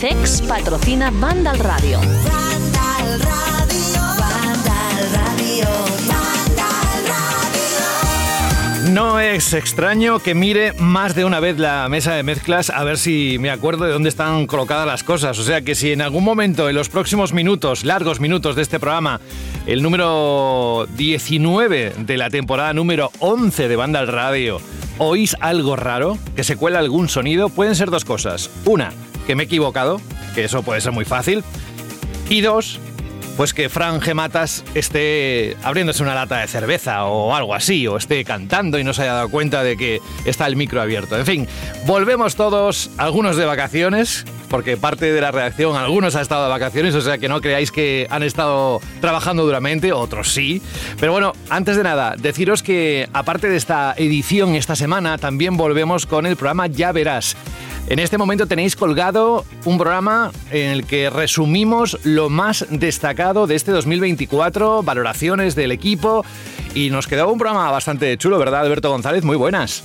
Cex patrocina Vandal Radio. Vandal Radio. Vandal Radio. Vandal Radio. No es extraño que mire más de una vez la mesa de mezclas a ver si me acuerdo de dónde están colocadas las cosas. O sea que si en algún momento, en los próximos minutos, largos minutos de este programa, el número 19 de la temporada número 11 de Banda al Radio, oís algo raro, que se cuela algún sonido, pueden ser dos cosas. Una, que me he equivocado, que eso puede ser muy fácil. Y dos, pues que Fran Gematas esté abriéndose una lata de cerveza o algo así, o esté cantando y no se haya dado cuenta de que está el micro abierto. En fin, volvemos todos, algunos de vacaciones, porque parte de la redacción, algunos han estado de vacaciones, o sea que no creáis que han estado trabajando duramente, otros sí. Pero bueno, antes de nada, deciros que aparte de esta edición esta semana, también volvemos con el programa Ya Verás. En este momento tenéis colgado un programa en el que resumimos lo más destacado de este 2024, valoraciones del equipo y nos quedó un programa bastante chulo, ¿verdad, Alberto González? Muy buenas.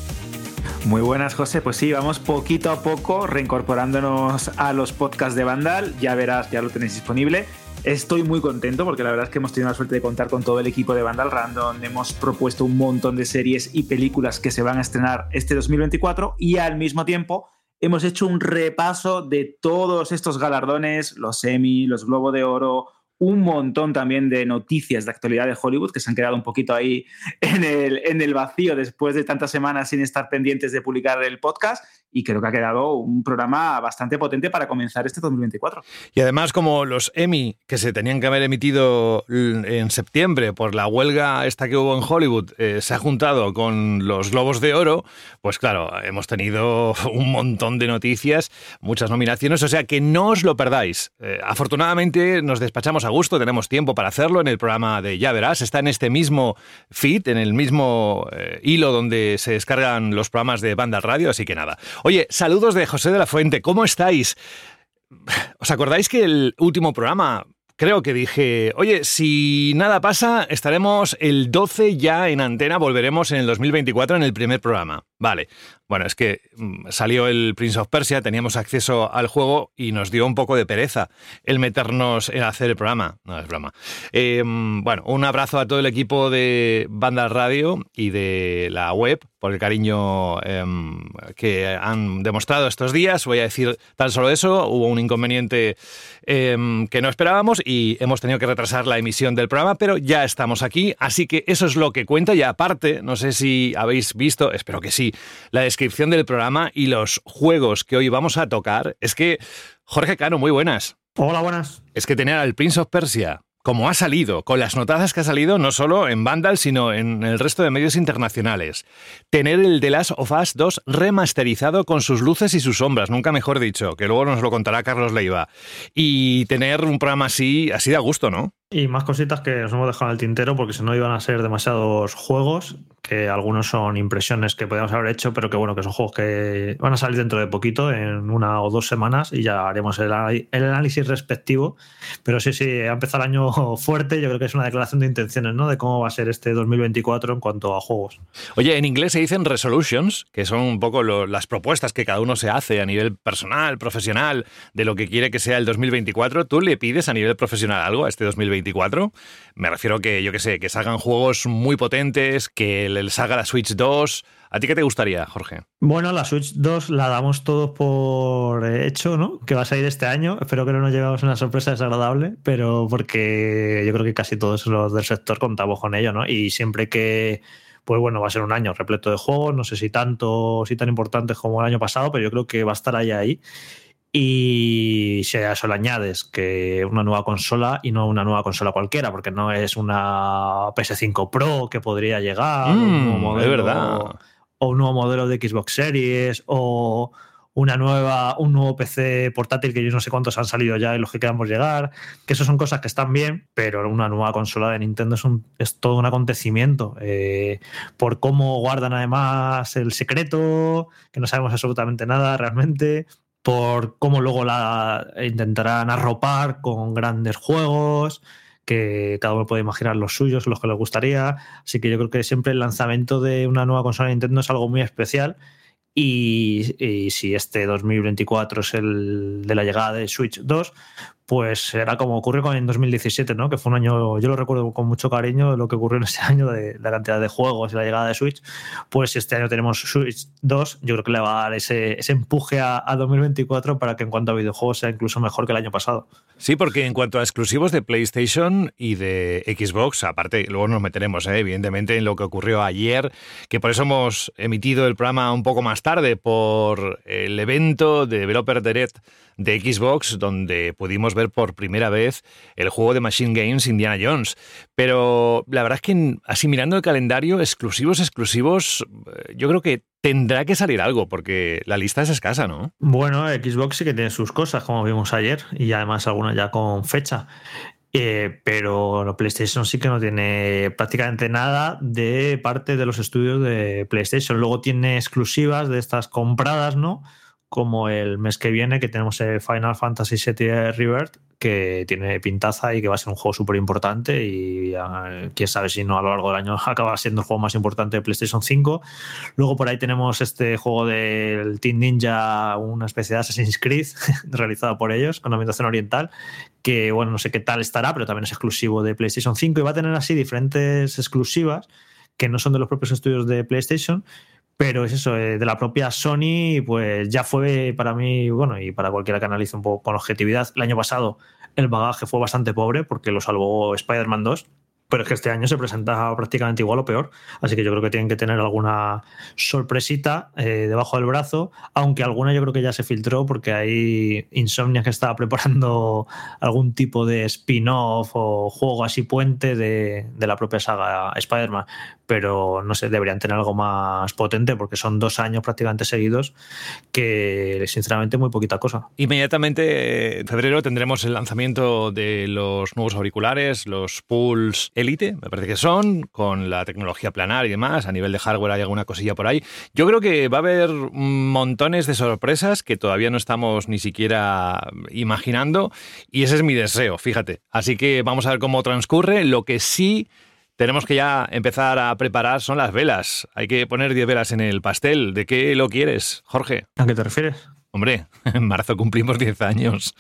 Muy buenas, José. Pues sí, vamos poquito a poco reincorporándonos a los podcasts de Vandal. Ya verás, ya lo tenéis disponible. Estoy muy contento porque la verdad es que hemos tenido la suerte de contar con todo el equipo de Vandal Random. Hemos propuesto un montón de series y películas que se van a estrenar este 2024 y al mismo tiempo hemos hecho un repaso de todos estos galardones, los Emmy, los Globo de Oro, un montón también de noticias de actualidad de Hollywood que se han quedado un poquito ahí en el, en el vacío después de tantas semanas sin estar pendientes de publicar el podcast y creo que ha quedado un programa bastante potente para comenzar este 2024. Y además, como los Emmy, que se tenían que haber emitido en septiembre por la huelga esta que hubo en Hollywood, eh, se ha juntado con los Globos de Oro, pues claro, hemos tenido un montón de noticias, muchas nominaciones, o sea que no os lo perdáis. Eh, afortunadamente nos despachamos a gusto, tenemos tiempo para hacerlo en el programa de Ya Verás, está en este mismo feed, en el mismo eh, hilo donde se descargan los programas de Banda Radio, así que nada. Oye, saludos de José de la Fuente, ¿cómo estáis? ¿Os acordáis que el último programa creo que dije, oye, si nada pasa, estaremos el 12 ya en antena, volveremos en el 2024 en el primer programa. Vale, bueno, es que mm, salió el Prince of Persia, teníamos acceso al juego y nos dio un poco de pereza el meternos en hacer el programa. No, es broma. Eh, bueno, un abrazo a todo el equipo de Banda Radio y de la web por el cariño eh, que han demostrado estos días. Voy a decir tan solo eso. Hubo un inconveniente eh, que no esperábamos y hemos tenido que retrasar la emisión del programa, pero ya estamos aquí. Así que eso es lo que cuenta. Y aparte, no sé si habéis visto, espero que sí, la descripción del programa y los juegos que hoy vamos a tocar. Es que, Jorge Cano, muy buenas. Hola, buenas. Es que tener al Prince of Persia como ha salido, con las notazas que ha salido no solo en Vandal, sino en el resto de medios internacionales. Tener el The Last of Us 2 remasterizado con sus luces y sus sombras, nunca mejor dicho, que luego nos lo contará Carlos Leiva. Y tener un programa así, así de a gusto, ¿no? Y más cositas que nos hemos dejado en el tintero porque si no iban a ser demasiados juegos, que algunos son impresiones que podíamos haber hecho, pero que bueno, que son juegos que van a salir dentro de poquito, en una o dos semanas, y ya haremos el, el análisis respectivo. Pero sí, sí, ha empezado el año fuerte, yo creo que es una declaración de intenciones, ¿no? De cómo va a ser este 2024 en cuanto a juegos. Oye, en inglés se dicen resolutions, que son un poco las propuestas que cada uno se hace a nivel personal, profesional, de lo que quiere que sea el 2024. ¿Tú le pides a nivel profesional algo a este 2024? Me refiero que, yo que sé, que salgan juegos muy potentes, que les salga la Switch 2. ¿A ti qué te gustaría, Jorge? Bueno, la Switch 2 la damos todos por hecho, ¿no? Que va a salir este año. Espero que no nos llevemos una sorpresa desagradable, pero porque yo creo que casi todos los del sector contamos con ello, ¿no? Y siempre que pues bueno, va a ser un año repleto de juegos, no sé si tanto, si tan importantes como el año pasado, pero yo creo que va a estar ahí ahí. Y si a eso le añades que una nueva consola y no una nueva consola cualquiera, porque no es una PS5 Pro que podría llegar, Mm, un nuevo es modelo, verdad. o un nuevo modelo de Xbox Series, o una nueva, un nuevo PC portátil que yo no sé cuántos han salido ya y los que quedan por llegar, que eso son cosas que están bien, pero una nueva consola de Nintendo es, un, es todo un acontecimiento. eh, por cómo guardan además el secreto, que no sabemos absolutamente nada realmente, por cómo luego la intentarán arropar con grandes juegos que cada uno puede imaginar los suyos, los que les gustaría. Así que yo creo que siempre el lanzamiento de una nueva consola de Nintendo es algo muy especial. Y, y si este 2024 es el de la llegada de Switch 2, pues será como ocurrió con en 2017, ¿no? Que fue un año, yo lo recuerdo con mucho cariño, lo que ocurrió en ese año de la cantidad de juegos y la llegada de Switch. Pues este año tenemos Switch 2, yo creo que le va a dar ese, empuje a, a 2024 para que en cuanto a videojuegos sea incluso mejor que el año pasado. Sí, porque en cuanto a exclusivos de PlayStation y de Xbox, aparte, luego nos meteremos, ¿eh? evidentemente, en lo que ocurrió ayer, que por eso hemos emitido el programa un poco más tarde, por el evento de Developer Direct de Xbox, donde pudimos ver por primera vez el juego de Machine Games Indiana Jones. Pero la verdad es que así mirando el calendario, exclusivos, exclusivos, eh, yo creo que tendrá que salir algo, porque la lista es escasa, ¿no? Bueno, Xbox sí que tiene sus cosas, como vimos ayer, y además algunas ya con fecha. Eh, pero PlayStation sí que no tiene prácticamente nada de parte de los estudios de PlayStation. Luego tiene exclusivas de estas compradas, ¿no? Como el mes que viene, que tenemos el Final Fantasy VII Rebirth, que tiene pintaza y que va a ser un juego súper importante. Y uh, quién sabe si no a lo largo del año acaba siendo el juego más importante de PlayStation 5. Luego por ahí tenemos este juego del Team Ninja, una especie de Assassin's Creed realizado por ellos, con ambientación oriental, que bueno, no sé qué tal estará, pero también es exclusivo de PlayStation 5 y va a tener así diferentes exclusivas que no son de los propios estudios de PlayStation, pero es eso, eh, de la propia Sony, pues ya fue para mí, bueno, y para cualquiera que analice un poco con objetividad, el año pasado el bagaje fue bastante pobre porque lo salvó Spider-Man 2, pero es que este año se presenta prácticamente igual o peor, así que yo creo que tienen que tener alguna sorpresita eh, debajo del brazo, aunque alguna yo creo que ya se filtró porque hay Insomnia que estaba preparando algún tipo de spin-off o juego así puente de, de la propia saga Spider-Man, pero no sé, deberían tener algo más potente porque son dos años prácticamente seguidos que sinceramente muy poquita cosa. Inmediatamente en febrero tendremos el lanzamiento de los nuevos auriculares, los Pulse Elite, me parece que son, con la tecnología planar y demás. A nivel de hardware hay alguna cosilla por ahí. Yo creo que va a haber montones de sorpresas que todavía no estamos ni siquiera imaginando y ese es mi deseo, fíjate. Así que vamos a ver cómo transcurre. Lo que sí tenemos que ya empezar a preparar son las velas. Hay que poner 10 velas en el pastel. ¿De qué lo quieres, Jorge? ¿A qué te refieres? Hombre, en marzo cumplimos 10 años.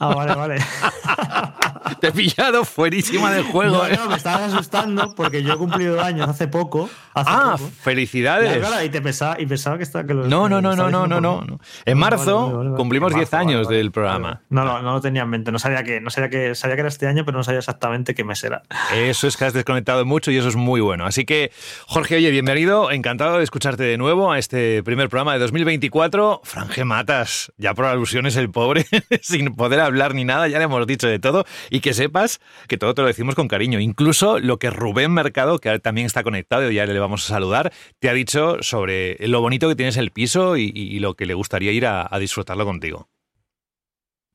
Ah, vale, vale. Te he pillado fuerísima del juego. No, ¿eh? no, me estabas asustando porque yo he cumplido años hace poco. Hace Ah, poco. felicidades. Claro, y, te pensaba, y pensaba que, está, que lo No, no, no, no, no, no, no. En marzo vale, vale, vale. cumplimos En 10 marzo, años vale, del programa. No, no, no lo tenía en mente. No sabía que, no sabía que, sabía que era este año, pero no sabía exactamente qué mes era. Eso es que has desconectado mucho y eso es muy bueno. Así que, Jorge, oye, bienvenido. Encantado de escucharte de nuevo a este primer programa de 2024. Franje Matas, ya por alusiones el pobre, sin poder hablar ni nada, ya le hemos dicho de todo. Y que sepas que todo te lo decimos con cariño. Incluso lo que Rubén Mercado, que también está conectado y ya le vamos a saludar, te ha dicho sobre lo bonito que tienes el piso y, lo que le gustaría ir a disfrutarlo contigo.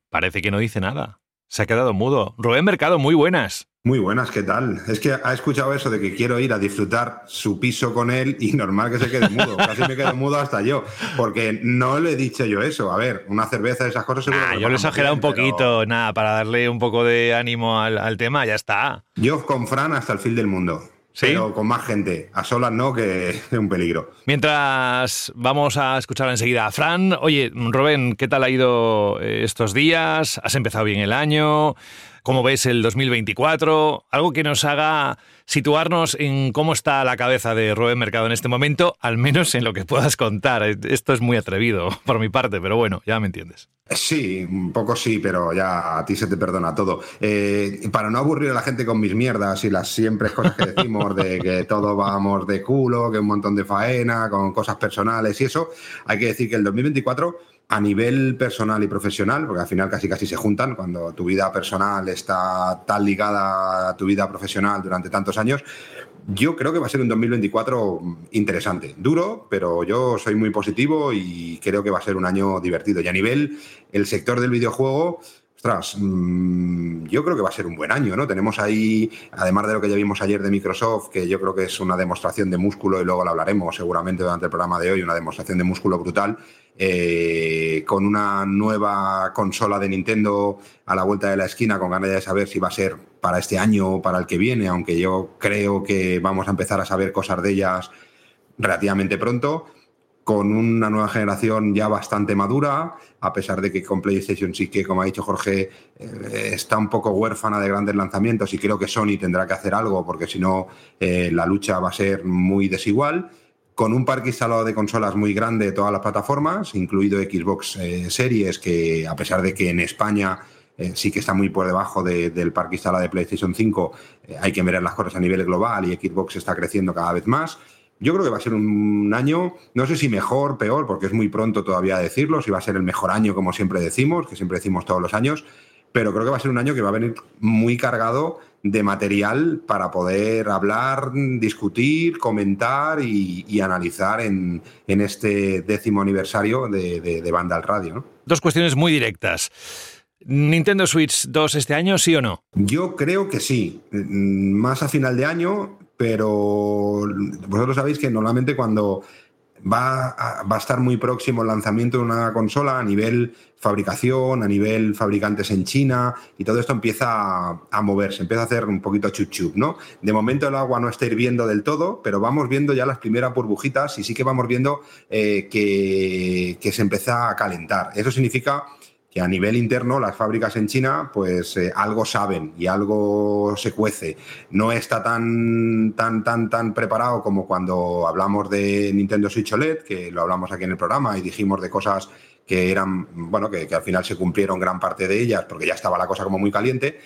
Parece que no dice nada. Se ha quedado mudo. Rubén Mercado, muy buenas. Muy buenas, ¿qué tal? Es que ha escuchado eso de que quiero ir a disfrutar su piso con él y normal que se quede mudo. Casi me quedo mudo hasta yo, porque no le he dicho yo eso. A ver, una cerveza, esas cosas seguro. Ah, yo lo he exagerado un bien, pero poquito, nada, para darle un poco de ánimo al, al tema, ya está. Yo con Fran hasta el fin del mundo. ¿Sí? Pero con más gente. A solas no, que es un peligro. Mientras vamos a escuchar enseguida a Fran. Oye, Rubén, ¿qué tal ha ido eh, estos días? ¿Has empezado bien el año? ¿Cómo ves el 2024? Algo que nos haga situarnos en cómo está la cabeza de Rubén Mercado en este momento, al menos en lo que puedas contar. Esto es muy atrevido por mi parte, pero bueno, ya me entiendes. Sí, un poco sí, pero ya a ti se te perdona todo. Eh, para no aburrir a la gente con mis mierdas y las siempre cosas que decimos de que todos vamos de culo, que un montón de faena, con cosas personales y eso, hay que decir que el 2024 a nivel personal y profesional, porque al final casi casi se juntan cuando tu vida personal está tan ligada a tu vida profesional durante tantos años, yo creo que va a ser un 2024 interesante. Duro, pero yo soy muy positivo y creo que va a ser un año divertido. Y a nivel, el sector del videojuego, ostras, mm, yo creo que va a ser un buen año, ¿no? Tenemos ahí, además de lo que ya vimos ayer de Microsoft, que yo creo que es una demostración de músculo, y luego lo hablaremos seguramente durante el programa de hoy, una demostración de músculo brutal, eh, con una nueva consola de Nintendo a la vuelta de la esquina, con ganas de saber si va a ser para este año o para el que viene, aunque yo creo que vamos a empezar a saber cosas de ellas relativamente pronto con una nueva generación ya bastante madura, a pesar de que con PlayStation sí que, como ha dicho Jorge, eh, está un poco huérfana de grandes lanzamientos y creo que Sony tendrá que hacer algo porque si no eh, la lucha va a ser muy desigual. Con un parque instalado de consolas muy grande de todas las plataformas, incluido Xbox eh, Series, que a pesar de que en España sí que está muy por debajo del parque instalado de PlayStation 5, hay que mirar las cosas a nivel global y Xbox está creciendo cada vez más. Yo creo que va a ser un año, no sé si mejor, peor, porque es muy pronto todavía decirlo, si va a ser el mejor año, como siempre decimos, que siempre decimos todos los años, pero creo que va a ser un año que va a venir muy cargado de material para poder hablar, discutir, comentar y, analizar en, este décimo aniversario de, de, Banda al Radio. Dos cuestiones muy directas. ¿Nintendo Switch 2 este año, sí o no? Yo creo que sí. Más a final de año, pero vosotros sabéis que normalmente cuando va a, va a, estar muy próximo el lanzamiento de una consola a nivel fabricación, a nivel fabricantes en China, y todo esto empieza a, moverse, empieza a hacer un poquito chup ¿no? De momento el agua no está hirviendo del todo, pero vamos viendo ya las primeras burbujitas y sí que vamos viendo eh, que, que se empieza a calentar. Eso significa que a nivel interno las fábricas en China pues eh, algo saben y algo se cuece. No está tan, tan, tan, tan preparado como cuando hablamos de Nintendo Switch OLED, que lo hablamos aquí en el programa y dijimos de cosas que eran, bueno, que, que al final se cumplieron gran parte de ellas porque ya estaba la cosa como muy caliente,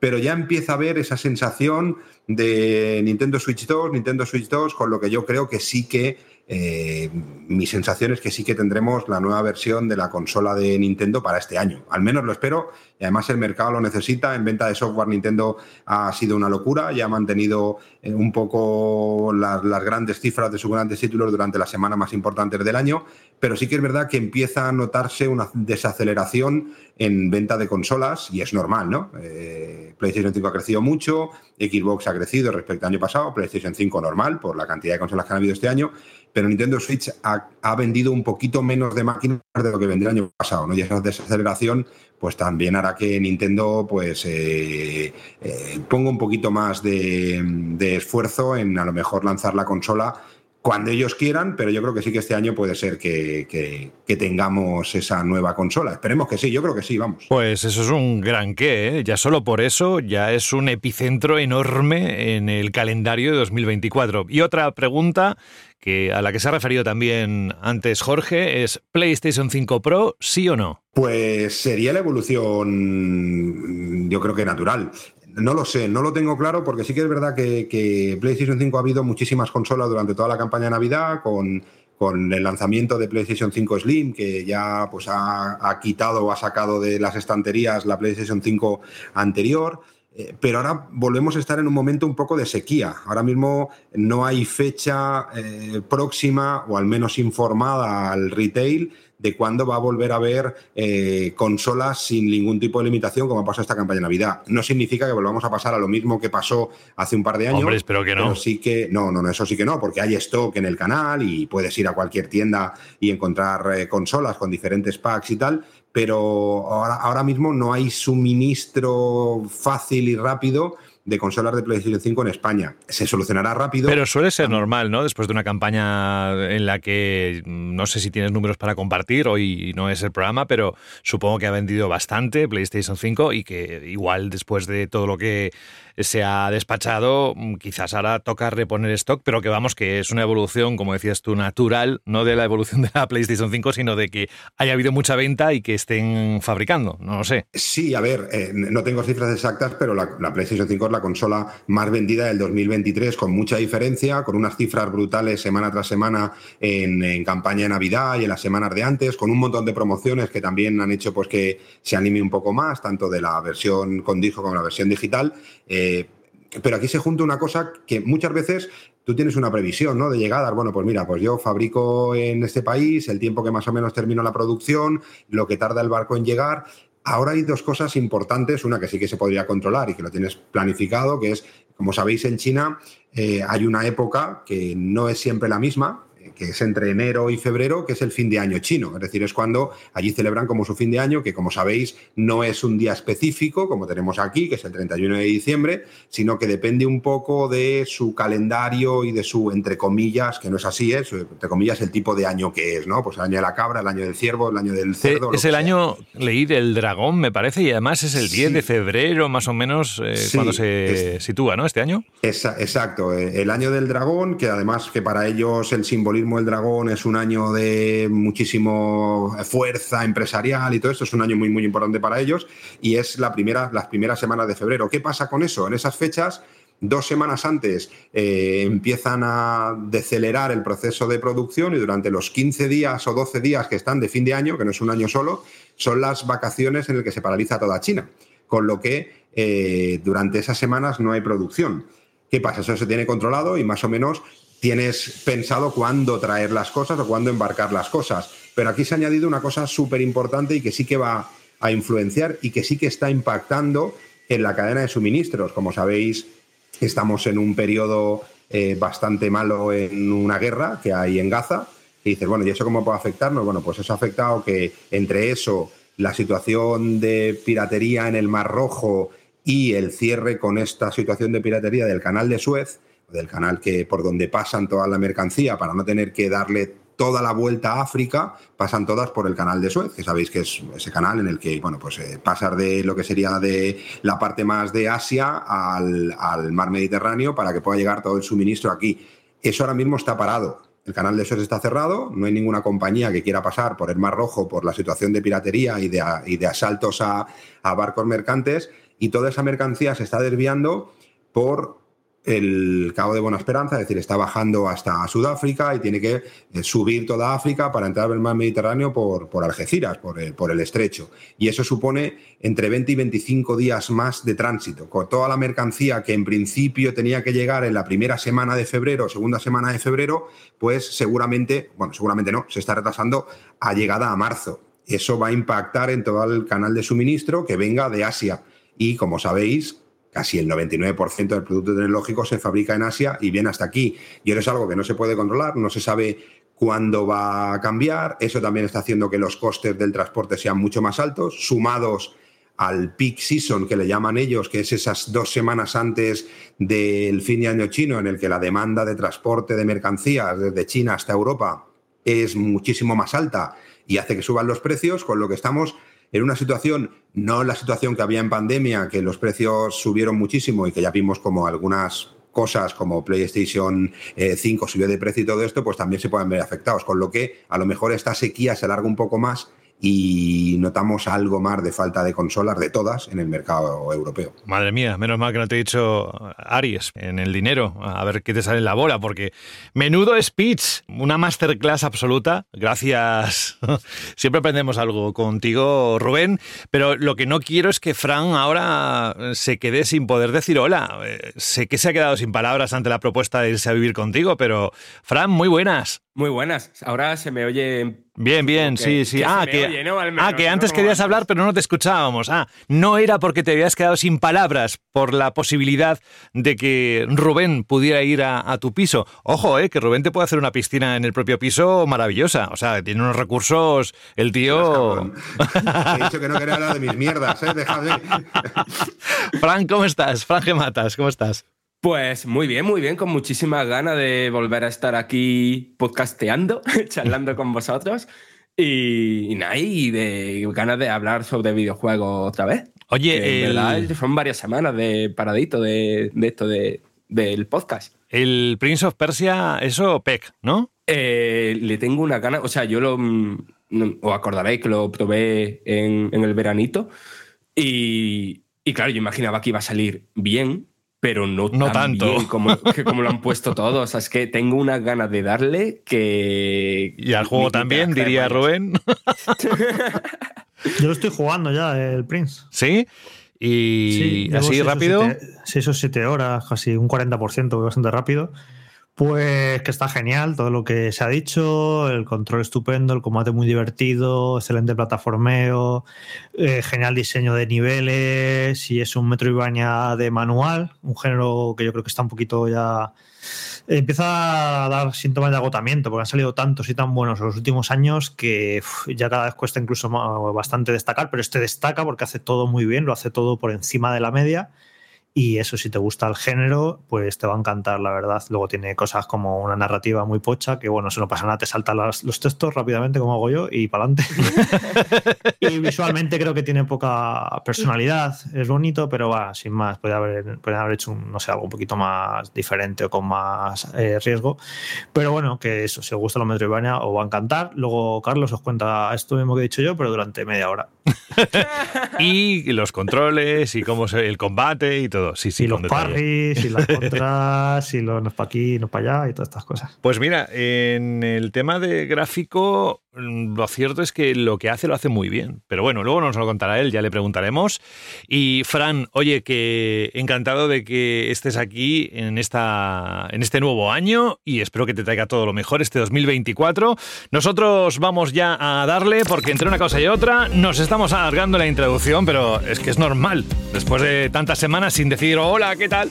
pero ya empieza a haber esa sensación de Nintendo Switch 2, Nintendo Switch 2, con lo que yo creo que sí que eh, mi sensación es que sí que tendremos la nueva versión de la consola de Nintendo para este año. Al menos lo espero. Y además el mercado lo necesita. En venta de software Nintendo ha sido una locura y ha mantenido eh, un poco las, grandes cifras de sus grandes títulos durante las semanas más importantes del año. Pero sí que es verdad que empieza a notarse una desaceleración en venta de consolas y es normal, ¿no? Eh, PlayStation 5 ha crecido mucho, Xbox ha crecido respecto al año pasado, PlayStation 5 normal por la cantidad de consolas que han habido este año pero Nintendo Switch ha, vendido un poquito menos de máquinas de lo que vendió el año pasado, ¿no? Y esa desaceleración, pues también hará que Nintendo, pues, eh, eh, ponga un poquito más de, de, esfuerzo en a lo mejor lanzar la consola cuando ellos quieran, pero yo creo que sí que este año puede ser que, tengamos esa nueva consola. Esperemos que sí, yo creo que sí, vamos. Pues eso es un gran qué, ¿eh? ya solo por eso ya es un epicentro enorme en el calendario de 2024. Y otra pregunta que a la que se ha referido también antes Jorge es PlayStation 5 Pro, sí o no? Pues sería la evolución, yo creo que natural. No lo sé, no lo tengo claro porque sí que es verdad que, PlayStation 5 ha habido muchísimas consolas durante toda la campaña de Navidad con, el lanzamiento de PlayStation 5 Slim que ya pues ha, quitado o ha sacado de las estanterías la PlayStation 5 anterior. Eh, pero ahora volvemos a estar en un momento un poco de sequía. Ahora mismo no hay fecha eh, próxima o al menos informada al retail de cuándo va a volver a haber eh, consolas sin ningún tipo de limitación, como ha pasado esta campaña de Navidad. No significa que volvamos a pasar a lo mismo que pasó hace un par de años. Hombre, espero que no. Pero sí que, no, no, eso sí que no, porque hay stock en el canal y puedes ir a cualquier tienda y encontrar eh, consolas con diferentes packs y tal, pero ahora, ahora mismo no hay suministro fácil y rápido de consolas de PlayStation 5 en España. Se solucionará rápido. Pero suele ser normal, ¿no? Después de una campaña en la que mm, no sé si tienes números para compartir, hoy no es el programa, pero supongo que ha vendido bastante PlayStation 5 y que igual después de todo lo que se ha despachado, mm, quizás ahora toca reponer stock, pero que vamos, que es una evolución, como decías tú, natural, no de la evolución de la PlayStation 5, sino de que haya habido mucha venta y que estén fabricando, no lo sé. Sí, a ver, eh, no tengo cifras exactas, pero la, PlayStation 5 es la consola más vendida del 2023, con mucha diferencia, con unas cifras brutales semana tras semana en, campaña de Navidad y en las semanas de antes, con un montón de promociones que también han hecho pues que se anime un poco más, tanto de la versión con disco como la versión digital. Eh, pero aquí se junta una cosa que muchas veces tú tienes una previsión, ¿no? De llegadas. Bueno, pues mira, pues yo fabrico en este país el tiempo que más o menos termino la producción, lo que tarda el barco en llegar. Ahora hay dos cosas importantes, una que sí que se podría controlar y que lo tienes planificado, que es, como sabéis, en China eh, hay una época que no es siempre la misma, que es entre enero y febrero, que es el fin de año chino. Es decir, es cuando allí celebran como su fin de año, que como sabéis no es un día específico, como tenemos aquí, que es el 31 de diciembre, sino que depende un poco de su calendario y de su, entre comillas, que no es así, es, entre comillas, el tipo de año que es, ¿no? Pues el año de la cabra, el año del ciervo, el año del cerdo. lo es el sea. año, leí, del dragón, me parece, y además es el 10 Sí. de febrero, más o menos, eh, Sí, cuando se es- sitúa, ¿no? Este año. Esa- exacto, eh, el año del dragón, que además que para ellos el simbolismo del dragón es un año de muchísimo fuerza empresarial y todo esto, es un año muy muy importante para ellos y es la primera, las primeras semanas de febrero. ¿Qué pasa con eso? En esas fechas, dos semanas antes, eh, empiezan a decelerar el proceso de producción y durante los 15 días o 12 días que están de fin de año, que no es un año solo, son las vacaciones en el que se paraliza toda China. Con lo que eh, durante esas semanas no hay producción. ¿Qué pasa? Eso se tiene controlado y más o menos tienes pensado cuándo traer las cosas o cuándo embarcar las cosas. Pero aquí se ha añadido una cosa súper importante y que sí que va a influenciar y que sí que está impactando en la cadena de suministros. Como sabéis, estamos en un periodo eh, bastante malo en una guerra que hay en Gaza. Y dices, bueno, ¿y eso cómo puede afectarnos? Bueno, pues eso ha afectado que entre eso, la situación de piratería en el Mar Rojo y el cierre con esta situación de piratería del canal de Suez, del canal que por donde pasan toda la mercancía para no tener que darle toda la vuelta a África, pasan todas por el canal de Suez, que sabéis que es ese canal en el que, bueno, pues eh, pasas de lo que sería de la parte más de Asia al, al mar Mediterráneo para que pueda llegar todo el suministro aquí. Eso ahora mismo está parado. El canal de Suez está cerrado, no hay ninguna compañía que quiera pasar por el Mar Rojo por la situación de piratería y de, y de asaltos a, a barcos mercantes y toda esa mercancía se está desviando por el Cabo de Buena Esperanza, es decir, está bajando hasta Sudáfrica y tiene que eh, subir toda África para entrar al mar Mediterráneo por, por Algeciras, por el, por el estrecho. Y eso supone entre 20 y 25 días más de tránsito. Con toda la mercancía que en principio tenía que llegar en la primera semana de febrero, segunda semana de febrero, pues seguramente, bueno, seguramente no, se está retrasando a llegada a marzo. Eso va a impactar en todo el canal de suministro que venga de Asia. Y como sabéis, casi el 99% del producto tecnológico se fabrica en Asia y viene hasta aquí. Y eso es algo que no se puede controlar, no se sabe cuándo va a cambiar. Eso también está haciendo que los costes del transporte sean mucho más altos, sumados al peak season que le llaman ellos, que es esas dos semanas antes del fin de año chino, en el que la demanda de transporte de mercancías desde China hasta Europa es muchísimo más alta y hace que suban los precios, con lo que estamos en una situación, no la situación que había en pandemia, que los precios subieron muchísimo y que ya vimos como algunas cosas como PlayStation eh, 5 subió de precio y todo esto, pues también se pueden ver afectados, con lo que a lo mejor esta sequía se alarga un poco más y notamos algo más de falta de consolas de todas en el mercado europeo. Madre mía, menos mal que no te he dicho Aries en el dinero, a ver qué te sale en la bola, porque menudo speech, una masterclass absoluta. Gracias. Siempre aprendemos algo contigo, Rubén, pero lo que no quiero es que Fran ahora se quede sin poder decir hola. Eh, Sé que se ha quedado sin palabras ante la propuesta de irse a vivir contigo, pero Fran, muy buenas. Muy buenas. Ahora se me oye. Bien, bien, sí, sí. que Ah, que, oye, ¿no? Al menos, ah, que antes querías antes. hablar, pero no te escuchábamos. Ah, no era porque te habías quedado sin palabras por la posibilidad de que Rubén pudiera ir a, a tu piso. Ojo, eh, que Rubén te puede hacer una piscina en el propio piso maravillosa. O sea, tiene unos recursos, el tío. He dicho que no quería hablar de mis mierdas, ¿eh? Déjame. Fran, ¿cómo estás? Fran Gematas, ¿cómo estás? Pues muy bien, muy bien, con muchísimas ganas de volver a estar aquí podcasteando, charlando con vosotros. Y, y nada, y de ganas de hablar sobre videojuegos otra vez. Oye, Que el- verdad son varias semanas de paradito de, de esto de, del podcast. El Prince of Persia, eso, PEC, ¿no? Eh, le tengo una gana, o sea, yo lo. mm, no- Os acordaréis que lo probé en, en el veranito. Y, y claro, yo imaginaba que iba a salir bien, pero no, No tan tanto. bien como, que como lo han puesto todos. O sea, es que tengo unas ganas de darle que. Y al juego también, diría. Rubén. Yo lo estoy jugando ya, el Prince. ¿Sí? Y así rápido. siete- seis o siete horas, casi un 40%, bastante rápido. Pues que está genial todo lo que se ha dicho, el control estupendo, el combate muy divertido, excelente plataformeo, eh, genial diseño de niveles y es un Metroidvania de manual, un género que yo creo que está un poquito ya... Empieza a dar síntomas de agotamiento porque han salido tantos y tan buenos en los últimos años que ya cada vez cuesta incluso bastante destacar, pero este destaca porque hace todo muy bien, lo hace todo por encima de la media y eso, si te gusta el género, pues te va a encantar, la verdad. Luego tiene cosas como una narrativa muy pocha, que bueno, si no pasa nada, te saltan las- los textos rápidamente, como hago yo, y para adelante. y visualmente creo que tiene poca personalidad. Es bonito, pero va, sin más. Puede haber, puede haber hecho, un, no sé, algo un poquito más diferente o con más eh, riesgo. Pero bueno, que eso, si os gusta los Metroidvania, os va a encantar. Luego Carlos os cuenta esto mismo que he dicho yo, pero durante media hora. Y los controles y cómo se, el combate y todo. Sí, sí, y los parries, y las contras, y los para aquí, no para allá, y todas estas cosas. Pues mira, en el tema de gráfico, lo cierto es que lo que hace lo hace muy bien. Pero bueno, luego nos lo contará él, ya le preguntaremos. Y Fran, oye, que encantado de que estés aquí en, esta, en este nuevo año y espero que te traiga todo lo mejor este 2024. Nosotros vamos ya a darle, porque entre una cosa y otra nos estamos alargando la introducción, pero es que es normal. Después de tantas semanas sin decir hola, ¿qué tal?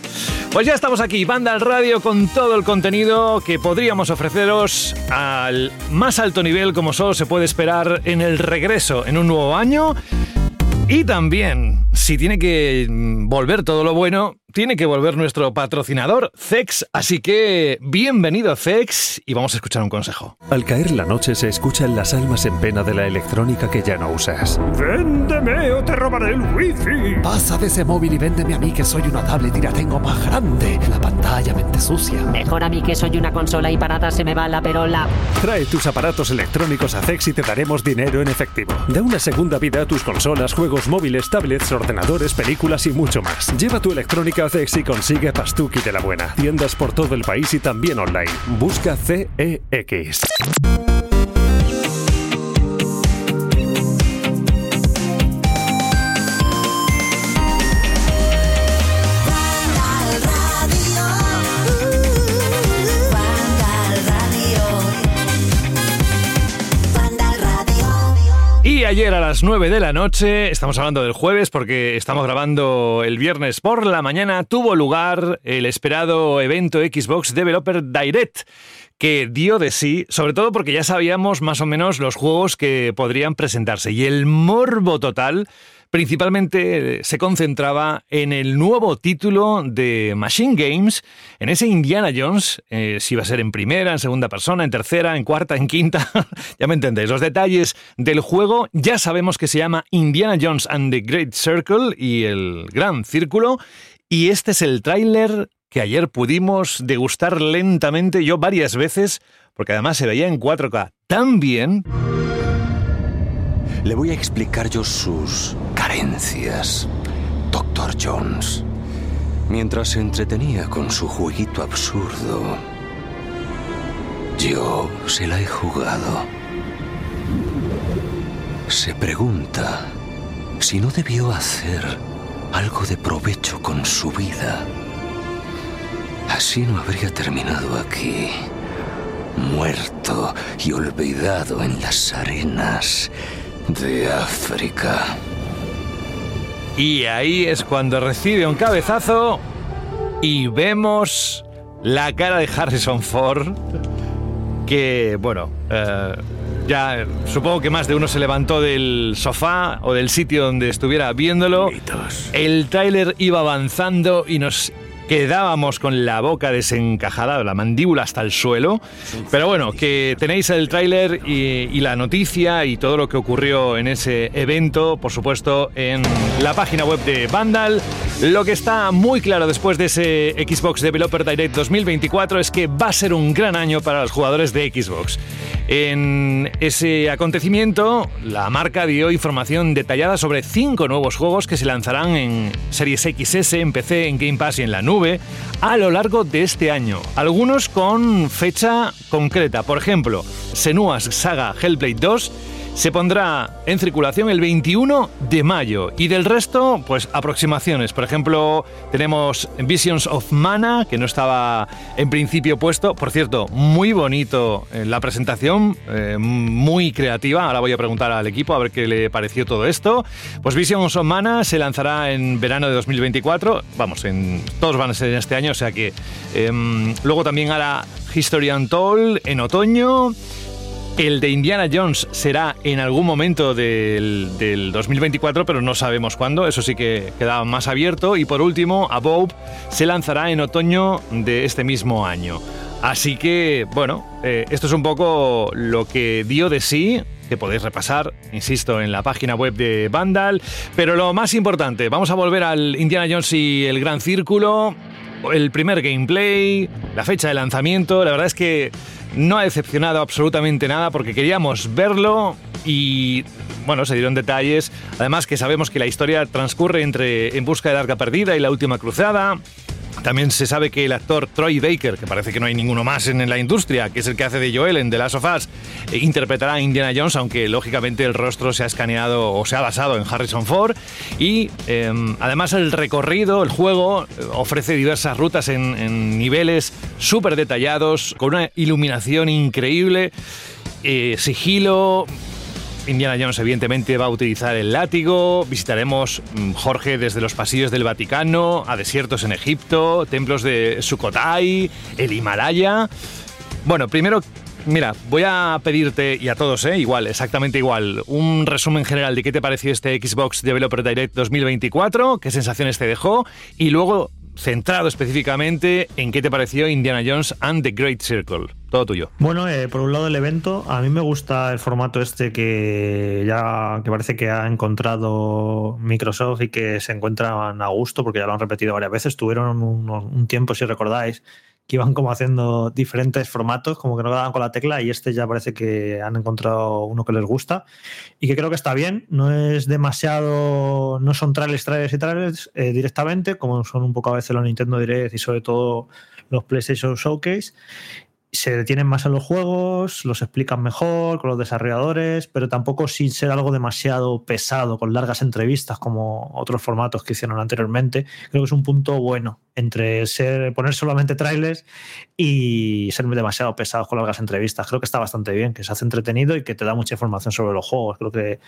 Pues ya estamos aquí, Banda al Radio, con todo el contenido que podríamos ofreceros al más alto nivel, como solo se puede esperar en el regreso en un nuevo año. Y también, si tiene que mm, volver todo lo bueno, tiene que volver nuestro patrocinador, CEX. Así que, bienvenido, CEX, y vamos a escuchar un consejo. Al caer la noche se escuchan las almas en pena de la electrónica que ya no usas. ¡Véndeme o te robaré el wifi! Pasa de ese móvil y véndeme a mí que soy una tablet y la tengo más grande. La pantalla mente sucia. Mejor a mí que soy una consola y parada se me va la perola. Trae tus aparatos electrónicos a CEX y te daremos dinero en efectivo. Da una segunda vida a tus consolas, juegos móviles, tablets, ordenadores, películas y mucho más. Lleva tu electrónica a CEX y consigue Pastuki de la buena. Tiendas por todo el país y también online. Busca CEX. Y ayer a las 9 de la noche, estamos hablando del jueves porque estamos grabando el viernes por la mañana, tuvo lugar el esperado evento Xbox Developer Direct que dio de sí, sobre todo porque ya sabíamos más o menos los juegos que podrían presentarse. Y el morbo total principalmente eh, se concentraba en el nuevo título de Machine Games, en ese Indiana Jones, eh, si iba a ser en primera, en segunda persona, en tercera, en cuarta, en quinta, ya me entendéis. Los detalles del juego ya sabemos que se llama Indiana Jones and the Great Circle y el Gran Círculo, y este es el tráiler que ayer pudimos degustar lentamente yo varias veces, porque además se veía en 4K tan bien. Le voy a explicar yo sus Doctor Jones. Mientras se entretenía con su jueguito absurdo, yo se la he jugado. Se pregunta si no debió hacer algo de provecho con su vida. Así no habría terminado aquí, muerto y olvidado en las arenas de África. Y ahí es cuando recibe un cabezazo y vemos la cara de Harrison Ford, que, bueno, eh, ya supongo que más de uno se levantó del sofá o del sitio donde estuviera viéndolo. El tráiler iba avanzando y nos quedábamos con la boca desencajada, la mandíbula hasta el suelo. Pero bueno, que tenéis el tráiler y, y la noticia y todo lo que ocurrió en ese evento, por supuesto, en la página web de Vandal. Lo que está muy claro después de ese Xbox Developer Direct 2024 es que va a ser un gran año para los jugadores de Xbox. En ese acontecimiento, la marca dio información detallada sobre cinco nuevos juegos que se lanzarán en Series XS, en PC, en Game Pass y en la nube a lo largo de este año. Algunos con fecha concreta. Por ejemplo, Senua's Saga Hellblade 2 se pondrá en circulación el 21 de mayo. Y del resto, pues aproximaciones. Por ejemplo, tenemos Visions of Mana, que no estaba en principio puesto. Por cierto, muy bonito eh, la presentación, eh, muy creativa. Ahora voy a preguntar al equipo a ver qué le pareció todo esto. Pues Visions of Mana se lanzará en verano de 2024. Vamos, todos van a ser en este año, o sea que em, luego también hará History Untold en otoño. El de Indiana Jones será en algún momento del, del 2024, pero no sabemos cuándo, eso sí que queda más abierto. Y por último, Above se lanzará en otoño de este mismo año. Así que, bueno, eh, esto es un poco lo que dio de sí, que podéis repasar, insisto, en la página web de Vandal. Pero lo más importante, vamos a volver al Indiana Jones y el Gran Círculo el primer gameplay, la fecha de lanzamiento, la verdad es que no ha decepcionado absolutamente nada porque queríamos verlo y bueno, se dieron detalles, además que sabemos que la historia transcurre entre En busca de la arca perdida y la última cruzada. También se sabe que el actor Troy Baker, que parece que no hay ninguno más en la industria, que es el que hace de Joel en The Last of Us, eh, interpretará a Indiana Jones, aunque lógicamente el rostro se ha escaneado o se ha basado en Harrison Ford. Y eh, además el recorrido, el juego, eh, ofrece diversas rutas en, en niveles súper detallados, con una iluminación increíble, eh, sigilo, Indiana Jones evidentemente va a utilizar el látigo, visitaremos mm, Jorge desde los pasillos del Vaticano, a desiertos en Egipto, templos de Sukhothai, el Himalaya. Bueno, primero, mira, voy a pedirte, y a todos, ¿eh? igual, exactamente igual, un resumen general de qué te pareció este Xbox Developer Direct 2024, qué sensaciones te dejó, y luego centrado específicamente en qué te pareció Indiana Jones and the Great Circle. Todo tuyo. Bueno, eh, por un lado el evento, a mí me gusta el formato este que ya que parece que ha encontrado Microsoft y que se encuentran a gusto porque ya lo han repetido varias veces. Tuvieron un, un tiempo, si recordáis, que iban como haciendo diferentes formatos, como que no daban con la tecla y este ya parece que han encontrado uno que les gusta y que creo que está bien. No es demasiado, no son trailers, trailers y trailers eh, directamente, como son un poco a veces los Nintendo Direct y sobre todo los PlayStation Showcase se detienen más en los juegos, los explican mejor con los desarrolladores, pero tampoco sin ser algo demasiado pesado, con largas entrevistas como otros formatos que hicieron anteriormente. Creo que es un punto bueno entre ser, poner solamente trailers y ser demasiado pesados con largas entrevistas. Creo que está bastante bien, que se hace entretenido y que te da mucha información sobre los juegos. Creo que,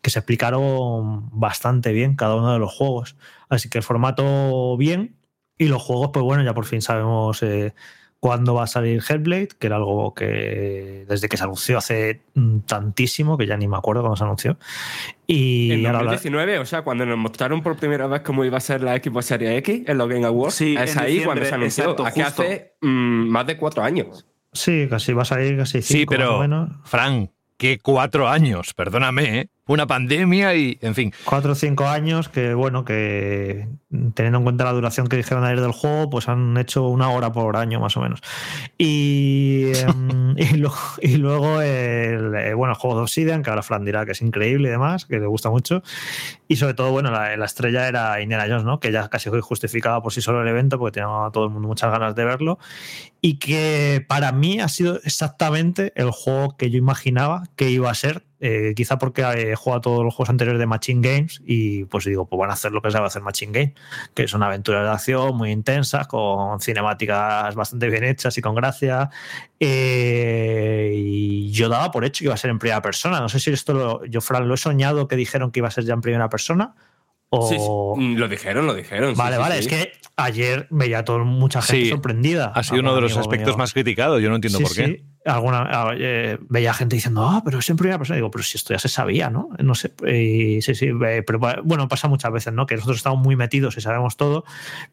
que se explicaron bastante bien cada uno de los juegos. Así que el formato bien y los juegos, pues bueno, ya por fin sabemos... Eh, cuándo va a salir Hellblade, que era algo que desde que se anunció hace mm, tantísimo, que ya ni me acuerdo cuándo se anunció. Y En ahora habla- 2019, o sea, cuando nos mostraron por primera vez cómo iba a ser la Xbox Series X en los Game Awards, Sí, es ahí cuando se anunció. exacto, Aquí justo. hace mm, más de cuatro años. Sí, casi va a salir casi Sí, cinco más pero, o menos. Fran, que cuatro años, perdóname, ¿eh? Una pandemia y, en fin. Cuatro o cinco años que, bueno, que teniendo en cuenta la duración que dijeron ayer del juego, pues han hecho una hora por año más o menos. Y, em, y, lo- y luego el, eh, bueno, el juego de Obsidian, que ahora Fran dirá que es increíble y demás, que le gusta mucho. Y sobre todo, bueno, la, la estrella era Indiana Jones, ¿no? Que ya casi fue justificaba por sí solo el evento, porque tenía todo el mundo muchas ganas de verlo. Y que para mí ha sido exactamente el juego que yo imaginaba que iba a ser. Eh, quizá porque he jugado a todos los juegos anteriores de Machine Games y pues digo, pues van a hacer lo que sabe hacer Machine Game, que son aventuras de acción muy intensas, con cinemáticas bastante bien hechas y con gracia. Eh, y yo daba por hecho que iba a ser en primera persona. No sé si esto lo, yo, Fran, lo he soñado que dijeron que iba a ser ya en primera persona. O... Sí, sí. Mm, Lo dijeron, lo dijeron. Vale, sí, vale, sí. es que ayer veía a todo, mucha gente Sí, sorprendida. Ha sido uno de los aspectos mío- más criticados, yo no entiendo Sí, por qué. sí. Alguna, ah, eh, veía gente diciendo, ah, pero es en primera persona. Digo, pero si esto ya se sabía, ¿no? No sé. Y sí, sí, eh, pero bueno, pasa muchas veces, ¿no? Que nosotros estamos muy metidos y sabemos todo,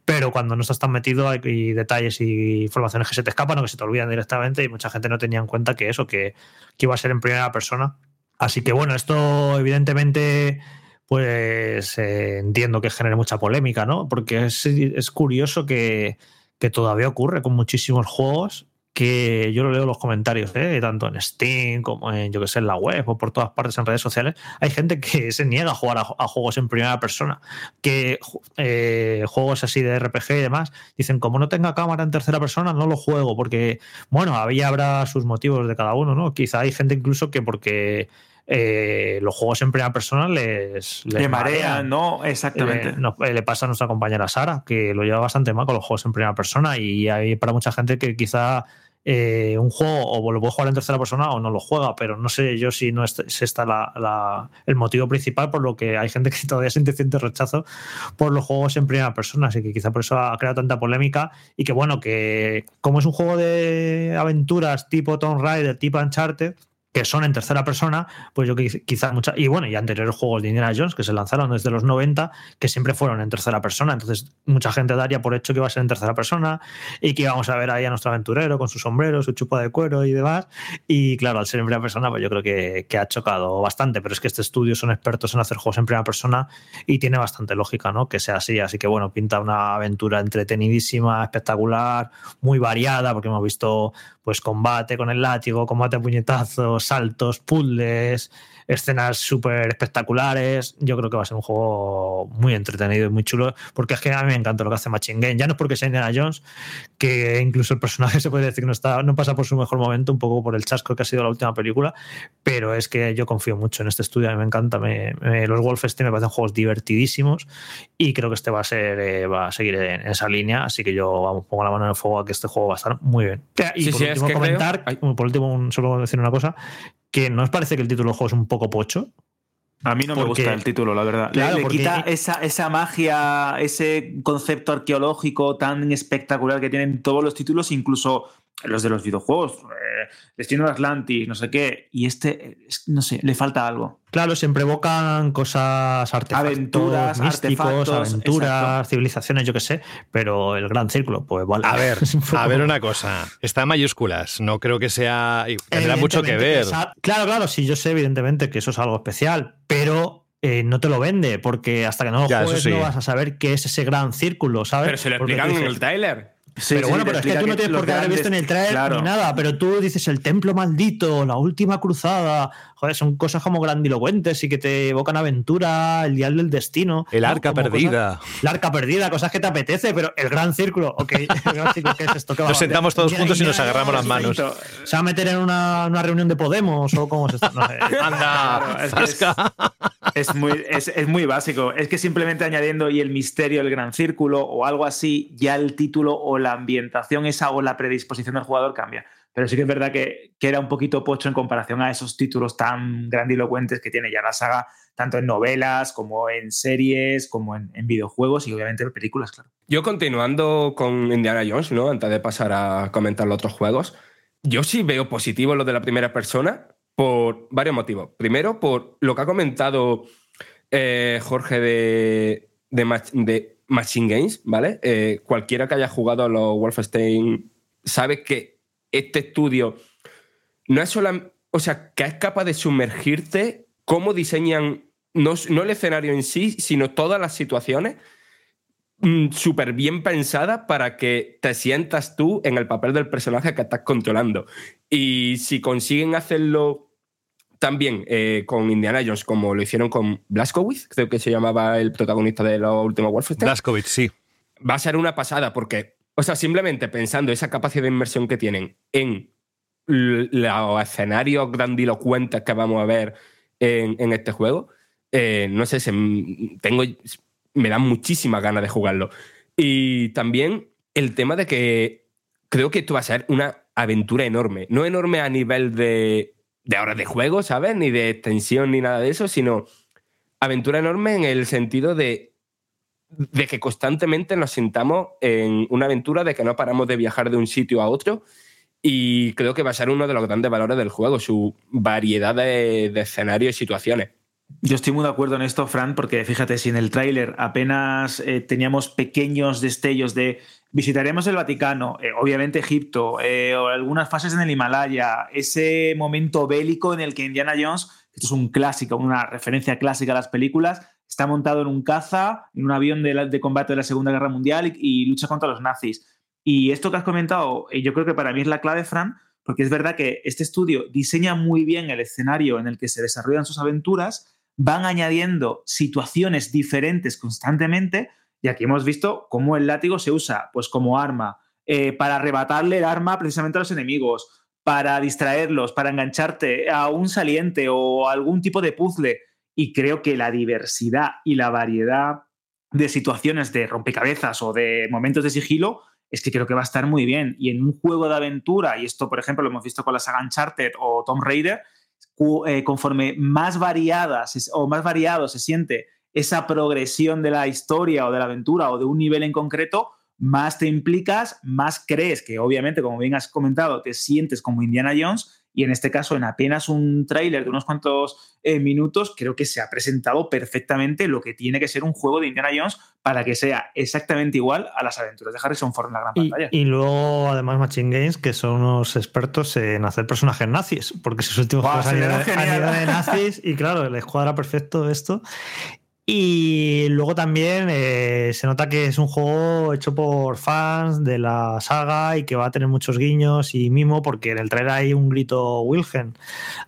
pero cuando no estás tan metido hay hay detalles y informaciones que se te escapan o que se te olvidan directamente y mucha gente no tenía en cuenta que eso, que, que iba a ser en primera persona. Así que bueno, esto evidentemente pues eh, entiendo que genere mucha polémica, ¿no? Porque es, es curioso que, que todavía ocurre con muchísimos juegos que yo lo leo en los comentarios, ¿eh? tanto en Steam como en, yo que sé, en la web o por todas partes en redes sociales, hay gente que se niega a jugar a, juegos en primera persona, que eh, juegos así de RPG y demás, dicen, como no tenga cámara en tercera persona, no lo juego, porque, bueno, había habrá sus motivos de cada uno, ¿no? Quizá hay gente incluso que porque eh, los juegos en primera persona les, les Le marean, ¿no? Exactamente. Eh, no, eh, le pasa a nuestra compañera Sara, que lo lleva bastante mal con los juegos en primera persona y hay para mucha gente que quizá eh, un juego o lo puede jugar en tercera persona o no lo juega, pero no sé yo si no es, es esta la, la- el motivo principal por lo que hay gente que todavía siente cierto rechazo por los juegos en primera persona, así que quizá por eso ha creado tanta polémica y que bueno, que como es un juego de aventuras tipo Tomb Raider, tipo Uncharted, que son en tercera persona, pues yo quiz- quizás muchas, y bueno, y anteriores juegos de Indiana Jones que se lanzaron desde los 90, que siempre fueron en tercera persona, entonces mucha gente daría por hecho que iba a ser en tercera persona y que íbamos a ver ahí a nuestro aventurero con su sombrero, su chupa de cuero y demás, y claro, al ser en primera persona, pues yo creo que, que ha chocado bastante, pero es que este estudio son expertos en hacer juegos en primera persona y tiene bastante lógica, ¿no? Que sea así, así que bueno, pinta una aventura entretenidísima, espectacular, muy variada, porque hemos visto pues combate con el látigo, combate a puñetazos, saltos, puzzles, escenas súper espectaculares. Yo creo que va a ser un juego muy entretenido y muy chulo, porque es que a mí me encanta lo que hace Machine Game. Ya no es porque sea Indiana Jones, que incluso el personaje se puede decir que no, está, no pasa por su mejor momento, un poco por el chasco que ha sido la última película, pero es que yo confío mucho en este estudio, a mí me encanta. Me, me- los Wolfenstein me parecen juegos divertidísimos y creo que este va a ser eh, va a seguir en esa línea, así que yo vamos, pongo la mano en el fuego a que este juego va a estar muy bien. Y Sí, por sí, es último que creo- comentar, por último un- solo decir una cosa, que no os parece que el título del juego es un poco pocho. A mí no me gusta el título, la verdad. Le- Claro, le, quita esa, esa magia, ese concepto arqueológico tan espectacular que tienen todos los títulos, incluso los de los videojuegos. eh, Destino de Atlantis, no sé qué. Y este, es- no sé, le falta algo. Claro, siempre evocan cosas, artefactos, Aventuras, místicos, artefactos, aventuras, exacto. civilizaciones, yo qué sé, pero el gran círculo, pues vale. A ver, a ver una cosa. Está en mayúsculas. No creo que sea. Tendrá mucho que ver. esa- claro, claro, sí, yo sé evidentemente que eso es algo especial, pero eh, no te lo vende, porque hasta que no lo Ya, juegues sí. no vas a saber qué es ese gran círculo, ¿sabes? Pero se lo explican en el tráiler. pero bueno, pero es que tú no tienes por qué haber visto ni el trailer claro. ni nada, pero tú dices el templo maldito, la última cruzada, joder, son cosas como grandilocuentes y que te evocan aventura, el dial del destino. El arca perdida. cosas- la arca perdida, cosas que te apetece, pero el gran círculo, ok, el gran círculo, ¿qué es esto? ¿Qué va? Nos sentamos todos juntos y nos agarramos las manos. ¿Se va a meter en una, una reunión de Podemos o cómo es esto? No sé. Anda, Claro. Es muy, es, es muy básico. Es que simplemente añadiendo y el misterio, el gran círculo o algo así, ya el título o la ambientación esa o la predisposición del jugador cambia. Pero sí que es verdad que, que era un poquito pocho en comparación a esos títulos tan grandilocuentes que tiene ya la saga, tanto en novelas como en series, como en, videojuegos y obviamente en películas, claro. Yo continuando con Indiana Jones, ¿no? Antes de pasar a comentar los otros juegos, yo sí veo positivo lo de la primera persona por varios motivos. Primero, por lo que ha comentado eh, Jorge de, de, Mach- Machine Games, ¿vale? Eh, cualquiera que haya jugado a los Wolfenstein sabe que este estudio no es solo, o sea, que es capaz de sumergirte cómo diseñan no, no el escenario en sí, sino todas las situaciones súper bien pensada para que te sientas tú en el papel del personaje que estás controlando. Y si consiguen hacerlo también eh, con Indiana Jones, como lo hicieron con Blaskowitz, creo que se llamaba el protagonista de los últimos Wolfenstein, Blaskowitz, sí. va a ser una pasada porque, o sea, simplemente pensando esa capacidad de inmersión que tienen en los escenarios grandilocuentes que vamos a ver en, este juego, eh, no sé, tengo, me dan muchísimas ganas de jugarlo. Y también el tema de que creo que esto va a ser una aventura enorme. No enorme a nivel de, de horas de juego, ¿sabes? Ni de extensión ni nada de eso, sino aventura enorme en el sentido de, de que constantemente nos sintamos en una aventura, de que no paramos de viajar de un sitio a otro. Y creo que va a ser uno de los grandes valores del juego, su variedad de, de escenarios y situaciones. Yo estoy muy de acuerdo en esto, Fran, porque fíjate, si en el tráiler apenas eh, teníamos pequeños destellos de visitaremos el Vaticano, eh, obviamente Egipto, eh, o algunas fases en el Himalaya, ese momento bélico en el que Indiana Jones, esto es un clásico, una referencia clásica a las películas, está montado en un caza, en un avión de, combate de la Segunda Guerra Mundial y, y lucha contra los nazis. Y esto que has comentado, eh, yo creo que para mí es la clave, Fran, porque es verdad que este estudio diseña muy bien el escenario en el que se desarrollan sus aventuras, van añadiendo situaciones diferentes constantemente, y aquí hemos visto cómo el látigo se usa pues como arma, eh, para arrebatarle el arma precisamente a los enemigos, para distraerlos, para engancharte a un saliente o algún tipo de puzzle. Y creo que la diversidad y la variedad de situaciones de rompecabezas o de momentos de sigilo es que creo que va a estar muy bien. Y en un juego de aventura, y esto, por ejemplo, lo hemos visto con la saga Uncharted o Tomb Raider, eh, conforme más variadas o más variado se siente esa progresión de la historia o de la aventura o de un nivel en concreto, más te implicas, más crees que obviamente, como bien has comentado, te sientes como Indiana Jones y en este caso en apenas un tráiler de unos cuantos eh, minutos creo que se ha presentado perfectamente lo que tiene que ser un juego de Indiana Jones para que sea exactamente igual a las aventuras de Harrison Ford en la gran pantalla. y luego, además, Machine Games, que son unos expertos en hacer personajes nazis, porque sus últimos juegos han ido de nazis, y claro, les cuadra perfecto esto. Y luego también eh, se nota que es un juego hecho por fans de la saga y que va a tener muchos guiños y mimo, porque en el trailer hay un grito Wilhelm.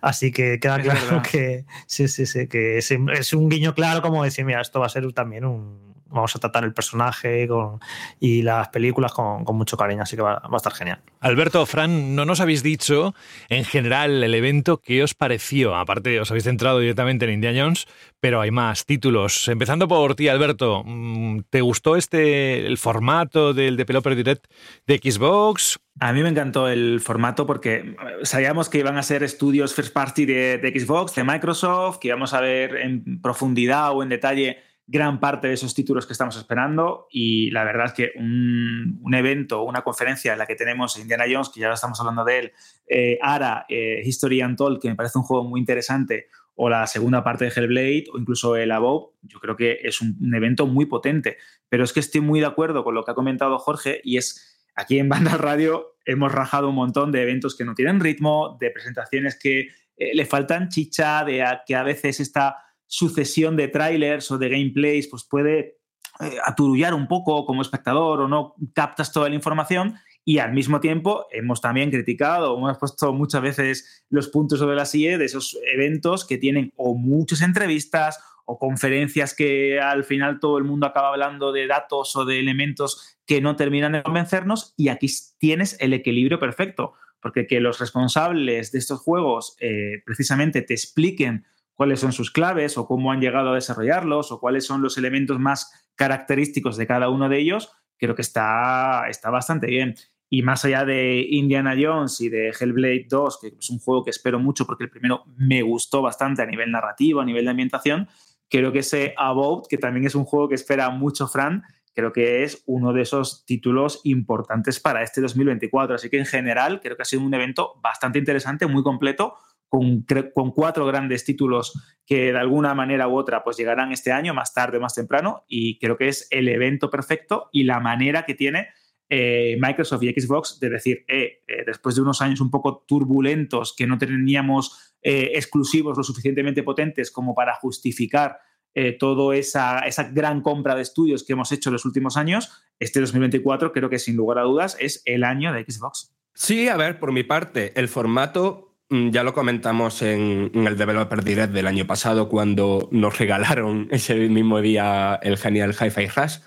Así que queda Es claro verdad. que sí, sí, sí, que es, es un guiño claro como decir, mira, esto va a ser también un. Vamos a tratar el personaje con, y las películas con, con mucho cariño, así que va, va a estar genial. Alberto, Fran, no nos habéis dicho en general el evento qué os pareció. Aparte, os habéis centrado directamente en Indiana Jones, pero hay más títulos. Empezando por ti, Alberto, mm, ¿te gustó este el formato del Developer Direct de Xbox? A mí me encantó el formato porque sabíamos que iban a ser estudios first party de, de Xbox, de Microsoft, que íbamos a ver en profundidad o en detalle gran parte de esos títulos que estamos esperando y la verdad es que un, evento, una conferencia en la que tenemos Indiana Jones, que ya estamos hablando de él, eh, Ara, eh, History Untold, que me parece un juego muy interesante, o la segunda parte de Hellblade, o incluso el Above, yo creo que es un, evento muy potente. Pero es que estoy muy de acuerdo con lo que ha comentado Jorge y es aquí en Banda Radio hemos rajado un montón de eventos que no tienen ritmo, de presentaciones que eh, le faltan chicha, de a- que a veces esta sucesión de trailers o de gameplays pues puede eh, aturullar un poco como espectador o no captas toda la información y al mismo tiempo hemos también criticado, hemos puesto muchas veces los puntos sobre la silla de esos eventos que tienen o muchas entrevistas o conferencias que al final todo el mundo acaba hablando de datos o de elementos que no terminan de convencernos y aquí tienes el equilibrio perfecto, porque que los responsables de estos juegos eh, precisamente te expliquen cuáles son sus claves o cómo han llegado a desarrollarlos o cuáles son los elementos más característicos de cada uno de ellos, creo que está, está bastante bien. Y más allá de Indiana Jones y de Hellblade 2, que es un juego que espero mucho porque el primero me gustó bastante a nivel narrativo, a nivel de ambientación, creo que ese About, que también es un juego que espera mucho Fran, creo que es uno de esos títulos importantes para este 2024. Así que en general creo que ha sido un evento bastante interesante, muy completo, con, cuatro grandes títulos que de alguna manera u otra pues llegarán este año, más tarde o más temprano, y creo que es el evento perfecto y la manera que tiene eh, Microsoft y Xbox de decir, eh, eh, después de unos años un poco turbulentos que no teníamos exclusivos lo suficientemente potentes como para justificar eh, toda esa, esa gran compra de estudios que hemos hecho en los últimos años, este 2024 creo que sin lugar a dudas es el año de Xbox. Sí, a ver, por mi parte, el formato ya lo comentamos en, en el Developer Direct del año pasado cuando nos regalaron ese mismo día el genial Hi-Fi Rush.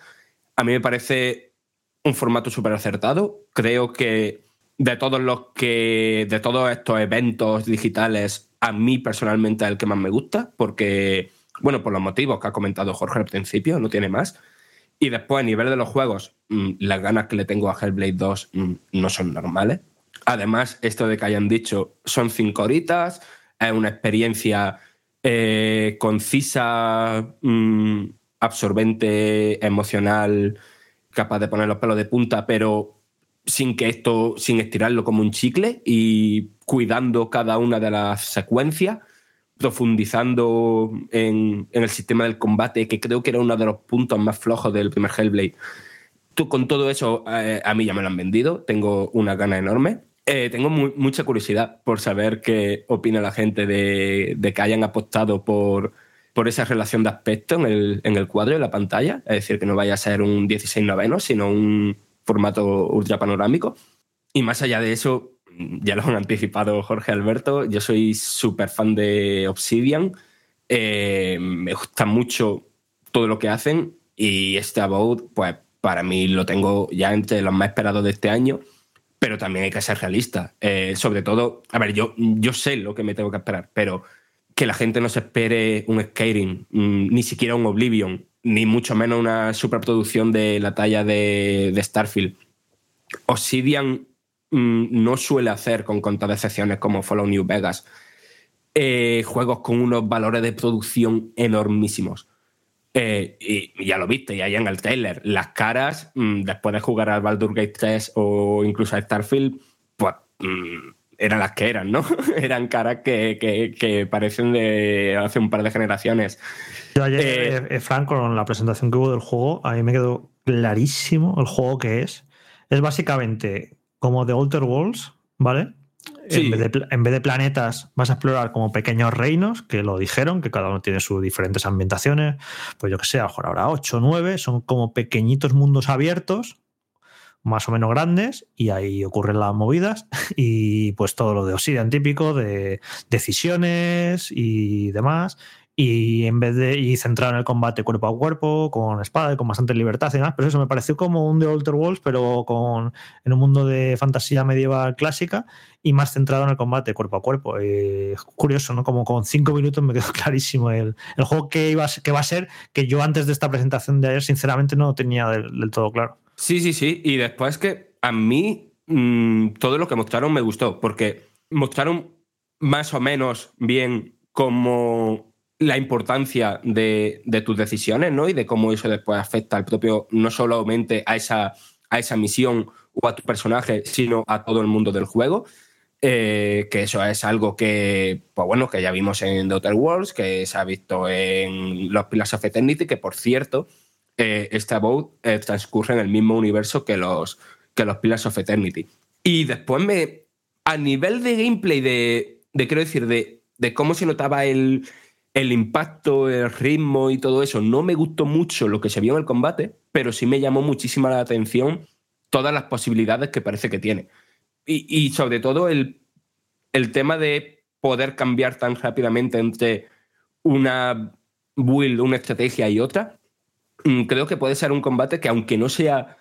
A mí me parece un formato súper acertado. Creo que de todos los que. de todos estos eventos digitales, a mí personalmente es el que más me gusta, porque, bueno, por los motivos que ha comentado Jorge al principio, no tiene más. Y después, a nivel de los juegos, mm, las ganas que le tengo a Hellblade 2 mm, no son normales. Además, esto de que hayan dicho son cinco horitas, es una experiencia eh, concisa, mm, absorbente, emocional, capaz de poner los pelos de punta, pero sin que esto, sin estirarlo como un chicle y cuidando cada una de las secuencias, profundizando en, en el sistema del combate, que creo que era uno de los puntos más flojos del primer Hellblade. Tú, con todo eso, eh, a mí ya me lo han vendido, tengo una gana enorme. Eh, tengo mu- mucha curiosidad por saber qué opina la gente de, de que hayan apostado por, por esa relación de aspecto en el, en el cuadro y la pantalla. Es decir, que no vaya a ser un 16 noveno, sino un formato ultra panorámico. Y más allá de eso, ya lo han anticipado Jorge Alberto, yo soy súper fan de Obsidian. Eh, me gusta mucho todo lo que hacen y este About, pues para mí lo tengo ya entre los más esperados de este año. Pero también hay que ser realista. Eh, sobre todo, a ver, yo, yo sé lo que me tengo que esperar, pero que la gente no se espere un Skyrim, mm, ni siquiera un Oblivion, ni mucho menos una superproducción de la talla de, Starfield. Obsidian mm, no suele hacer con contadas excepciones como Follow New Vegas eh, juegos con unos valores de producción enormísimos. Eh, y ya lo viste, y ahí en el trailer, las caras, mm, después de jugar al Baldur Gate 3 o incluso a Starfield, pues mm, eran las que eran, ¿no? eran caras que, que- que parecen de hace un par de generaciones. Yo ayer, Eh, eh, eh, Frank, con la presentación que hubo del juego, a mí me quedó clarísimo el juego que es. Es básicamente como The Outer Worlds, ¿vale? En, vez de, en vez de planetas, vas a explorar como pequeños reinos, que lo dijeron, que cada uno tiene sus diferentes ambientaciones. Pues yo que sé, a lo mejor habrá 8 o 9, son como pequeñitos mundos abiertos, más o menos grandes, y ahí ocurren las movidas. Y pues todo lo de Obsidian típico, de decisiones y demás. Y en vez de y centrado en el combate cuerpo a cuerpo, con espada y con bastante libertad y demás, pero eso me pareció como un The Outer Worlds, pero con en un mundo de fantasía medieval clásica y más centrado en el combate cuerpo a cuerpo. Curioso, ¿no? Como con cinco minutos me quedó clarísimo el, el juego que, iba a, que va a ser, que yo antes de esta presentación de ayer, sinceramente, no tenía del, del todo claro. Sí, sí, sí. Y después que a mí mm, todo lo que mostraron me gustó, porque mostraron más o menos bien como la importancia de, de tus decisiones, ¿no? Y de cómo eso después afecta al propio, no solamente a esa, a esa misión o a tu personaje, sino a todo el mundo del juego. Eh, que eso es algo que, pues bueno, que ya vimos en The Outer Worlds, que se ha visto en los Pillars of Eternity, que por cierto, eh, este About eh, transcurre en el mismo universo que los, que los Pillars of Eternity. Y después me. A nivel de gameplay, de. de quiero decir, de, de cómo se notaba el, el impacto, el ritmo y todo eso, no me gustó mucho lo que se vio en el combate, pero sí me llamó muchísima la atención todas las posibilidades que parece que tiene. Y, y sobre todo el, el tema de poder cambiar tan rápidamente entre una build, una estrategia y otra, mm, creo que puede ser un combate que aunque no sea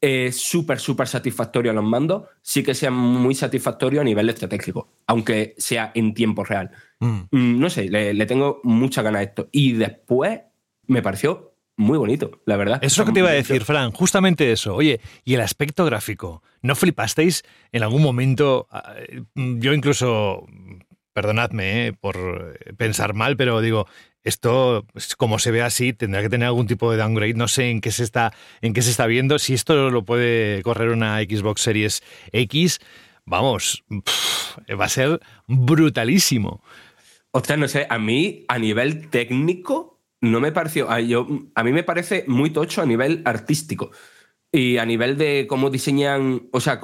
eh, súper, súper satisfactorio a los mandos, sí que sea muy satisfactorio a nivel estratégico, aunque sea en tiempo real. Mm. Mm, No sé, le, le tengo mucha ganas a esto. Y después me pareció muy bonito, la verdad. Eso es lo que te iba a decir, Fran, justamente eso. Oye, y el aspecto gráfico, ¿no flipasteis en algún momento? Ah, Yo incluso, perdonadme eh, por pensar mal, pero digo, esto, como se ve así, tendrá que tener algún tipo de downgrade. No sé en qué se está, en qué se está viendo. Si esto lo puede correr una Xbox Series X, vamos, va a ser brutalísimo. Ostras, no sé, a mí a nivel técnico no me pareció. A, yo, a mí me parece muy tocho a nivel artístico. Y a nivel de cómo diseñan, o sea,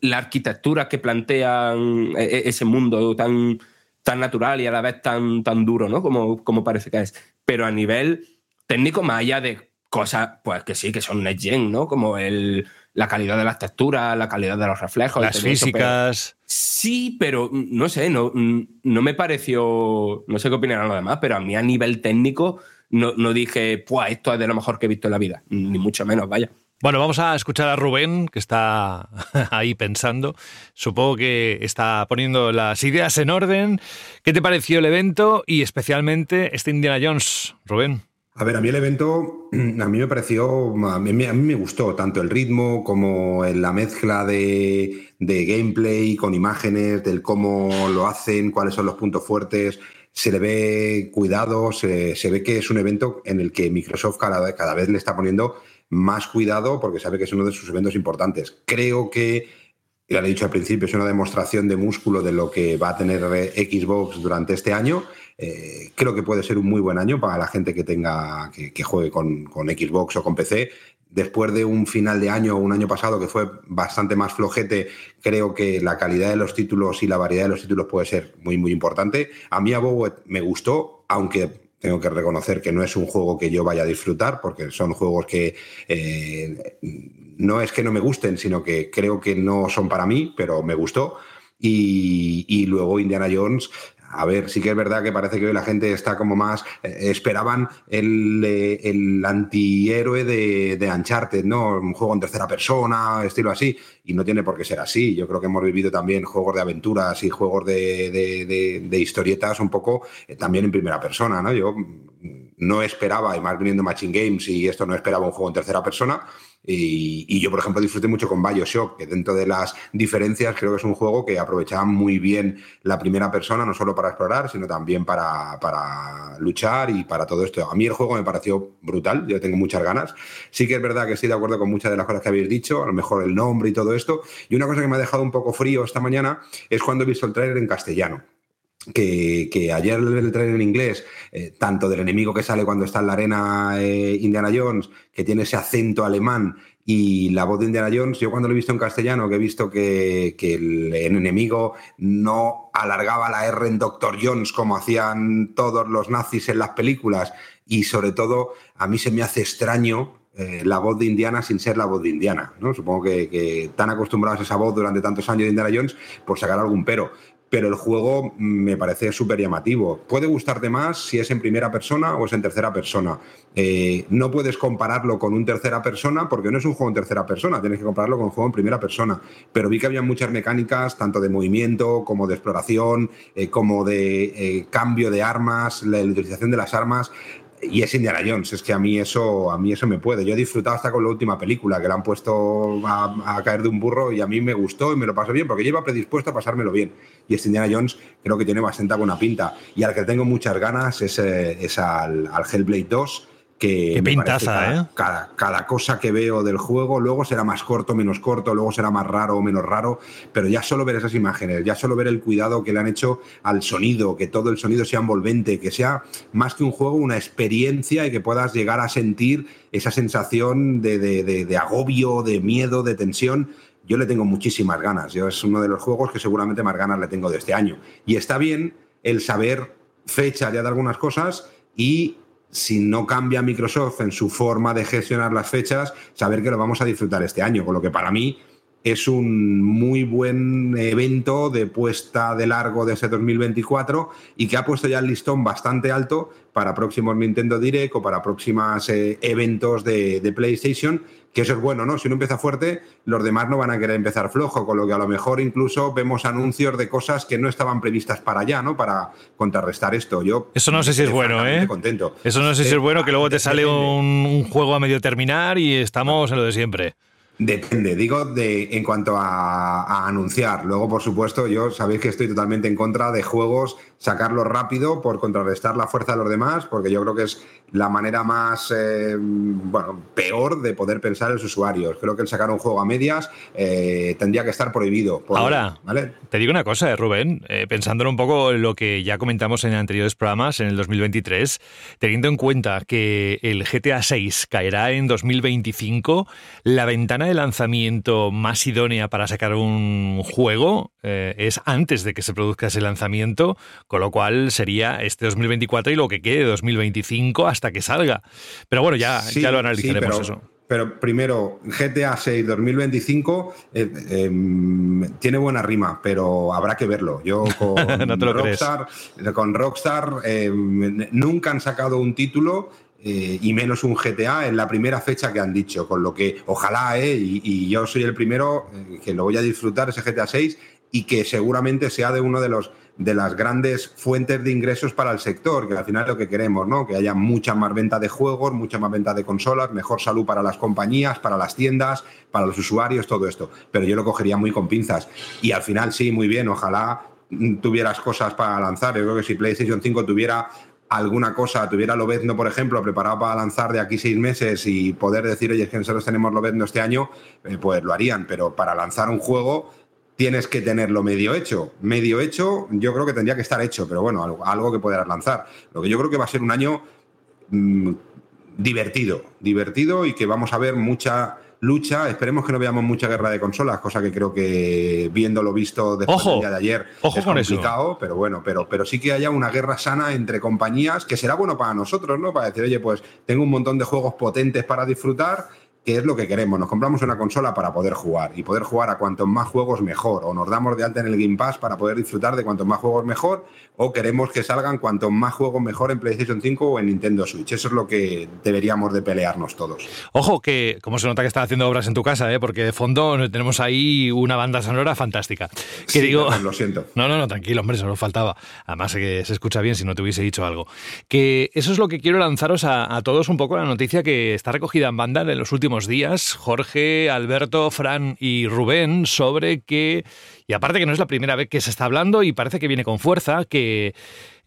la arquitectura que plantean e- e- ese mundo tan, tan natural y a la vez tan, tan duro, ¿no? Como, como parece que es. Pero a nivel técnico, más allá de cosas, pues que sí, que son next gen, ¿no? Como el, la calidad de las texturas, la calidad de los reflejos. Las todo eso, pero- físicas. Sí, pero mm, no sé, no, mm, no me pareció. No sé qué opinarán los demás, pero a mí a nivel técnico no, no dije, pues esto es de lo mejor que he visto en la vida. Ni mucho menos, vaya. Bueno, vamos a escuchar a Rubén, que está ahí pensando. Supongo que está poniendo las ideas en orden. ¿Qué te pareció el evento y especialmente este Indiana Jones, Rubén? A ver, a mí el evento, a mí me pareció, a mí, me gustó tanto el ritmo como la mezcla de, de gameplay con imágenes, del cómo lo hacen, cuáles son los puntos fuertes. Se le ve cuidado, se, se ve que es un evento en el que Microsoft cada, cada vez le está poniendo más cuidado porque sabe que es uno de sus eventos importantes. Creo que ya lo he dicho al principio, es una demostración de músculo de lo que va a tener Xbox durante este año. Eh, creo que puede ser un muy buen año para la gente que tenga que, juegue con, con Xbox o con PC. Después de un final de año, un año pasado que fue bastante más flojete, creo que la calidad de los títulos y la variedad de los títulos puede ser muy, muy importante. A mí Abowet me gustó, aunque tengo que reconocer que no es un juego que yo vaya a disfrutar, porque son juegos que eh, no es que no me gusten, sino que creo que no son para mí, pero me gustó. Y, y luego Indiana Jones, a ver, sí que es verdad que parece que hoy la gente está como más. eh, esperaban el, eh, el antihéroe de, de Uncharted, ¿no? Un juego en tercera persona, estilo así. Y no tiene por qué ser así. Yo creo que hemos vivido también juegos de aventuras y juegos de, de- de- de historietas un poco eh, también en primera persona, ¿no? Yo mm, no esperaba, y más viniendo Machine Games y esto no esperaba un juego en tercera persona. Y, yo, por ejemplo, disfruté mucho con Bioshock, que dentro de las diferencias creo que es un juego que aprovechaba muy bien la primera persona, no solo para explorar, sino también para, para luchar y para todo esto. A mí el juego me pareció brutal, yo tengo muchas ganas. Sí que es verdad que estoy de acuerdo con muchas de las cosas que habéis dicho, a lo mejor el nombre y todo esto. Y una cosa que me ha dejado un poco frío esta mañana es cuando he visto el tráiler en castellano que, ayer el trailer en inglés, eh, tanto del enemigo que sale cuando está en la arena eh, Indiana Jones, que tiene ese acento alemán, y la voz de Indiana Jones, yo cuando lo he visto en castellano, que he visto que, el enemigo no alargaba la R en Doctor Jones como hacían todos los nazis en las películas, y sobre todo a mí se me hace extraño eh, la voz de Indiana sin ser la voz de Indiana. ¿no? Supongo que, que tan acostumbrados a esa voz durante tantos años de Indiana Jones por sacar algún pero. Pero el juego me parece súper llamativo. Puede gustarte más si es en primera persona o es en tercera persona. Eh, no puedes compararlo con un tercera persona porque no es un juego en tercera persona, tienes que compararlo con un juego en primera persona. Pero vi que había muchas mecánicas, tanto de movimiento como de exploración, eh, como de eh, cambio de armas, la utilización de las armas y es Indiana Jones, es que a mí eso a mí eso me puede. Yo he disfrutado hasta con la última película, que la han puesto a, caer de un burro y a mí me gustó y me lo pasó bien, porque yo iba predispuesto a pasármelo bien. Y este Indiana Jones creo que tiene bastante buena pinta. Y al que tengo muchas ganas es, eh, es al, al Hellblade 2. Que Qué pintaza, cada, ¿eh? cada, cada cosa que veo del juego, luego será más corto, menos corto, luego será más raro o menos raro, pero ya solo ver esas imágenes, ya solo ver el cuidado que le han hecho al sonido, que todo el sonido sea envolvente, que sea más que un juego, una experiencia y que puedas llegar a sentir esa sensación de, de- de- de agobio, de miedo, de tensión. Yo le tengo muchísimas ganas. Yo es uno de los juegos que seguramente más ganas le tengo de este año. Y está bien el saber fecha ya de algunas cosas y si no cambia Microsoft en su forma de gestionar las fechas, saber que lo vamos a disfrutar este año, con lo que para mí es un muy buen evento de puesta de largo de ese 2024 y que ha puesto ya el listón bastante alto para próximos Nintendo Direct o para próximos eh, eventos de, de PlayStation, que eso es bueno, ¿no? Si uno empieza fuerte, los demás no van a querer empezar flojo, con lo que a lo mejor incluso vemos anuncios de cosas que no estaban previstas para allá, ¿no? Para contrarrestar esto. Yo Eso no sé si es bueno, ¿eh? contento. Eso no sé si es Eh, bueno, que luego te sale un, un juego a medio terminar y estamos en lo de siempre. Depende, digo de en cuanto a, a anunciar. Luego, por supuesto, yo sabéis que estoy totalmente en contra de juegos sacarlos rápido por contrarrestar la fuerza de los demás, porque yo creo que es la manera más, eh, bueno, peor de poder pensar en los usuarios. Creo que el sacar un juego a medias eh, tendría que estar prohibido. por- Ahora, ¿vale? te digo una cosa, eh, Rubén, eh, pensándolo un poco en lo que ya comentamos en anteriores programas, en el 2023, teniendo en cuenta que el GTA 6 caerá en 2025, la ventana de lanzamiento más idónea para sacar un juego es antes de que se produzca ese lanzamiento, con lo cual sería este 2024 y lo que quede de 2025 hasta que salga. Pero bueno, ya, Sí, ya lo sí, analizaremos pero, eso. Pero primero, GTA 6 2025 eh, eh, tiene buena rima, pero habrá que verlo. Yo con No. Rockstar, con Rockstar eh, nunca han sacado un título. eh, y menos un GTA en la primera fecha que han dicho, con lo que ojalá, eh, y, y yo soy el primero eh, que lo voy a disfrutar ese GTA 6 y que seguramente sea de uno de los de las grandes fuentes de ingresos para el sector, que al final es lo que queremos, ¿no? Que haya mucha más venta de juegos, mucha más venta de consolas, mejor salud para las compañías, para las tiendas, para los usuarios, todo esto. Pero yo lo cogería muy con pinzas. Y al final sí, muy bien, ojalá tuvieras cosas para lanzar. Yo creo que si PlayStation 5 tuviera alguna cosa, tuviera Lobezno, por ejemplo, preparado para lanzar de aquí seis meses y poder decir, oye, es que nosotros tenemos Lobezno este año, eh, pues lo harían. Pero para lanzar un juego tienes que tenerlo medio hecho. Medio hecho, yo creo que tendría que estar hecho, pero bueno, algo, algo que puedas lanzar. Lo que yo creo que va a ser un año mm, divertido, divertido y que vamos a ver mucha lucha. Esperemos que no veamos mucha guerra de consolas, cosa que creo que viendo lo visto después Ojo, del día de ayer ojo es con eso. complicado, pero bueno, pero, pero sí que haya una guerra sana entre compañías, que será bueno para nosotros, ¿no? Para decir, oye, pues tengo un montón de juegos potentes para disfrutar que es lo que queremos. Nos compramos una consola para poder jugar y poder jugar a cuantos más juegos mejor. O nos damos de alta en el Game Pass para poder disfrutar de cuantos más juegos mejor. O queremos que salgan cuantos más juegos mejor en PlayStation 5 o en Nintendo Switch. Eso es lo que deberíamos de pelearnos todos. Ojo, que como se nota que estás haciendo obras en tu casa, ¿eh? porque de fondo tenemos ahí una banda sonora fantástica. Que Sí, digo, lo siento. No, no, no, tranquilo, hombre, solo faltaba. Además que se escucha bien si no te hubiese dicho algo. Que eso es lo que quiero lanzaros a, a todos un poco la noticia que está recogida en banda en los últimos días. Jorge, Alberto, Fran y Rubén sobre que, y aparte que no es la primera vez que se está hablando y parece que viene con fuerza, que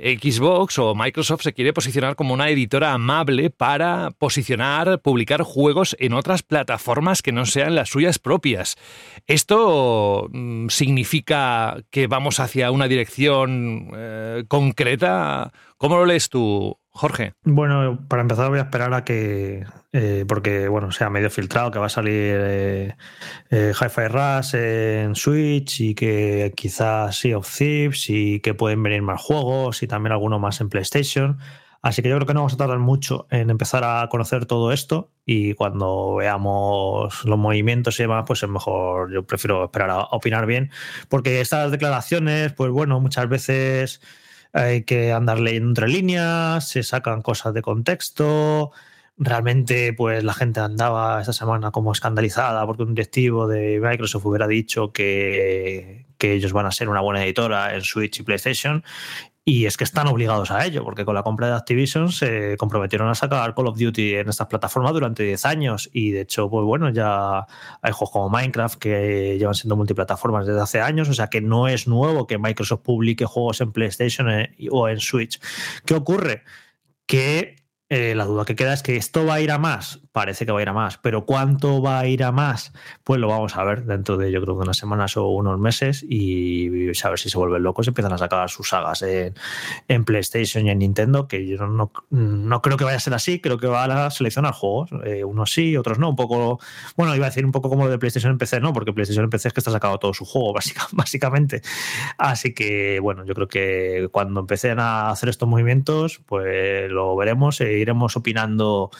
Xbox o Microsoft se quiere posicionar como una editora amable para posicionar, publicar juegos en otras plataformas que no sean las suyas propias. ¿Esto mm, significa que vamos hacia una dirección eh, concreta? ¿Cómo lo lees tú, Jorge? Bueno, para empezar voy a esperar a que, eh, porque bueno, sea medio filtrado que va a salir eh, eh, Hi-Fi Rush en Switch y que quizás Sea of Thieves y que pueden venir más juegos y también alguno más en PlayStation. Así que yo creo que no vamos a tardar mucho en empezar a conocer todo esto y cuando veamos los movimientos y demás, pues es mejor, yo prefiero esperar a opinar bien, porque estas declaraciones, pues bueno, muchas veces hay que andar leyendo entre líneas, se sacan cosas de contexto. Realmente, pues la gente andaba esta semana como escandalizada porque un directivo de Microsoft hubiera dicho que, que ellos van a ser una buena editora en Switch y PlayStation. Y es que están obligados a ello, porque con la compra de Activision se comprometieron a sacar Call of Duty en estas plataformas durante 10 años. Y de hecho, pues bueno, ya hay juegos como Minecraft que llevan siendo multiplataformas desde hace años. O sea que no es nuevo que Microsoft publique juegos en PlayStation eh, o en Switch. ¿Qué ocurre? Que eh, la duda que queda es que esto va a ir a más. Parece que va a ir a más, pero ¿cuánto va a ir a más? Pues lo vamos a ver dentro de, yo creo que unas semanas o unos meses y a ver si se vuelven locos y empiezan a sacar sus sagas en, en PlayStation y en Nintendo, que yo no, no creo que vaya a ser así, creo que van a seleccionar juegos, eh, unos sí, otros no, un poco, bueno, iba a decir un poco como lo de PlayStation en PC, no, porque PlayStation en PC es que está sacado todo su juego, básica- básicamente. Así que, bueno, yo creo que cuando empecen a hacer estos movimientos, pues lo veremos e iremos opinando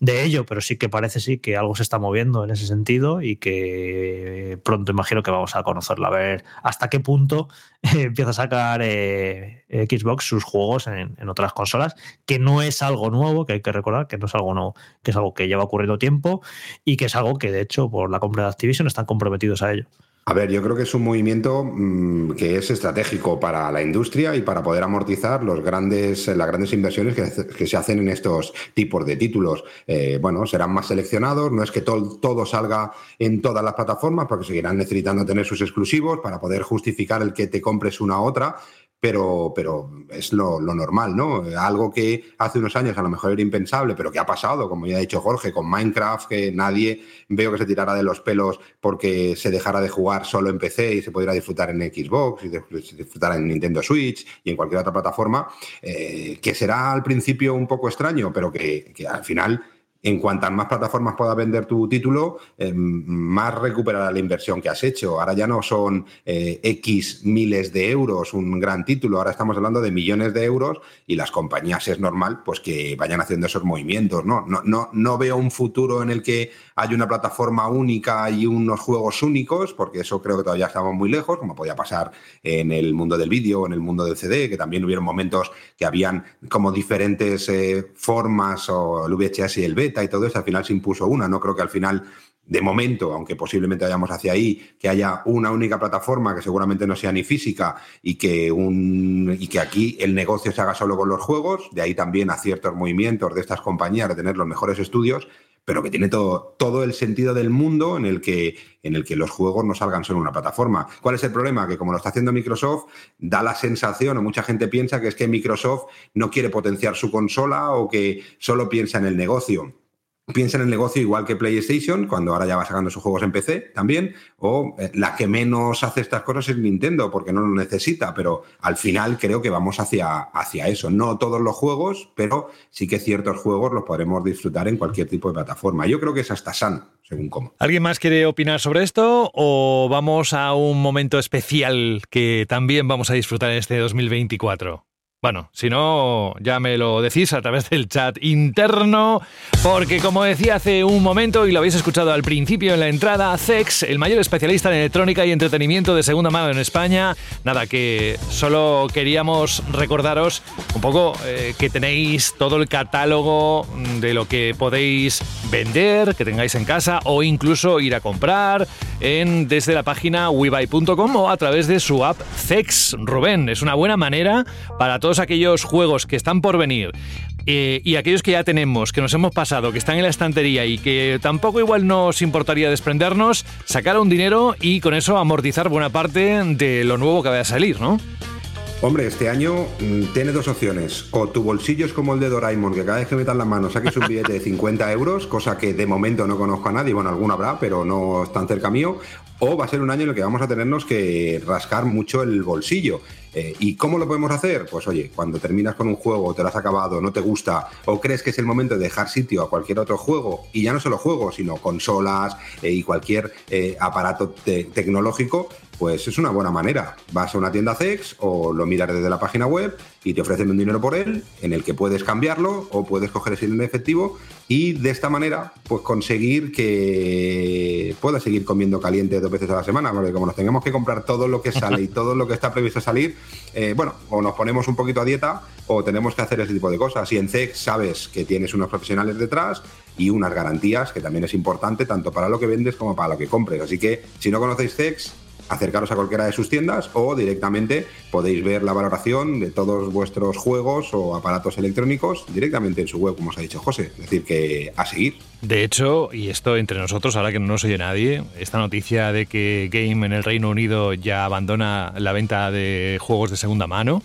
de ello, pero sí que parece sí que algo se está moviendo en ese sentido y que pronto imagino que vamos a conocerlo, a ver hasta qué punto empieza a sacar eh, Xbox sus juegos en, en otras consolas, que no es algo nuevo, que hay que recordar que no es algo nuevo, que es algo que lleva ocurriendo tiempo y que es algo que de hecho por la compra de Activision están comprometidos a ello. A ver, yo creo que es un movimiento mm, que es estratégico para la industria y para poder amortizar los grandes, las grandes inversiones que, se hacen en estos tipos de títulos. Eh, bueno, serán más seleccionados, no es que todo, todo salga en todas las plataformas, porque seguirán necesitando tener sus exclusivos para poder justificar el que te compres una u otra. Pero, pero es lo, normal, ¿no? Algo que hace unos años a lo mejor era impensable, pero que ha pasado, como ya ha dicho Jorge, con Minecraft, que nadie veo que se tirara de los pelos porque se dejara de jugar solo en PC y se pudiera disfrutar en Xbox y disfrutar en Nintendo Switch y en cualquier otra plataforma, eh, que será al principio un poco extraño, pero que al final, en cuantas más plataformas pueda vender tu título, eh, más recuperará la inversión que has hecho. Ahora ya no son eh, X miles de euros un gran título, ahora estamos hablando de millones de euros y las compañías es normal pues que vayan haciendo esos movimientos. ¿no? No, no, no veo un futuro en el que haya una plataforma única y unos juegos únicos, porque eso creo que todavía estamos muy lejos, como podía pasar en el mundo del vídeo o en el mundo del CD, que también hubieron momentos que habían como diferentes eh, formas, o el VHS y el y todo eso, al final se impuso una. No creo que al final de momento, aunque posiblemente vayamos hacia ahí, que haya una única plataforma que seguramente no sea ni física y que, un, y que aquí el negocio se haga solo con los juegos, de ahí también a ciertos movimientos de estas compañías de tener los mejores estudios, pero que tiene todo, todo el sentido del mundo en el, que, en el que los juegos no salgan solo en una plataforma. ¿Cuál es el problema? Que como lo está haciendo Microsoft, da la sensación, o mucha gente piensa que es que Microsoft no quiere potenciar su consola o que solo piensa en el negocio piensa en el negocio igual que PlayStation, cuando ahora ya va sacando sus juegos en PC también, o eh, la que menos hace estas cosas es Nintendo, porque no lo necesita, pero al final creo que vamos hacia, hacia eso. No todos los juegos, pero sí que ciertos juegos los podremos disfrutar en cualquier tipo de plataforma. Yo creo que es hasta sano, según cómo. ¿Alguien más quiere opinar sobre esto o vamos a un momento especial que también vamos a disfrutar en este 2024? Bueno, si no, ya me lo decís a través del chat interno, porque como decía hace un momento y lo habéis escuchado al principio en la entrada, CEX, el mayor especialista en electrónica y entretenimiento de segunda mano en España, nada, que solo queríamos recordaros un poco eh, que tenéis todo el catálogo de lo que podéis vender, que tengáis en casa o incluso ir a comprar desde la página webuy.com o a través de su app CEX Rubén. Es una buena manera para todos aquellos juegos que están por venir eh, y aquellos que ya tenemos, que nos hemos pasado, que están en la estantería y que tampoco igual nos importaría desprendernos, sacar un dinero y con eso amortizar buena parte de lo nuevo que vaya a salir, ¿no? Hombre, este año mm, tienes dos opciones. O tu bolsillo es como el de Doraemon, que cada vez que metas las manos saques un billete de 50 euros, cosa que de momento no conozco a nadie, bueno, alguno habrá, pero no es tan cerca mío. O va a ser un año en el que vamos a tenernos que rascar mucho el bolsillo. Eh, ¿Y cómo lo podemos hacer? Pues oye, cuando terminas con un juego, te lo has acabado, no te gusta, o crees que es el momento de dejar sitio a cualquier otro juego, y ya no solo juegos, sino consolas eh, y cualquier eh, aparato te- tecnológico, pues es una buena manera. Vas a una tienda CEX o lo miras desde la página web y te ofrecen un dinero por él, en el que puedes cambiarlo o puedes coger ese dinero en efectivo y de esta manera pues conseguir que puedas seguir comiendo caliente dos veces a la semana, porque como nos tengamos que comprar todo lo que sale y todo lo que está previsto salir, eh, bueno, o nos ponemos un poquito a dieta o tenemos que hacer ese tipo de cosas. Y en CEX sabes que tienes unos profesionales detrás y unas garantías, que también es importante tanto para lo que vendes como para lo que compres. Así que si no conocéis CEX, acercaros a cualquiera de sus tiendas o directamente podéis ver la valoración de todos vuestros juegos o aparatos electrónicos directamente en su web, como os ha dicho José. Es decir, que a seguir. De hecho, y esto entre nosotros, ahora que no nos oye nadie, esta noticia de que Game en el Reino Unido ya abandona la venta de juegos de segunda mano,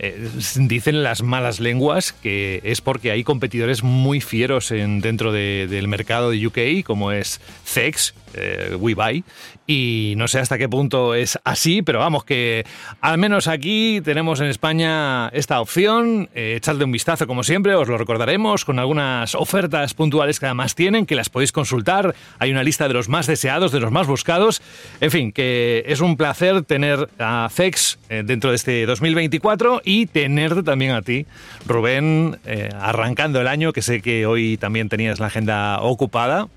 eh, dicen las malas lenguas que es porque hay competidores muy fieros en, dentro de- del mercado de UK, como es CEX, eh, WeBuy, y no sé hasta qué punto es así, pero vamos, que al menos aquí tenemos en España esta opción. Eh, echadle un vistazo, como siempre, os lo recordaremos, con algunas ofertas puntuales que además tienen, que las podéis consultar. Hay una lista de los más deseados, de los más buscados. En fin, que es un placer tener a CEX eh, dentro de este 2024 y tenerte también a ti, Rubén, eh, arrancando el año, que sé que hoy también tenías la agenda ocupada.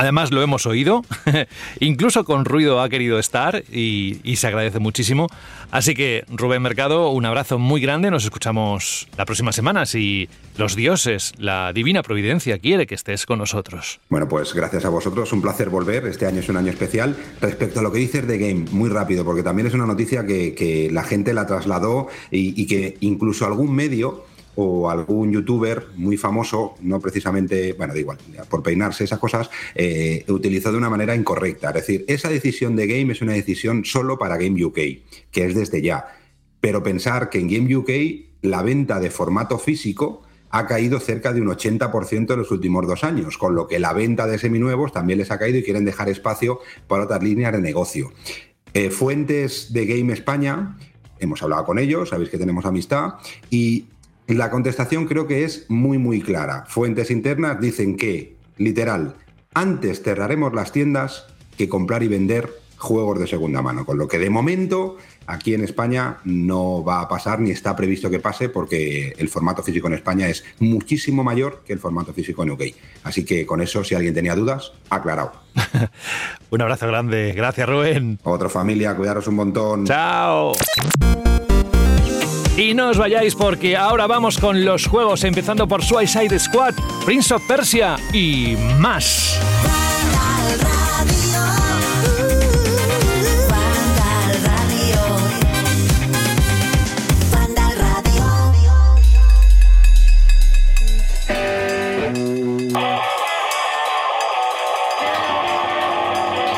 Además lo hemos oído, incluso con ruido ha querido estar y, se agradece muchísimo. Así que Rubén Mercado, un abrazo muy grande, nos escuchamos la próxima semana si los dioses, la divina providencia quiere que estés con nosotros. Bueno, pues gracias a vosotros, un placer volver. Este año es un año especial. Respecto a lo que dices de Game, muy rápido, porque también es una noticia que, la gente la trasladó y que incluso algún medio o algún youtuber muy famoso, no precisamente, bueno, da igual, por peinarse esas cosas, eh, utilizó de una manera incorrecta. Es decir, esa decisión de Game es una decisión solo para Game UK, que es desde ya. Pero pensar que en Game UK la venta de formato físico ha caído cerca de un 80% en los últimos dos años, con lo que la venta de seminuevos también les ha caído y quieren dejar espacio para otras líneas de negocio. Eh, fuentes de Game España, hemos hablado con ellos, sabéis que tenemos amistad, y la contestación creo que es muy, muy clara. Fuentes internas dicen que, literal, antes cerraremos las tiendas que comprar y vender juegos de segunda mano, con lo que de momento aquí en España no va a pasar ni está previsto que pase porque el formato físico en España es muchísimo mayor que el formato físico en UK. Así que con eso, si alguien tenía dudas, aclarado. Un abrazo grande, gracias Rubén. Otra familia, cuidaros un montón. Chao. Y no os vayáis porque ahora vamos con los juegos, empezando por Suicide Squad, Prince of Persia y más.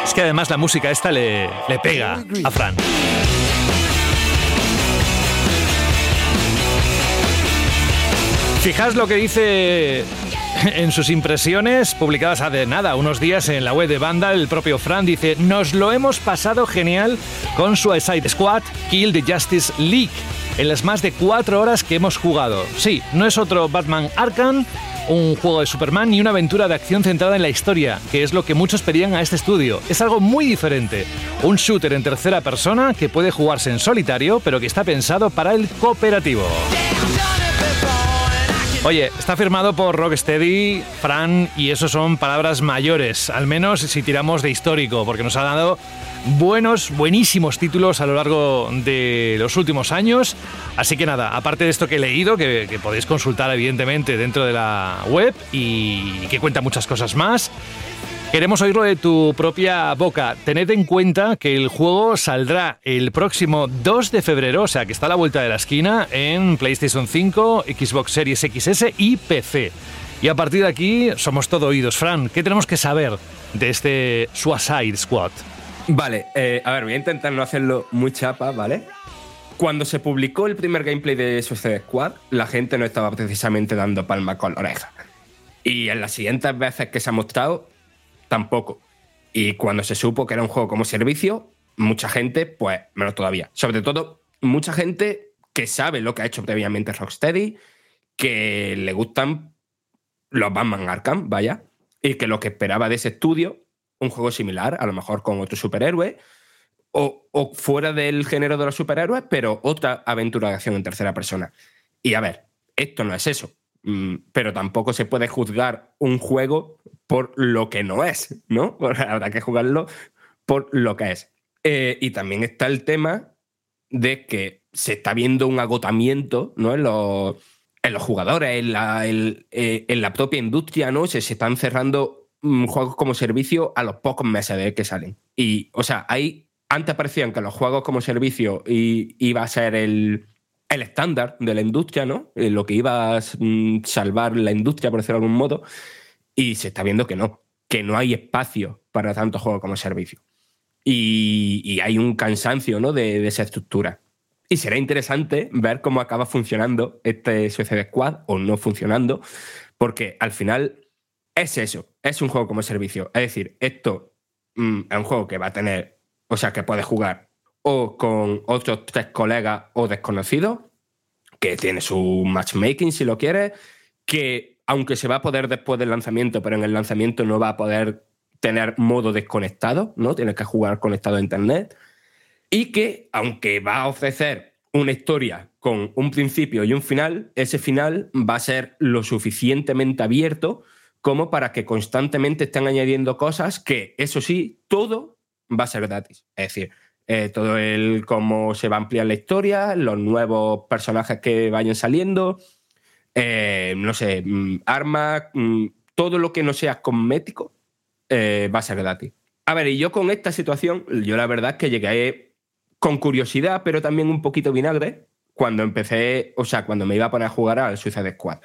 Es que además la música esta le, le pega a Fran. Fijaos lo que dice en sus impresiones publicadas hace nada, unos días en la web de Vandal, el propio Fran dice, nos lo hemos pasado genial con Suicide Squad Kill the Justice League en las más de cuatro horas que hemos jugado. Sí, no es otro Batman Arkham, un juego de Superman ni una aventura de acción centrada en la historia, que es lo que muchos pedían a este estudio. Es algo muy diferente. Un shooter en tercera persona que puede jugarse en solitario, pero que está pensado para el cooperativo. Oye, está firmado por Rocksteady, Fran, y eso son palabras mayores, al menos si tiramos de histórico, porque nos ha dado buenos, buenísimos títulos a lo largo de los últimos años. Así que nada, aparte de esto que he leído, que, que podéis consultar evidentemente dentro de la web y que cuenta muchas cosas más, Queremos oírlo de tu propia boca. Tened en cuenta que el juego saldrá el próximo 2 de febrero, o sea que está a la vuelta de la esquina, en PlayStation 5, Xbox Series XS y PC. Y a partir de aquí somos todo oídos. Fran, ¿qué tenemos que saber de este Suicide Squad? Vale, eh, a ver, voy a intentar no hacerlo muy chapa, ¿vale? Cuando se publicó el primer gameplay de Suicide Squad, la gente no estaba precisamente dando palma con la oreja. Y en las siguientes veces que se ha mostrado, tampoco. Y cuando se supo que era un juego como servicio, mucha gente, pues menos todavía. Sobre todo, mucha gente que sabe lo que ha hecho previamente Rocksteady, que le gustan los Batman Arkham, vaya, y que lo que esperaba de ese estudio, un juego similar, a lo mejor con otro superhéroe, o, o fuera del género de los superhéroes, pero otra aventura de acción en tercera persona. Y a ver, esto no es eso. Mm, pero tampoco se puede juzgar un juego por lo que no es, ¿no? Habrá que jugarlo por lo que es. Eh, y también está el tema de que se está viendo un agotamiento ¿no? en, los, jugadores, en la, eh, en la propia industria, ¿no? Se, están cerrando mm, juegos como servicio a los pocos meses de que salen. Y, o sea, hay, antes parecían que los juegos como servicio iba a ser el, el estándar de la industria, ¿no? Eh, Lo que iba a mm, salvar la industria, por decirlo de algún modo, y se está viendo que no, que no hay espacio para tanto juego como servicio. Y, hay un cansancio ¿no? de, de esa estructura. Y será interesante ver cómo acaba funcionando este Suicide Squad o no funcionando, porque al final es eso, es un juego como servicio. Es decir, esto mm, es un juego que va a tener, o sea, que puedes jugar o con otros tres colegas o desconocidos, que tiene su matchmaking si lo quieres, que aunque se va a poder después del lanzamiento, pero en el lanzamiento no va a poder tener modo desconectado, ¿no? Tienes que jugar conectado a internet. Y que, aunque va a ofrecer una historia con un principio y un final, ese final va a ser lo suficientemente abierto como para que constantemente estén añadiendo cosas que, eso sí, todo va a ser gratis. Es decir, eh, todo el cómo se va a ampliar la historia, los nuevos personajes que vayan saliendo, eh, no sé, mm, armas, mm, todo lo que no sea cosmético eh, va a ser gratis. A ver, y yo con esta situación, yo la verdad es que llegué con curiosidad, pero también un poquito vinagre, cuando empecé, o sea, cuando me iba a poner a jugar al Suicide Squad.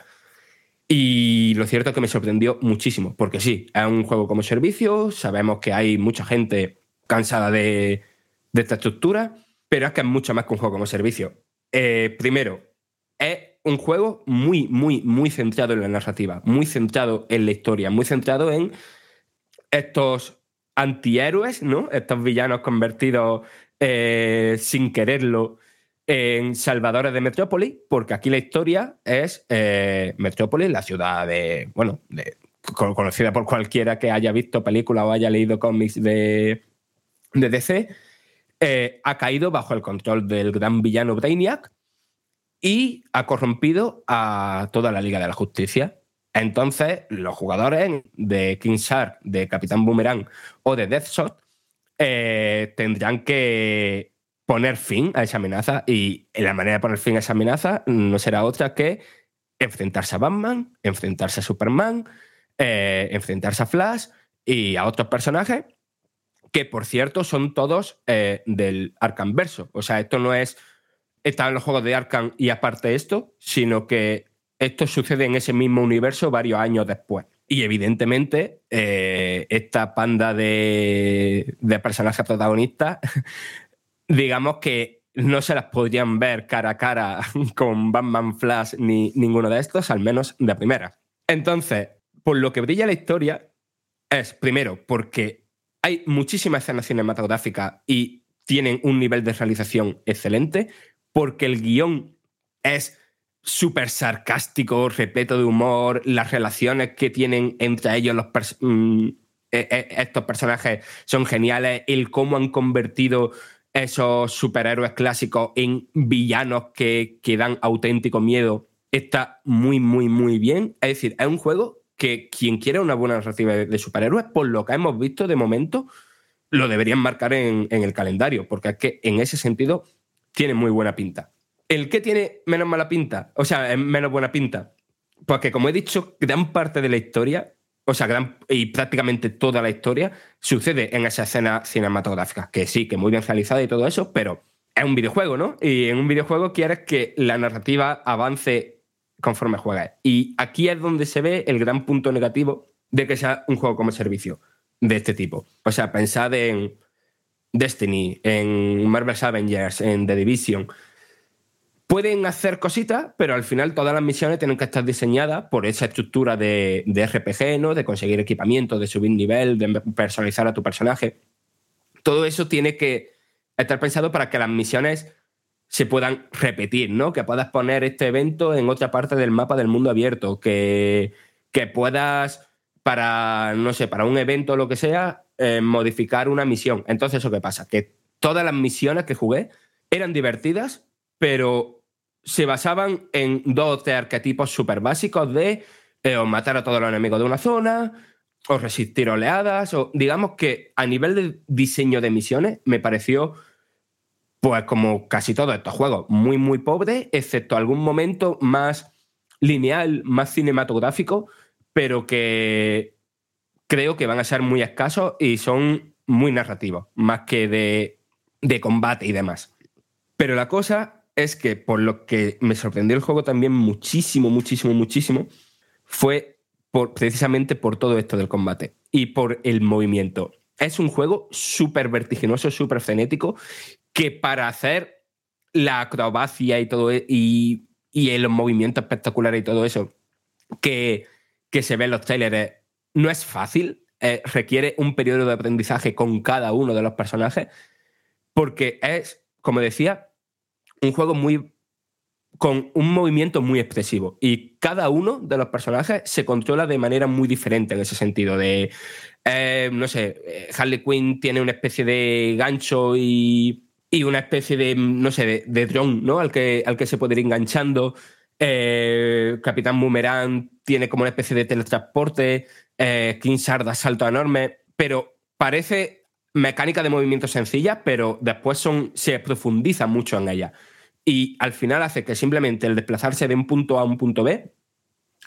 Y lo cierto es que me sorprendió muchísimo, porque sí, es un juego como servicio, sabemos que hay mucha gente cansada de, de esta estructura, pero es que es mucho más que un juego como servicio. Eh, primero, es un juego muy, muy, muy centrado en la narrativa, muy centrado en la historia, muy centrado en estos antihéroes, ¿no? Estos villanos convertidos eh, sin quererlo en salvadores de Metrópolis, porque aquí la historia es eh, Metrópolis, la ciudad de, bueno, conocida por cualquiera que haya visto películas o haya leído cómics de DC, eh, ha caído bajo el control del gran villano Brainiac y ha corrompido a toda la Liga de la Justicia. Entonces, los jugadores de King Shark, de Capitán Boomerang o de Deathshot eh, tendrán que poner fin a esa amenaza y la manera de poner fin a esa amenaza no será otra que enfrentarse a Batman, enfrentarse a Superman, eh, enfrentarse a Flash y a otros personajes que, por cierto, son todos eh, del Arkham Verso. O sea, esto no es están los juegos de Arkham y aparte esto, sino que esto sucede en ese mismo universo varios años después. Y evidentemente, eh, esta panda de, de personajes protagonistas, digamos que no se las podrían ver cara a cara con Batman Flash ni ninguno de estos, al menos de primera. Entonces, por lo que brilla la historia es, primero, porque hay muchísimas escenas cinematográficas y tienen un nivel de realización excelente, porque el guion es súper sarcástico, repleto de humor, las relaciones que tienen entre ellos los mm, eh, eh, estos personajes son geniales, el cómo han convertido esos superhéroes clásicos en villanos que, que dan auténtico miedo está muy, muy, muy bien. Es decir, es un juego que quien quiera una buena narrativa de, superhéroes, por lo que hemos visto de momento, lo deberían marcar en, el calendario, porque es que en ese sentido tiene muy buena pinta. ¿El que tiene menos mala pinta? O sea, menos buena pinta. Porque como he dicho, gran parte de la historia, o sea, gran, y prácticamente toda la historia, sucede en esa escena cinematográfica. Que sí, que muy bien realizada y todo eso, pero es un videojuego, ¿no? Y en un videojuego quieres que la narrativa avance conforme juegas. Y aquí es donde se ve el gran punto negativo de que sea un juego como servicio de este tipo. O sea, pensad en Destiny, en Marvel's Avengers, en The Division. Pueden hacer cositas, pero al final todas las misiones tienen que estar diseñadas por esa estructura de, de RPG, ¿no? De conseguir equipamiento, de subir nivel, de personalizar a tu personaje. Todo eso tiene que estar pensado para que las misiones se puedan repetir, ¿no? Que puedas poner este evento en otra parte del mapa del mundo abierto, que, que puedas para, no sé, para un evento o lo que sea, eh, modificar una misión. Entonces, ¿eso qué pasa? Que todas las misiones que jugué eran divertidas, pero se basaban en dos de arquetipos súper básicos de eh, o matar a todos los enemigos de una zona, o resistir oleadas, o digamos que a nivel de diseño de misiones me pareció, pues como casi todos estos juegos, muy, muy pobre, excepto algún momento más lineal, más cinematográfico, pero que creo que van a ser muy escasos y son muy narrativos, más que de, de combate y demás. Pero la cosa es que por lo que me sorprendió el juego también muchísimo, muchísimo, muchísimo, fue por, precisamente por todo esto del combate y por el movimiento. Es un juego súper vertiginoso, súper frenético, que para hacer la acrobacia y todo e- y, y los movimientos espectaculares y todo eso que, que se ve en los trailers no es fácil, eh, requiere un periodo de aprendizaje con cada uno de los personajes, porque es, como decía, un juego muy con un movimiento muy expresivo y cada uno de los personajes se controla de manera muy diferente en ese sentido de eh, no sé eh, Harley Quinn tiene una especie de gancho y, y una especie de no sé de, de dron ¿no? al, que, al que se puede ir enganchando Eh, Capitán Boomerang tiene como una especie de teletransporte eh, King Sarda salto enorme pero parece mecánica de movimiento sencilla pero después son, se profundiza mucho en ella y al final hace que simplemente el desplazarse de un punto A a un punto B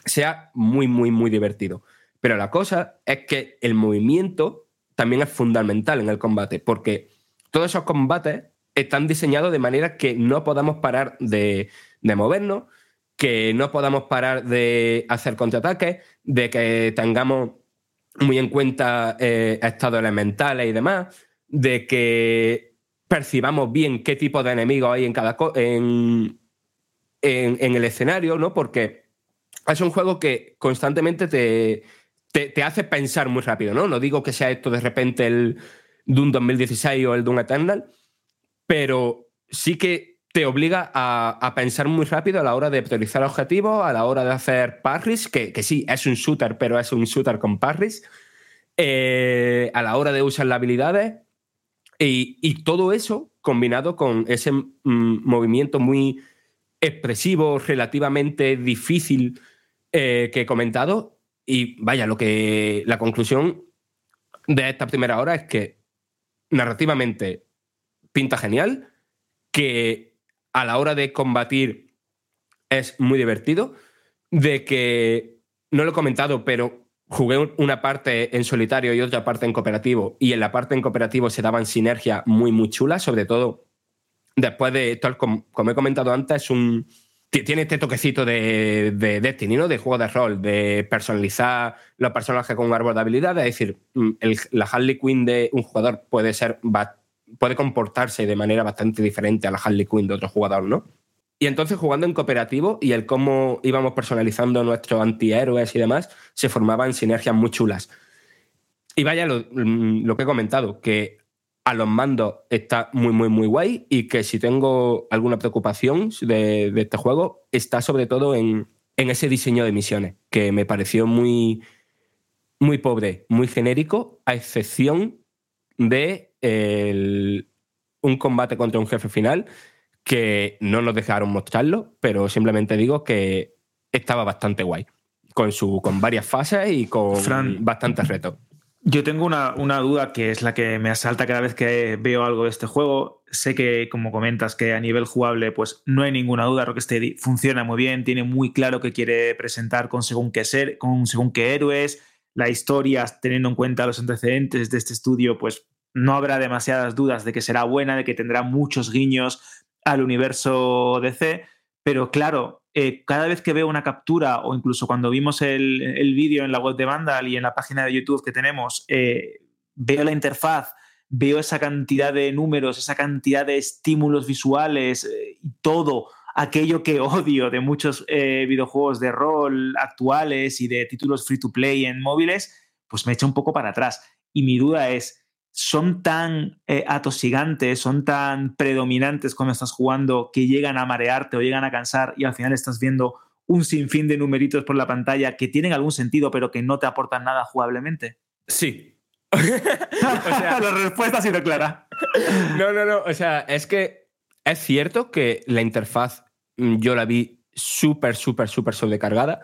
sea muy, muy, muy divertido. Pero la cosa es que el movimiento también es fundamental en el combate, porque todos esos combates están diseñados de manera que no podamos parar de, de movernos, que no podamos parar de hacer contraataques, de que tengamos muy en cuenta eh, estados elementales y demás, de que percibamos bien qué tipo de enemigos hay en cada en, en, en el escenario, ¿no? Porque es un juego que constantemente te, te, te hace pensar muy rápido, ¿no? No digo que sea esto de repente el Doom 2016 o el Doom Eternal, pero sí que te obliga a, a pensar muy rápido a la hora de priorizar objetivos, a la hora de hacer parries, que, que sí, es un shooter, pero es un shooter con parries, eh, a la hora de usar las habilidades, y, y todo eso combinado con ese mm, movimiento muy expresivo, relativamente difícil eh, que he comentado. Y vaya, lo que la conclusión de esta primera hora es que narrativamente pinta genial, que a la hora de combatir es muy divertido, de que no lo he comentado, pero jugué un- una parte en solitario y otra parte en cooperativo, y en la parte en cooperativo se daban sinergias muy, muy chulas, sobre todo después de, tal como, he comentado antes, es un, ti- tiene este toquecito de, de Destiny, ¿no? de juego de rol, de personalizar los personajes con un árbol de habilidades, es decir, mm, la Harley Quinn de un jugador puede ser ba- puede comportarse de manera bastante diferente a la Harley Quinn de otro jugador, ¿no? Y entonces jugando en cooperativo y el cómo íbamos personalizando nuestros antihéroes y demás, se formaban sinergias muy chulas. Y vaya lo, mm, lo que he comentado, que a los mandos está muy, muy, muy guay y que si tengo alguna preocupación de, de este juego, está sobre todo en, en ese diseño de misiones, que me pareció muy, muy pobre, muy genérico, a excepción de el- un combate contra un jefe final que no nos dejaron mostrarlo, pero simplemente digo que estaba bastante guay, con, su, con varias fases y con Fran. bastantes retos. Yo tengo una, una duda que es la que me asalta cada vez que veo algo de este juego. Sé que, como comentas, que a nivel jugable, pues no hay ninguna duda. Rocksteady funciona muy bien, tiene muy claro que quiere presentar con según qué ser, con según qué héroes. La historia, teniendo en cuenta los antecedentes de este estudio, pues no habrá demasiadas dudas de que será buena, de que tendrá muchos guiños al universo DC. Pero claro, eh, cada vez que veo una captura o incluso cuando vimos el, el vídeo en la web de Vandal y en la página de YouTube que tenemos, eh, veo la interfaz, veo esa cantidad de números, esa cantidad de estímulos visuales eh, y todo aquello que odio de muchos videojuegos de rol actuales y de títulos free to play en móviles, pues me echa un poco para atrás. Y mi duda es, son tan eh, atosigantes, son tan predominantes cuando estás jugando que llegan a marearte o llegan a cansar y al final estás viendo un sinfín de numeritos por la pantalla que tienen algún sentido pero que no te aportan nada jugablemente? Sí. la respuesta ha sido clara. No, no, no. O sea, es que es cierto que la interfaz mm, yo la vi súper, súper, súper sobrecargada.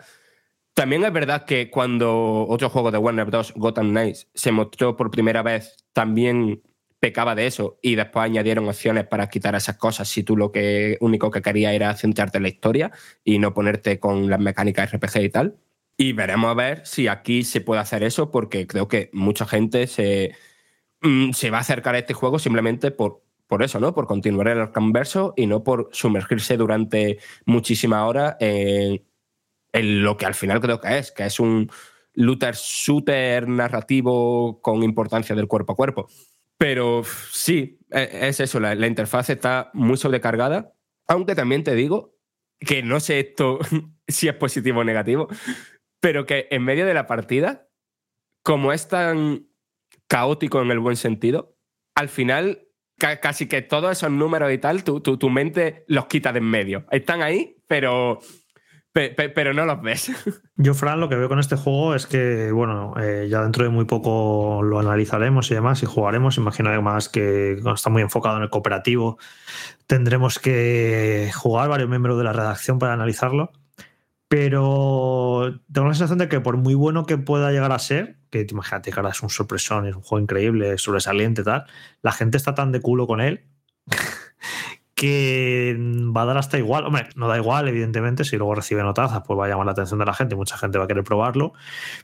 También es verdad que cuando otro juego de Warner Bros., Gotham Knights, se mostró por primera vez, también pecaba de eso y después añadieron opciones para quitar esas cosas si tú lo que único que querías era centrarte en la historia y no ponerte con las mecánicas RPG y tal. Y veremos a ver si aquí se puede hacer eso porque creo que mucha gente se, mm, se va a acercar a este juego simplemente por, por eso, ¿no? Por continuar el converso y no por sumergirse durante muchísimas horas en, en lo que al final creo que es, que es un looter shooter narrativo con importancia del cuerpo a cuerpo. Pero sí, e- es eso, la, la interfaz está muy sobrecargada, aunque también te digo que no sé esto si es positivo o negativo, pero que en medio de la partida, como es tan caótico en el buen sentido, al final ca- casi que todos esos números y tal, tu, tu, tu mente los quita de en medio. Están ahí, pero, pe- pe- pero no los ves. Yo, Fran, lo que veo con este juego es que, bueno, eh, ya dentro de muy poco lo analizaremos y demás y jugaremos. Imagino además que está muy enfocado en el cooperativo. Tendremos que jugar varios miembros de la redacción para analizarlo. Pero tengo la sensación de que por muy bueno que pueda llegar a ser, que te imagínate que ahora es un sorpresón, es un juego increíble, sobresaliente, tal, la gente está tan de culo con él que va a dar hasta igual. Hombre, no da igual, evidentemente, si luego recibe notazas, pues va a llamar la atención de la gente, mucha gente va a querer probarlo,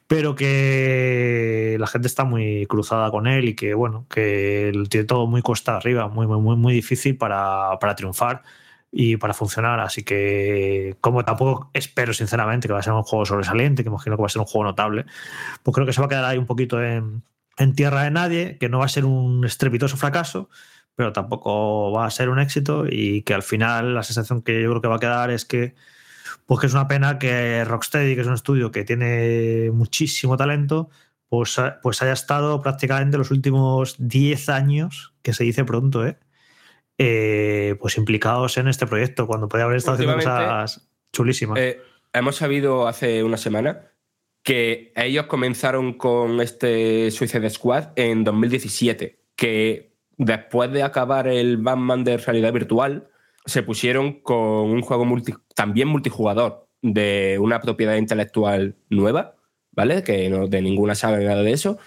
pero que la gente está muy cruzada con él y que, bueno, que tiene todo muy costa arriba, muy, muy, muy, muy difícil para, para triunfar y para funcionar. Así que, como tampoco espero, sinceramente, que va a ser un juego sobresaliente, que imagino que va a ser un juego notable, pues creo que se va a quedar ahí un poquito en, en tierra de nadie, que no va a ser un estrepitoso fracaso, pero tampoco va a ser un éxito y que al final la sensación que yo creo que va a quedar es que pues que es una pena que Rocksteady, que es un estudio que tiene muchísimo talento, pues, pues haya estado prácticamente los últimos 10 años, que se dice pronto, ¿eh? Eh, pues implicados en este proyecto, cuando podía haber estado haciendo cosas chulísimas. Eh, hemos sabido hace una semana que ellos comenzaron con este Suicide Squad en 2017, que después de acabar el Batman de realidad virtual, se pusieron con un juego también multijugador de una propiedad intelectual nueva, ¿vale? Que no de ninguna saga ni nada de eso,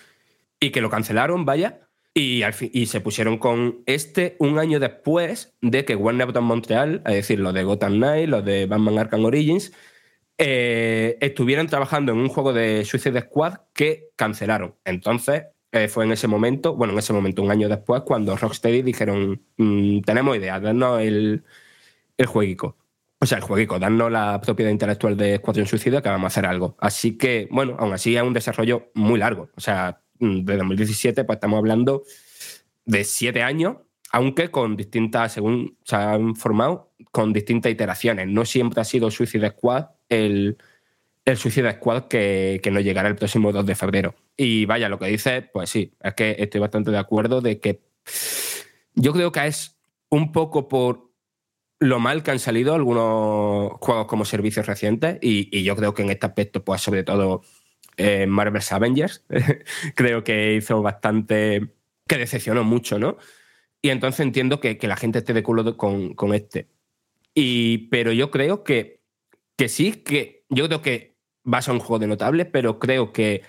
y que lo cancelaron, vaya, y, al fin- y se pusieron con este un año después de que Warner Bros. Montreal, es decir, los de Gotham Knight, los de Batman Arkham Origins, eh, estuvieran trabajando en un juego de Suicide Squad que cancelaron. Entonces, eh, fue en ese momento, bueno, en ese momento, un año después, cuando Rocksteady dijeron, "Mm, tenemos idea, darnos el, el jueguico. O sea, el jueguico, darnos la propiedad intelectual de Escuadrón Suicida que vamos a hacer algo. Así que, bueno, aún así es un desarrollo muy largo. O sea, mm, de 2017, pues estamos hablando de siete años aunque con distintas, según se han formado, con distintas iteraciones. No siempre ha sido Suicide Squad el, el Suicide Squad que, que nos llegará el próximo 2 de febrero. Y vaya, lo que dice, pues sí, es que estoy bastante de acuerdo de que yo creo que es un poco por lo mal que han salido algunos juegos como servicios recientes y, y yo creo que en este aspecto, pues sobre todo eh, Marvel's Avengers, creo que hizo bastante, que decepcionó mucho, ¿no? Y entonces entiendo que, que la gente esté de culo con, con este. Y, pero yo creo que, que sí, que yo creo que va a ser un juego de notable, pero creo que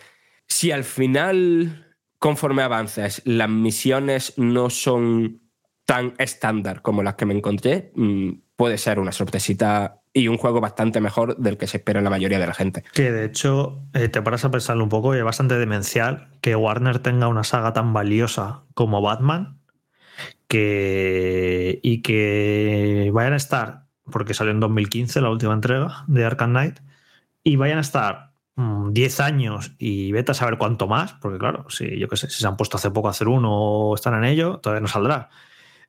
si al final, conforme avances, las misiones no son tan estándar como las que me encontré, mm, puede ser una sorpresita y un juego bastante mejor del que se espera la mayoría de la gente. Que de hecho, eh, te paras a pensarlo un poco y es bastante demencial que Warner tenga una saga tan valiosa como Batman que, y que vayan a estar, porque salió en 2015 la última entrega de Arkham Knight, y vayan a estar mm, 10 años y vete a saber cuánto más, porque claro, si yo qué sé, si se han puesto hace poco a hacer uno o están en ello, todavía no saldrá.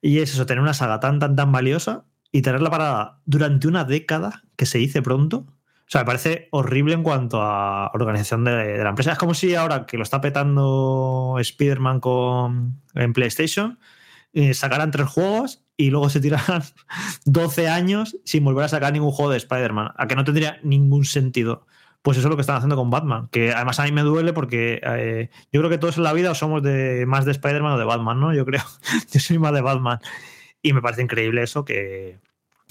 Y es eso, tener una saga tan, tan, tan valiosa y tenerla parada durante una década, que se dice pronto. O sea, me parece horrible en cuanto a organización de, de la empresa. Es como si ahora que lo está petando Spider-Man con, en PlayStation, eh, sacaran tres juegos y luego se tiraran 12 años sin volver a sacar ningún juego de Spider-Man. A que no tendría ningún sentido. Pues eso es lo que están haciendo con Batman. Que además a mí me duele porque eh, yo creo que todos en la vida somos de más de Spider-Man o de Batman, ¿no? Yo creo. Yo soy más de Batman. Y me parece increíble eso que,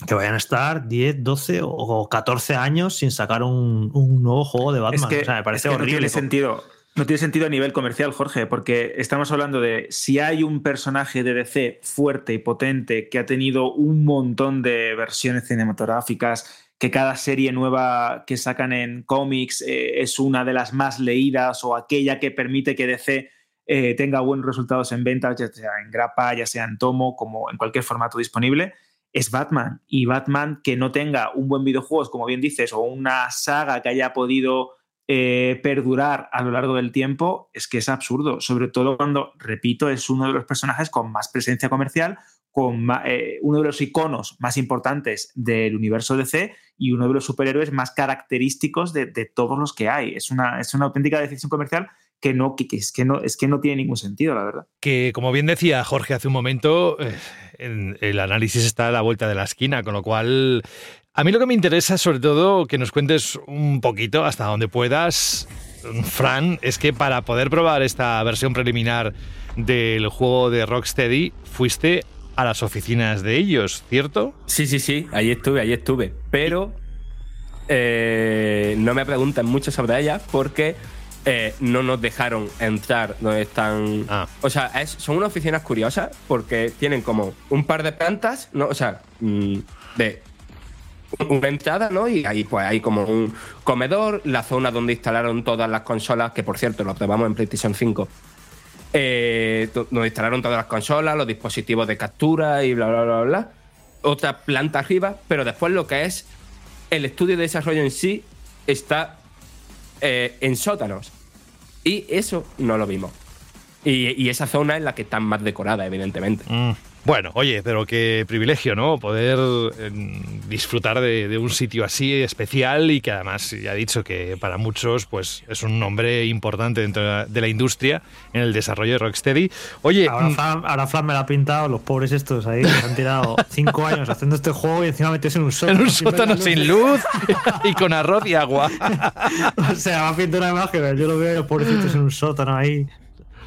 que vayan a estar 10, 12 o 14 años sin sacar un, un nuevo juego de Batman. Es que, o sea, me parece es que no horrible. tiene sentido. No tiene sentido a nivel comercial, Jorge, porque estamos hablando de si hay un personaje de DC fuerte y potente que ha tenido un montón de versiones cinematográficas, que cada serie nueva que sacan en cómics eh, es una de las más leídas o aquella que permite que DC eh, tenga buenos resultados en ventas, ya sea en grapa, ya sea en tomo, como en cualquier formato disponible, es Batman. Y Batman que no tenga un buen videojuego, como bien dices, o una saga que haya podido eh, perdurar a lo largo del tiempo, es que es absurdo. Sobre todo cuando, repito, es uno de los personajes con más presencia comercial, con eh, uno de los iconos más importantes del universo DC y uno de los superhéroes más característicos de, todos los que hay. Es una, es una auténtica decisión comercial que no, que, es, que no, es que no tiene ningún sentido, la verdad. Que, como bien decía Jorge hace un momento, eh, el análisis está a la vuelta de la esquina, con lo cual a mí lo que me interesa es sobre todo que nos cuentes un poquito, hasta donde puedas, Fran, es que para poder probar esta versión preliminar del juego de Rocksteady, fuiste a las oficinas de ellos, ¿cierto? Sí, sí, sí, ahí estuve, ahí estuve. Pero eh, no me pregunten mucho sobre ella porque eh, no nos dejaron entrar donde están. O sea, es- son unas oficinas curiosas porque tienen como un par de plantas, ¿no? O sea, mm, de una entrada, ¿no? Y ahí pues hay como un comedor, la zona donde instalaron todas las consolas, que por cierto lo probamos en PlayStation 5. Eh, do- donde instalaron todas las consolas, los dispositivos de captura y bla, bla, bla, bla. Otra planta arriba, pero después lo que es el estudio de desarrollo en sí está eh, en sótanos. Y eso no lo vimos. Y, y esa zona es la que está más decorada, evidentemente. Mm, Bueno, oye, pero qué privilegio, ¿no? Poder eh, disfrutar de, de un sitio así especial y que además ya he dicho que para muchos pues es un nombre importante dentro de la, de la industria en el desarrollo de Rocksteady. Oye, Ahora mm, Fran, ahora Fran me la ha pintado, los pobres estos ahí, que han tirado cinco años haciendo este juego y encima metidos en un sótano. en un sótano sin luz y con arroz y agua. O sea, me ha pintado una imagen, yo lo veo los pobrecitos en un sótano ahí.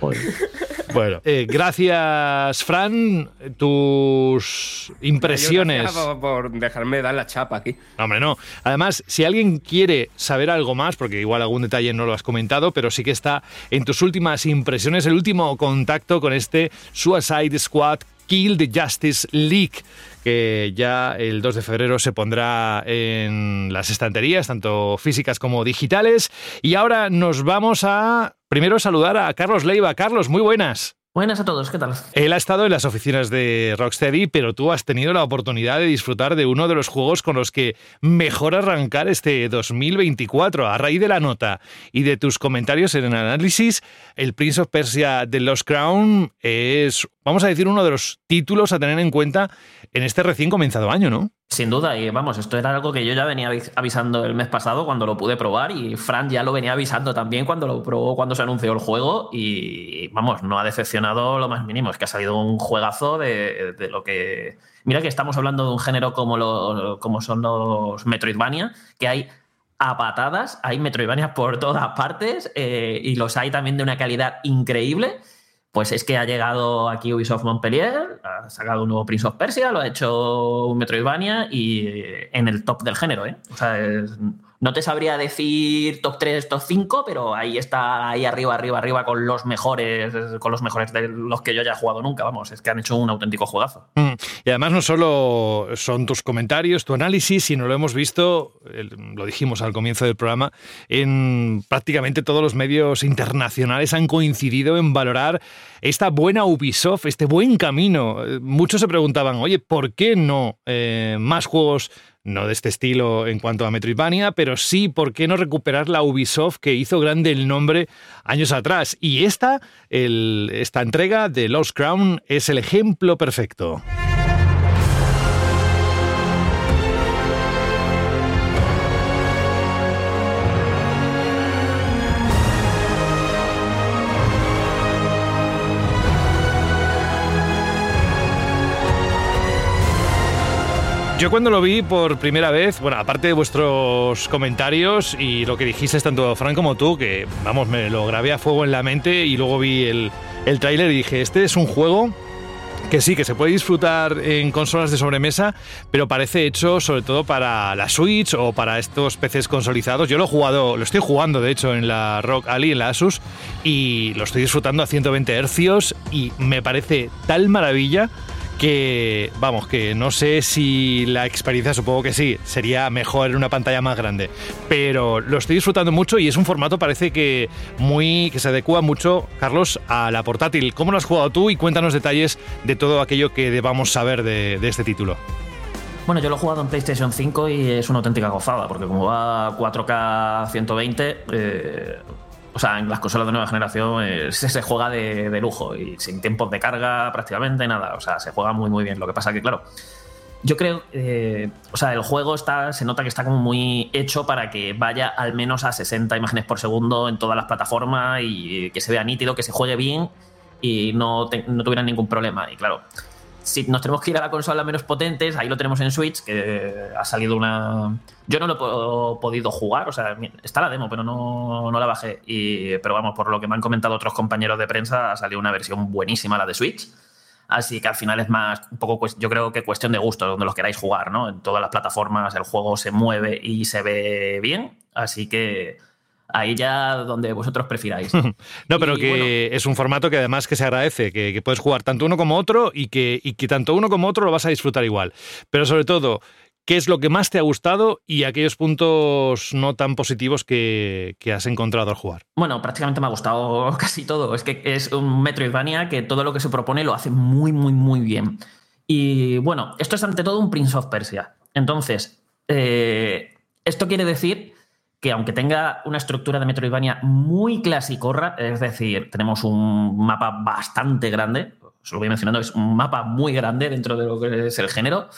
Bueno, eh, gracias, Fran. Tus impresiones. Gracias Por, por dejarme dar la chapa aquí. No, Hombre, no. Además, si alguien quiere saber algo más, porque igual algún detalle no lo has comentado, pero sí que está en tus últimas impresiones, el último contacto con este Suicide Squad Kill the Justice League, que ya el 2 de febrero se pondrá en las estanterías, tanto físicas como digitales. Y ahora nos vamos a primero saludar a Carlos Leiva. Carlos, muy buenas. Buenas a todos, ¿qué tal? Él ha estado en las oficinas de Rocksteady, pero tú has tenido la oportunidad de disfrutar de uno de los juegos con los que mejor arrancar este 2024. A raíz de la nota y de tus comentarios en el análisis, el Prince of Persia The Lost Crown es, vamos a decir, uno de los títulos a tener en cuenta en este recién comenzado año, ¿no? Sin duda, y vamos, esto era algo que yo ya venía avis- avisando el mes pasado cuando lo pude probar y Fran ya lo venía avisando también cuando lo probó, cuando se anunció el juego y vamos, no ha decepcionado lo más mínimo, es que ha salido un juegazo de, de lo que... Mira que estamos hablando de un género como, lo- como son los Metroidvania, que hay a patadas, hay Metroidvania por todas partes eh, y los hay también de una calidad increíble. Pues es que ha llegado aquí Ubisoft Montpellier, ha sacado un nuevo Prince of Persia, lo ha hecho Metroidvania y en el top del género, ¿eh? O sea, es- no te sabría decir top 3, top 5, pero ahí está, ahí arriba, arriba, arriba con los mejores, con los mejores de los que yo haya jugado nunca, vamos, es que han hecho un auténtico juegazo. Mm. Y además no solo son tus comentarios, tu análisis, sino lo hemos visto, lo dijimos al comienzo del programa, en prácticamente todos los medios internacionales han coincidido en valorar esta buena Ubisoft, este buen camino. Eh, Muchos se preguntaban, oye, ¿por qué no eh, más juegos? No de este estilo en cuanto a Metroidvania, pero sí, ¿por qué no recuperar la Ubisoft que hizo grande el nombre años atrás? Y esta, el- esta entrega de Lost Crown es el ejemplo perfecto. Yo cuando lo vi por primera vez, bueno, aparte de vuestros comentarios y lo que dijiste tanto Fran como tú, que vamos, me lo grabé a fuego en la mente y luego vi el, el tráiler y dije, este es un juego que sí, que se puede disfrutar en consolas de sobremesa, pero parece hecho sobre todo para la Switch o para estos PCs consolidados. Yo lo he jugado, lo estoy jugando de hecho en la Rock Alley, en la Asus, y lo estoy disfrutando a 120 Hz y me parece tal maravilla que, vamos, que no sé si la experiencia, supongo que sí, sería mejor en una pantalla más grande, pero lo estoy disfrutando mucho y es un formato parece que muy que se adecua mucho, Carlos, a la portátil. ¿Cómo lo has jugado tú y cuéntanos detalles de todo aquello que debamos saber de, este título? Bueno, yo lo he jugado en PlayStation 5 y es una auténtica gozada, porque como va a 4K 120, eh, o sea, en las consolas de nueva generación eh, se, juega de, lujo y sin tiempos de carga prácticamente nada. O sea, se juega muy, muy bien. Lo que pasa que, claro, yo creo, eh, o sea, el juego está, se nota que está como muy hecho para que vaya al menos a 60 imágenes por segundo en todas las plataformas y que se vea nítido, que se juegue bien y no, te- no tuviera ningún problema. Y claro, si nos tenemos que ir a la consola menos potentes, ahí lo tenemos en Switch, que ha salido una... Yo no lo he po- podido jugar, o sea, está la demo, pero no, no la bajé. Y, pero vamos, por lo que me han comentado otros compañeros de prensa, ha salido una versión buenísima, la de Switch. Así que al final es más, un poco, yo creo que cuestión de gusto, donde los queráis jugar, ¿no? En todas las plataformas el juego se mueve y se ve bien, así que ahí ya donde vosotros prefiráis. No, pero Y, que bueno. es un formato que además que se agradece, que, que puedes jugar tanto uno como otro y que, y que tanto uno como otro lo vas a disfrutar igual. Pero sobre todo, ¿qué es lo que más te ha gustado y aquellos puntos no tan positivos que, que has encontrado al jugar? Bueno, prácticamente me ha gustado casi todo. Es que es un Metroidvania que todo lo que se propone lo hace muy, muy, muy bien. Y bueno, esto es ante todo un Prince of Persia. Entonces, eh, esto quiere decir que aunque tenga una estructura de Metroidvania muy clasicorra, es decir, tenemos un mapa bastante grande, os lo voy mencionando, es un mapa muy grande dentro de lo que es el género,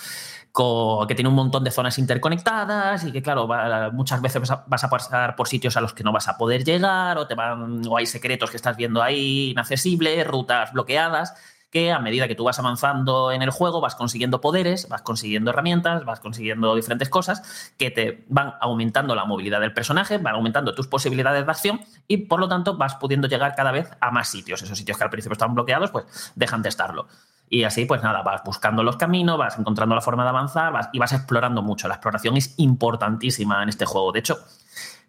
que tiene un montón de zonas interconectadas y que, claro, muchas veces vas a, vas a pasar por sitios a los que no vas a poder llegar o, te van, o hay secretos que estás viendo ahí inaccesibles, rutas bloqueadas que a medida que tú vas avanzando en el juego vas consiguiendo poderes, vas consiguiendo herramientas, vas consiguiendo diferentes cosas que te van aumentando la movilidad del personaje, van aumentando tus posibilidades de acción y por lo tanto vas pudiendo llegar cada vez a más sitios. Esos sitios que al principio estaban bloqueados, pues dejan de estarlo. Y así, pues nada, vas buscando los caminos, vas encontrando la forma de avanzar vas, y vas explorando mucho. La exploración es importantísima en este juego. De hecho,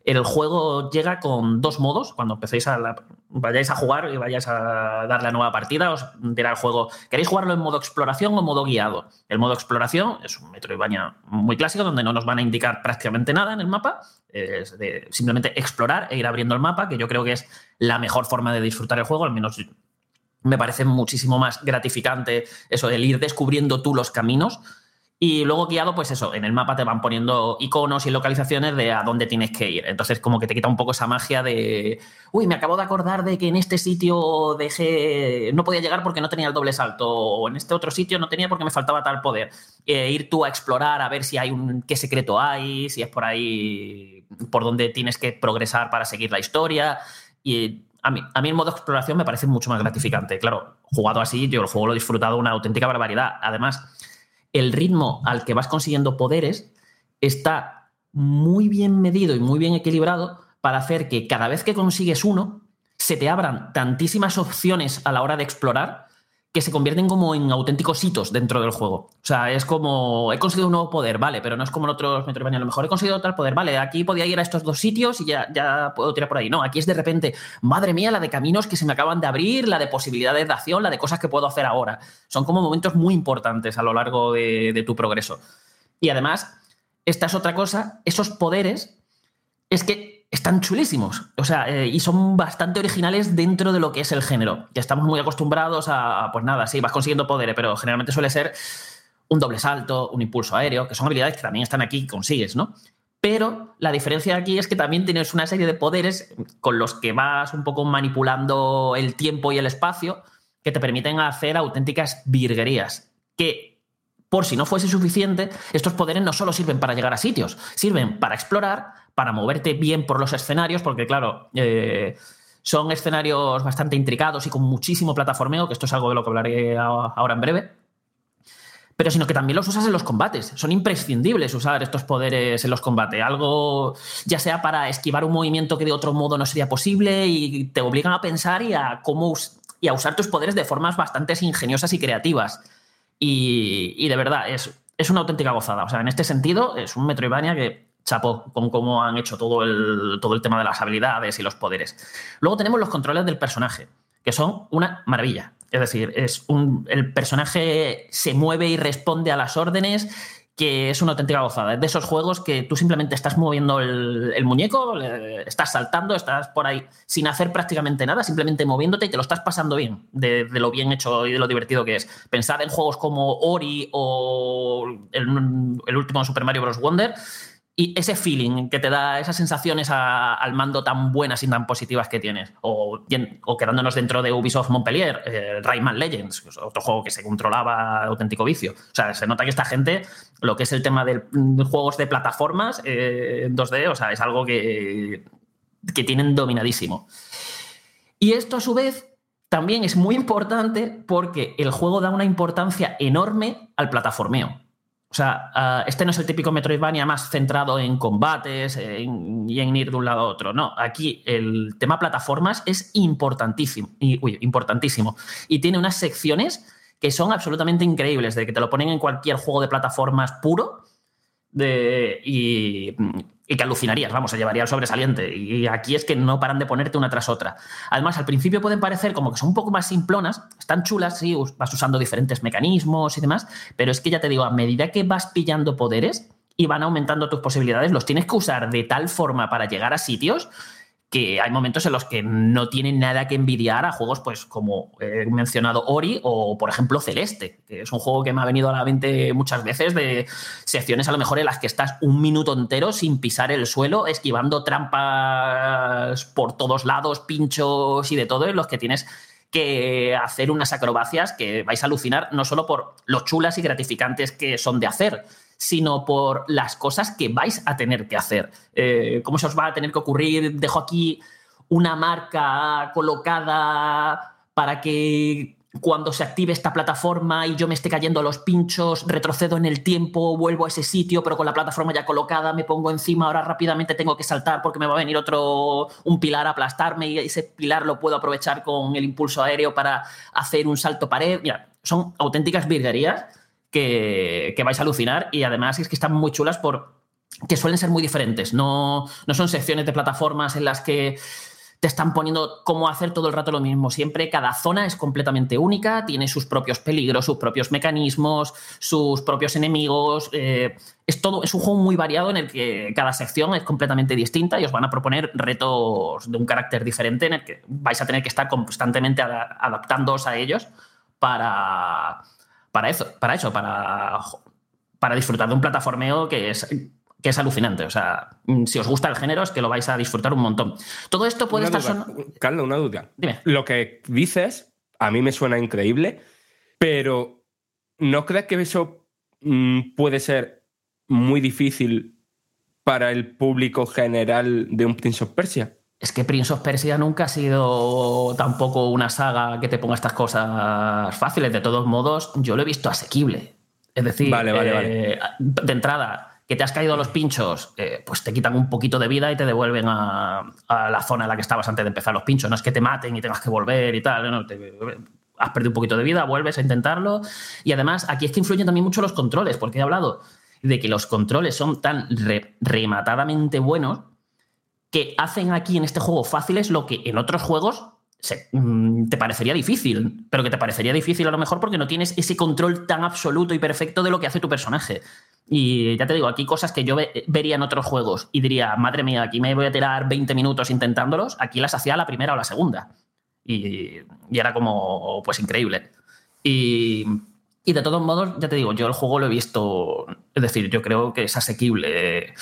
el juego llega con dos modos. Cuando empecéis a la- vayáis a jugar y vayáis a dar la nueva partida, os dirá el juego, ¿queréis jugarlo en modo exploración o modo guiado? El modo exploración es un Metroidvania muy clásico donde no nos van a indicar prácticamente nada en el mapa. Es de simplemente explorar e ir abriendo el mapa, que yo creo que es la mejor forma de disfrutar el juego, al menos me parece muchísimo más gratificante eso, el ir descubriendo tú los caminos. Y luego guiado, pues eso, en el mapa te van poniendo iconos y localizaciones de a dónde tienes que ir. Entonces, como que te quita un poco esa magia de, uy, me acabo de acordar de que en este sitio dejé, no podía llegar porque no tenía el doble salto, o en este otro sitio no tenía porque me faltaba tal poder. Eh, ir tú a explorar, a ver si hay un, qué secreto hay, si es por ahí por donde tienes que progresar para seguir la historia. Y a mí, a mí el modo exploración me parece mucho más gratificante. Claro, jugado así, yo el juego lo he disfrutado una auténtica barbaridad. Además, el ritmo al que vas consiguiendo poderes está muy bien medido y muy bien equilibrado para hacer que cada vez que consigues uno, se te abran tantísimas opciones a la hora de explorar que se convierten como en auténticos hitos dentro del juego. O sea, es como, he conseguido un nuevo poder, vale, pero no es como en otros Metroidvania. A lo mejor he conseguido tal poder, vale, aquí podía ir a estos dos sitios y ya, ya puedo tirar por ahí. No, aquí es de repente, madre mía, la de caminos que se me acaban de abrir, la de posibilidades de acción, la de cosas que puedo hacer ahora. Son como momentos muy importantes a lo largo de, de tu progreso. Y además, esta es otra cosa, esos poderes es que están chulísimos. O sea, eh, y son bastante originales dentro de lo que es el género. Ya estamos muy acostumbrados a, pues nada, sí, vas consiguiendo poderes, pero generalmente suele ser un doble salto, un impulso aéreo, que son habilidades que también están aquí y consigues, ¿no? Pero la diferencia aquí es que también tienes una serie de poderes con los que vas un poco manipulando el tiempo y el espacio que te permiten hacer auténticas virguerías. Que, por si no fuese suficiente, estos poderes no solo sirven para llegar a sitios, sirven para explorar, para moverte bien por los escenarios, porque claro, eh, son escenarios bastante intricados y con muchísimo plataformeo, que esto es algo de lo que hablaré ahora en breve. Pero sino que también los usas en los combates. Son imprescindibles usar estos poderes en los combates. Algo, ya sea para esquivar un movimiento que de otro modo no sería posible, y te obligan a pensar y a cómo y a usar tus poderes de formas bastante ingeniosas y creativas. Y, de verdad, es, es una auténtica gozada. O sea, en este sentido, es un Metroidvania que chapó con cómo han hecho todo el, todo el tema de las habilidades y los poderes. Luego tenemos los controles del personaje, que son una maravilla. Es decir, es un, el personaje se mueve y responde a las órdenes, que es una auténtica gozada. Es de esos juegos que tú simplemente estás moviendo el, muñeco, estás saltando, estás por ahí sin hacer prácticamente nada, simplemente moviéndote y te lo estás pasando bien, de, lo bien hecho y de lo divertido que es. Pensar en juegos como Ori o el, el último Super Mario Bros. Wonder y ese feeling que te da esas sensaciones a- al mando tan buenas y tan positivas que tienes. O, quedándonos dentro de Ubisoft Montpellier, eh, Rayman Legends, otro juego que se controlaba auténtico vicio. O sea, se nota que esta gente, lo que es el tema de juegos de plataformas eh, en 2D, o sea, es algo que, que tienen dominadísimo. Y esto a su vez también es muy importante porque el juego da una importancia enorme al plataformeo. O sea, ah, este no es el típico Metroidvania más centrado en combates y en ir de un lado a otro. No, aquí el tema plataformas es importantísimo. Y, uy, importantísimo. Y tiene unas secciones que son absolutamente increíbles, de que te lo ponen en cualquier juego de plataformas puro de, y, y que alucinarías, vamos, se llevaría el sobresaliente. Y aquí es que no paran de ponerte una tras otra. Además, al principio pueden parecer como que son un poco más simplonas, están chulas, sí, vas usando diferentes mecanismos y demás, pero es que ya te digo, a medida que vas pillando poderes y van aumentando tus posibilidades, los tienes que usar de tal forma para llegar a sitios que hay momentos en los que no tienen nada que envidiar a juegos pues como he mencionado Ori o por ejemplo Celeste, que es un juego que me ha venido a la mente muchas veces de secciones a lo mejor en las que estás un minuto entero sin pisar el suelo, esquivando trampas por todos lados, pinchos y de todo, en los que tienes que hacer unas acrobacias que vais a alucinar no solo por lo chulas y gratificantes que son de hacer, sino por las cosas que vais a tener que hacer. Eh, ¿Cómo se os va a tener que ocurrir? Dejo aquí una marca colocada para que cuando se active esta plataforma y yo me esté cayendo los pinchos, retrocedo en el tiempo, vuelvo a ese sitio, pero con la plataforma ya colocada, me pongo encima, ahora rápidamente tengo que saltar porque me va a venir otro, un pilar a aplastarme y ese pilar lo puedo aprovechar con el impulso aéreo para hacer un salto pared. Mira, son auténticas virguerías que, vais a alucinar y además es que están muy chulas por que suelen ser muy diferentes. No, no son secciones de plataformas en las que te están poniendo cómo hacer todo el rato lo mismo. Siempre cada zona es completamente única, tiene sus propios peligros, sus propios mecanismos, sus propios enemigos. eh, es todo, es un juego muy variado en el que cada sección es completamente distinta y os van a proponer retos de un carácter diferente en el que vais a tener que estar constantemente ada- adaptándoos a ellos para, para eso, para eso, para, para disfrutar de un plataformeo que es que es alucinante. O sea, mm, si os gusta el género, es que lo vais a disfrutar un montón. Todo esto puede Una estar duda. Carlos, una duda. Dime. Lo que dices a mí me suena increíble, pero ¿no crees que eso mm, puede ser muy difícil para el público general de un Prince of Persia? Es que Prince of Persia nunca ha sido tampoco una saga que te ponga estas cosas fáciles. De todos modos, yo lo he visto asequible. Es decir, Vale, vale, eh, de entrada, que te has caído a los pinchos, eh, pues te quitan un poquito de vida y te devuelven a, a la zona en la que estabas antes de empezar los pinchos. No es que te maten y tengas que volver y tal. no, te- has perdido un poquito de vida, vuelves a intentarlo. Y además, aquí es que influyen también mucho los controles, porque he hablado de que los controles son tan re- rematadamente buenos que hacen aquí en este juego fáciles lo que en otros juegos mm, te parecería difícil, pero que te parecería difícil a lo mejor porque no tienes ese control tan absoluto y perfecto de lo que hace tu personaje. Y ya te digo, aquí cosas que yo ve- vería en otros juegos y diría, madre mía, aquí me voy a tirar 20 minutos intentándolos, aquí las hacía la primera o la segunda. Y, y era como, pues increíble. Y, y de todos modos, ya te digo, yo el juego lo he visto, es decir, yo creo que es asequible.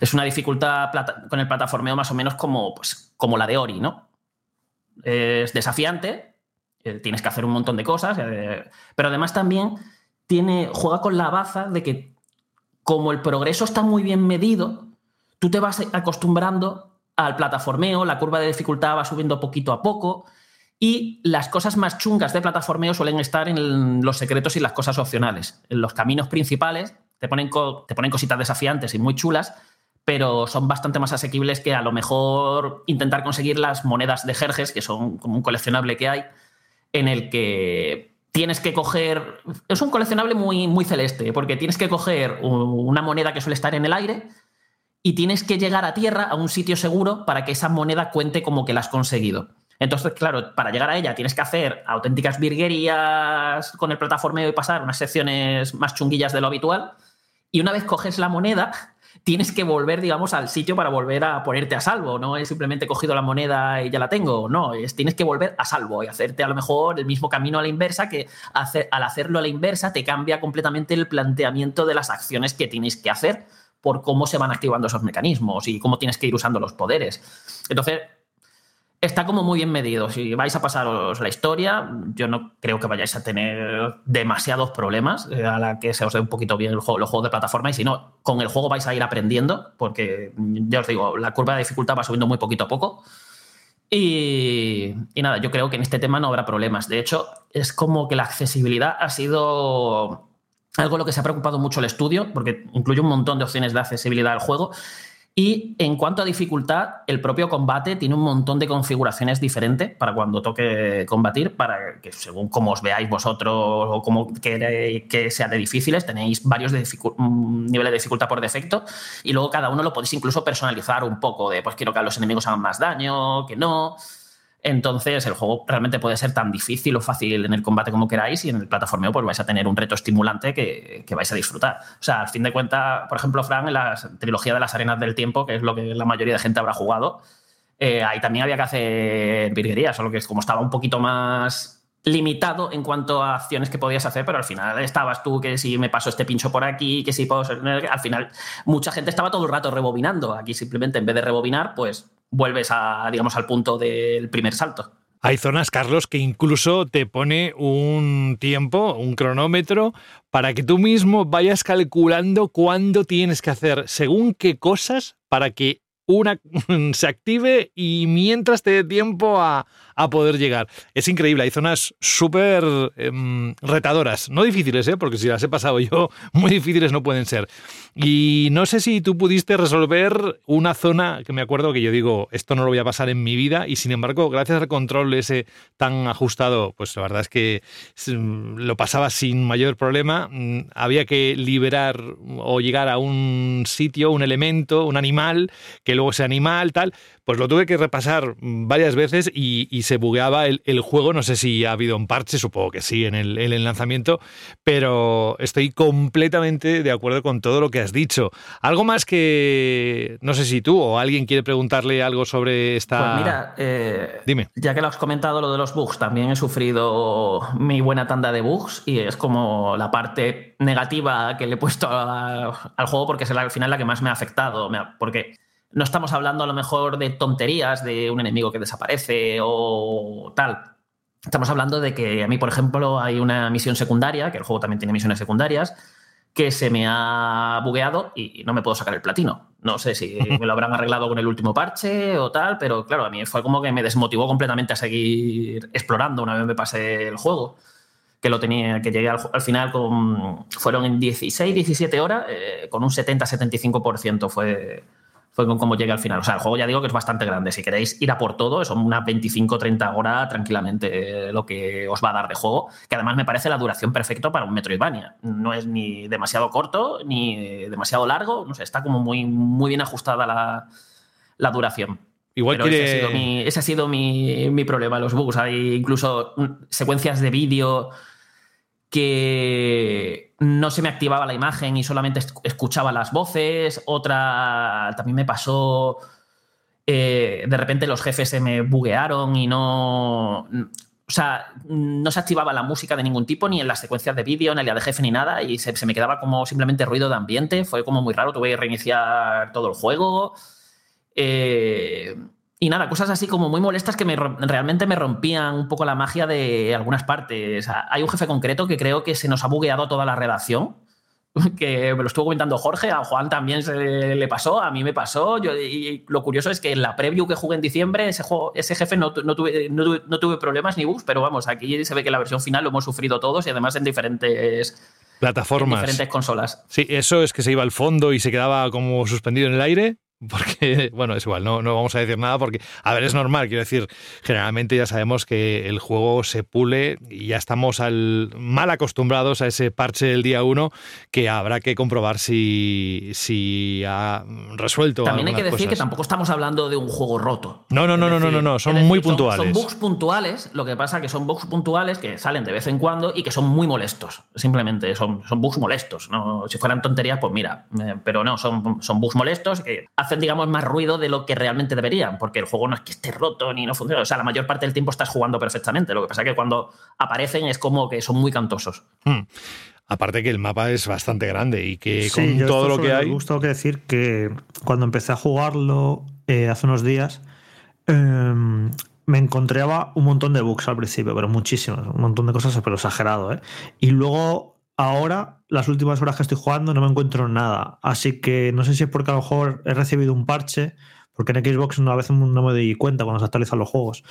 Es una dificultad con el plataformeo más o menos como, pues, como la de Ori, ¿no? Es desafiante, eh, tienes que hacer un montón de cosas, eh, pero además también tiene, juega con la baza de que como el progreso está muy bien medido, tú te vas acostumbrando al plataformeo, la curva de dificultad va subiendo poquito a poco y las cosas más chungas de plataformeo suelen estar en los secretos y las cosas opcionales. En los caminos principales te ponen, te ponen cositas desafiantes y muy chulas, pero son bastante más asequibles que a lo mejor intentar conseguir las monedas de Jerjes, que son como un coleccionable que hay, en el que tienes que coger. Es un coleccionable muy, muy celeste, porque tienes que coger una moneda que suele estar en el aire y tienes que llegar a tierra, a un sitio seguro, para que esa moneda cuente como que la has conseguido. Entonces, claro, para llegar a ella tienes que hacer auténticas virguerías con el plataformeo y pasar unas secciones más chunguillas de lo habitual. Y una vez coges la moneda, tienes que volver, digamos, al sitio para volver a ponerte a salvo. No es simplemente cogido la moneda y ya la tengo. No, es tienes que volver a salvo y hacerte a lo mejor el mismo camino a la inversa, que al hacerlo a la inversa te cambia completamente el planteamiento de las acciones que tienes que hacer por cómo se van activando esos mecanismos y cómo tienes que ir usando los poderes. Entonces, está como muy bien medido. Si vais a pasaros la historia, yo no creo que vayáis a tener demasiados problemas eh, a la que se os dé un poquito bien el juego, los juegos de plataforma. Y si no, con el juego vais a ir aprendiendo, porque mm, ya os digo, la curva de dificultad va subiendo muy poquito a poco. Y, nada, yo creo que en este tema no habrá problemas. De hecho, es como que la accesibilidad ha sido algo en lo que se ha preocupado mucho el estudio, porque incluye un montón de opciones de accesibilidad al juego. Y en cuanto a dificultad, el propio combate tiene un montón de configuraciones diferentes para cuando toque combatir, para que según como os veáis vosotros o como queréis que sea de difíciles, tenéis varios de mm, niveles de dificultad por defecto y luego cada uno lo podéis incluso personalizar un poco de pues quiero que los enemigos hagan más daño, que no. Entonces el juego realmente puede ser tan difícil o fácil en el combate como queráis y en el plataformeo pues vais a tener un reto estimulante que, que vais a disfrutar. O sea, al fin de cuentas, por ejemplo, Fran, en la trilogía de las arenas del tiempo, que es lo que la mayoría de gente habrá jugado, eh, ahí también había que hacer virguerías, solo que es como estaba un poquito más limitado en cuanto a acciones que podías hacer, pero al final estabas tú que si me paso este pincho por aquí, que si puedo... Al final mucha gente estaba todo el rato rebobinando. Aquí simplemente en vez de rebobinar, pues vuelves a, digamos, al punto del primer salto. Hay zonas, Carlos, que incluso te pone un tiempo, un cronómetro, para que tú mismo vayas calculando cuándo tienes que hacer según qué cosas para que una se active y mientras te dé tiempo a, a poder llegar. Es increíble, hay zonas súper em, retadoras, no difíciles, ¿eh? porque si las he pasado yo, muy difíciles no pueden ser. Y no sé si tú pudiste resolver una zona que me acuerdo que yo digo, esto no lo voy a pasar en mi vida, y sin embargo, gracias al control ese tan ajustado, pues la verdad es que lo pasaba sin mayor problema. Mm, Había que liberar o llegar a un sitio, un elemento, un animal, que luego ese animal, tal, pues lo tuve que repasar varias veces y, y se bugueaba el, el juego. No sé si ha habido un parche, supongo que sí, en el, en el lanzamiento, pero estoy completamente de acuerdo con todo lo que has dicho. Algo más que, no sé si tú o alguien quiere preguntarle algo sobre esta... Pues mira, eh, Dime. ya que lo has comentado lo de los bugs, también he sufrido mi buena tanda de bugs y es como la parte negativa que le he puesto a- al juego porque es la- al final la que más me ha afectado. Porque no estamos hablando a lo mejor de tonterías, de un enemigo que desaparece o tal. Estamos hablando de que a mí, por ejemplo, hay una misión secundaria, que el juego también tiene misiones secundarias, que se me ha bugueado y no me puedo sacar el platino. No sé si me lo habrán arreglado con el último parche o tal, pero claro, a mí fue como que me desmotivó completamente a seguir explorando una vez me pasé el juego. Que lo tenía, que llegué al, al final con. Fueron en 16, 17 horas, eh, con un 70-75% fue, fue con cómo llegué al final. O sea, el juego ya digo que es bastante grande. Si queréis ir a por todo, son unas 25-30 horas tranquilamente eh, lo que os va a dar de juego. Que además me parece la duración perfecta para un Metroidvania. No es ni demasiado corto ni demasiado largo. No sé, está como muy, muy bien ajustada la, la duración. Igual Pero quiere- ese ha sido, mi, ese ha sido mi, mi problema, los bugs. Hay incluso mm, secuencias de vídeo que no se me activaba la imagen y solamente esc- escuchaba las voces. Otra también me pasó. eh, de repente los jefes se me buguearon y no. O sea, no se activaba la música de ningún tipo, ni en las secuencias de vídeo, ni en la de jefe, ni nada, y se, se me quedaba como simplemente ruido de ambiente. Fue como muy raro, tuve que reiniciar todo el juego. Eh, y nada, cosas así como muy molestas que me, realmente me rompían un poco la magia de algunas partes. Hay un jefe concreto que creo que se nos ha bugueado toda la redacción. Que me lo estuvo comentando Jorge, a Juan también se le pasó, a mí me pasó. Yo, y lo curioso es que en la preview que jugué en diciembre, ese, juego, ese jefe no, no tuve, no, tuve, no tuve problemas ni bugs, pero vamos, aquí se ve que la versión final lo hemos sufrido todos y además en diferentes, en Plataformas. diferentes consolas. Sí, eso es que se iba al fondo y se quedaba como suspendido en el aire. Porque, bueno, es igual, no, no vamos a decir nada porque, a ver, es normal, quiero decir, generalmente ya sabemos que el juego se pule y ya estamos al, mal acostumbrados a ese parche del día 1 que habrá que comprobar si, si ha resuelto También hay que decir que tampoco estamos hablando de un juego roto. No, no, no, no, no, no, no, son Es muy son- puntuales. Son, bugs puntuales, lo que pasa que son bugs puntuales que salen de vez en cuando y que son muy molestos. Simplemente son, son bugs molestos. ¿no? Si fueran tonterías, pues mira, eh, pero no, son, son bugs molestos que hacen, digamos, más ruido de lo que realmente deberían, porque el juego no es que esté roto ni no funcione. O sea, la mayor parte del tiempo estás jugando perfectamente. Lo que pasa es que cuando aparecen es como que son muy cantosos. Hmm. Aparte que el mapa es bastante grande y que Sí, con yo todo lo que hay... bugs tengo que decir que cuando empecé a jugarlo eh, hace unos días, em, me encontraba un montón de bugs al principio, pero muchísimos, un montón de cosas, pero exagerado. ¿eh? Y luego, ahora, las últimas horas que estoy jugando, no me encuentro nada. Así que no sé si es porque a lo mejor he recibido un parche, porque en Xbox a veces no me doy cuenta cuando se actualizan los juegos.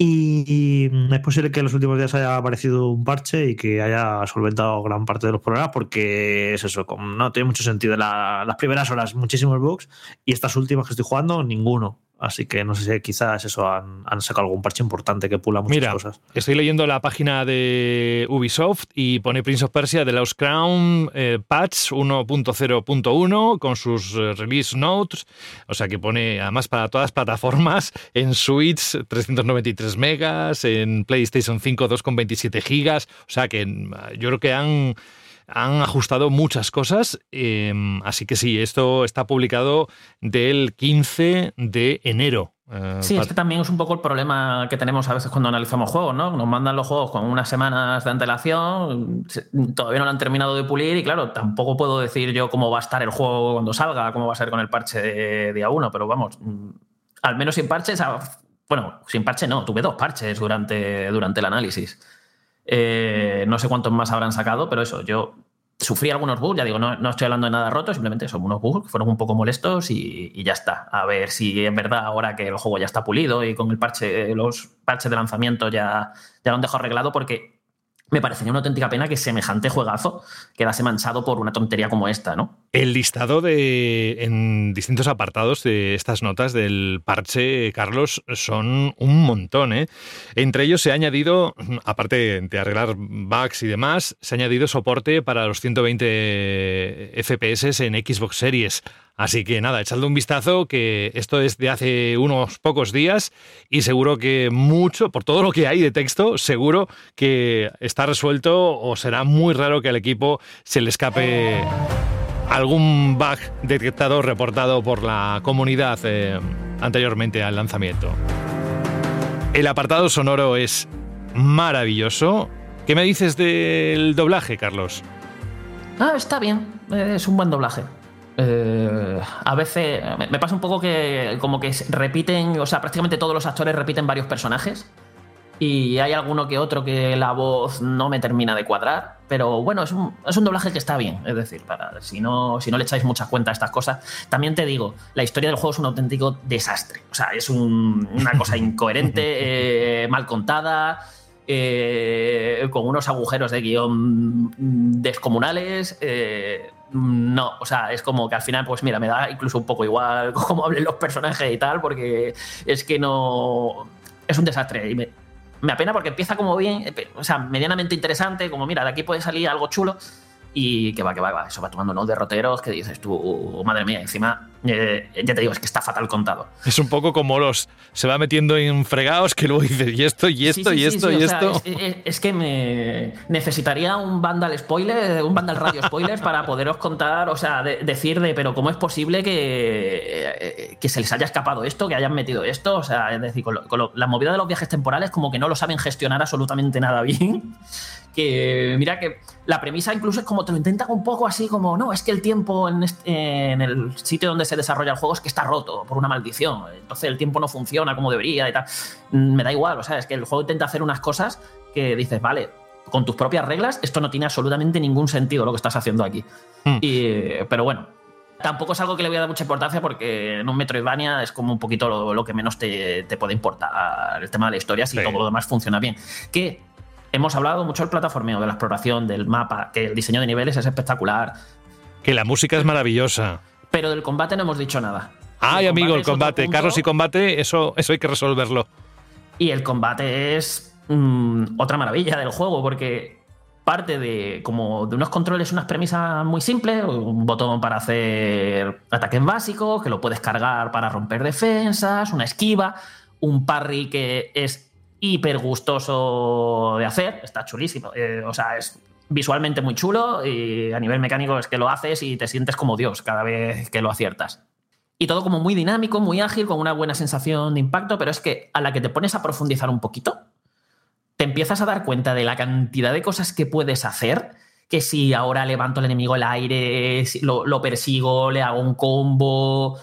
Y, es posible que en los últimos días haya aparecido un parche y que haya solventado gran parte de los problemas, porque es eso, no tiene mucho sentido. La- las primeras horas, muchísimos bugs, y estas últimas que estoy jugando, ninguno. Así que no sé si quizás eso han, han sacado algún parche importante que pula muchas Mira, cosas. estoy leyendo la página de Ubisoft y pone Prince of Persia The Lost Crown eh, Patch 1.0.1 con sus eh, release notes. O sea que pone además para todas las plataformas en Switch 393 megas, en PlayStation 5 2,27 gigas. O sea que mm, yo creo que han han ajustado muchas cosas, eh, así que sí, esto está publicado del 15 de enero. eh, Sí, este también es un poco el problema que tenemos a veces cuando analizamos juegos, ¿no? Nos mandan los juegos con unas semanas de antelación, todavía no lo han terminado de pulir y claro, tampoco puedo decir yo cómo va a estar el juego cuando salga, cómo va a ser con el parche de día uno, pero vamos, mm, al menos sin parches, bueno, sin parche no, tuve dos parches durante, durante el análisis. Eh, no sé cuántos más habrán sacado, pero eso, yo sufrí algunos bugs, ya digo, no, no estoy hablando de nada roto, simplemente son unos bugs que fueron un poco molestos y, ya está. A ver si es verdad ahora que el juego ya está pulido y con el parche, los parches de lanzamiento ya, ya lo han dejado arreglado porque me parecería una auténtica pena que semejante juegazo quedase manchado por una tontería como esta, ¿no? El listado de en distintos apartados de estas notas del parche, Carlos, son un montón. ¿eh? Entre ellos se ha añadido, aparte de arreglar bugs y demás, se ha añadido soporte para los 120 FPS en Xbox Series. Así que nada, echadle un vistazo, que esto es de hace unos pocos días y seguro que mucho, por todo lo que hay de texto, seguro que está resuelto o será muy raro que al equipo se le escape algún bug detectado, reportado por la comunidad eh, anteriormente al lanzamiento. El apartado sonoro es maravilloso. ¿Qué me dices del doblaje, Carlos? Ah, está bien. Es un buen doblaje. Eh, a veces me- pasa un poco que como que repiten, o sea, prácticamente todos los actores repiten varios personajes. Y hay alguno que otro que la voz no me termina de cuadrar. Pero bueno, es un, es un doblaje que está bien. Es decir, para, si, no, si no le echáis mucha cuenta a estas cosas. También te digo, la historia del juego es un auténtico desastre. O sea, es un- una cosa incoherente, eh, mal contada. eh, con unos agujeros de guion descomunales. eh, no, o sea, es como que al final, pues mira, me da incluso un poco igual cómo hablen los personajes y tal, porque es que no. Es un desastre. Y me, me apena porque empieza como bien, eh, o sea, medianamente interesante, como mira, de aquí puede salir algo chulo. Y que va, que va, que va. Eso va tomando unos derroteros que dices tú, madre mía, encima, eh, ya te digo, es que está fatal contado. Es un poco como los. Se va metiendo en fregados que luego dices, y esto, y esto, Sí, sí, y esto, sí, y o sea, esto. es, es- es que me necesitaría un Vandal spoiler, un Vandal radio spoilers para poderos contar, o sea, de- decir de, pero ¿cómo es posible que, eh, que se les haya escapado esto, que hayan metido esto? O sea, es decir, con, lo- con lo- la movida de los viajes temporales como que no lo saben gestionar absolutamente nada bien. Que mira que la premisa incluso es como te lo intentan un poco así como, no, es que el tiempo en, este- en el sitio donde se desarrolla el juego es que está roto por una maldición. Entonces el tiempo no funciona como debería y tal. Mm, Me da igual, o sea, es que el juego intenta hacer unas cosas que dices, vale, con tus propias reglas, esto no tiene absolutamente ningún sentido lo que estás haciendo aquí. Y, pero bueno, tampoco es algo que le voy a dar mucha importancia porque en un Metroidvania es como un poquito lo, lo que menos te, te puede importar el tema de la historia si todo lo demás funciona bien. Que hemos hablado mucho del plataformeo, de la exploración, del mapa, que el diseño de niveles es espectacular, Que la música es maravillosa. pero del combate no hemos dicho nada. Ay, El amigo, el combate. Carros y combate, eso, eso hay que resolverlo. Y el combate es mm, otra maravilla del juego, porque parte de como de unos controles, unas premisas muy simples, un botón para hacer ataques básicos, que lo puedes cargar para romper defensas, una esquiva, un parry que es hiper gustoso de hacer, está chulísimo, eh, o sea, es visualmente muy chulo y a nivel mecánico es que lo haces y te sientes como Dios cada vez que lo aciertas. Y todo como muy dinámico, muy ágil, con una buena sensación de impacto, pero es que a la que te pones a profundizar un poquito, te empiezas a dar cuenta de la cantidad de cosas que puedes hacer, que si ahora levanto al enemigo al aire, lo persigo, le hago un combo,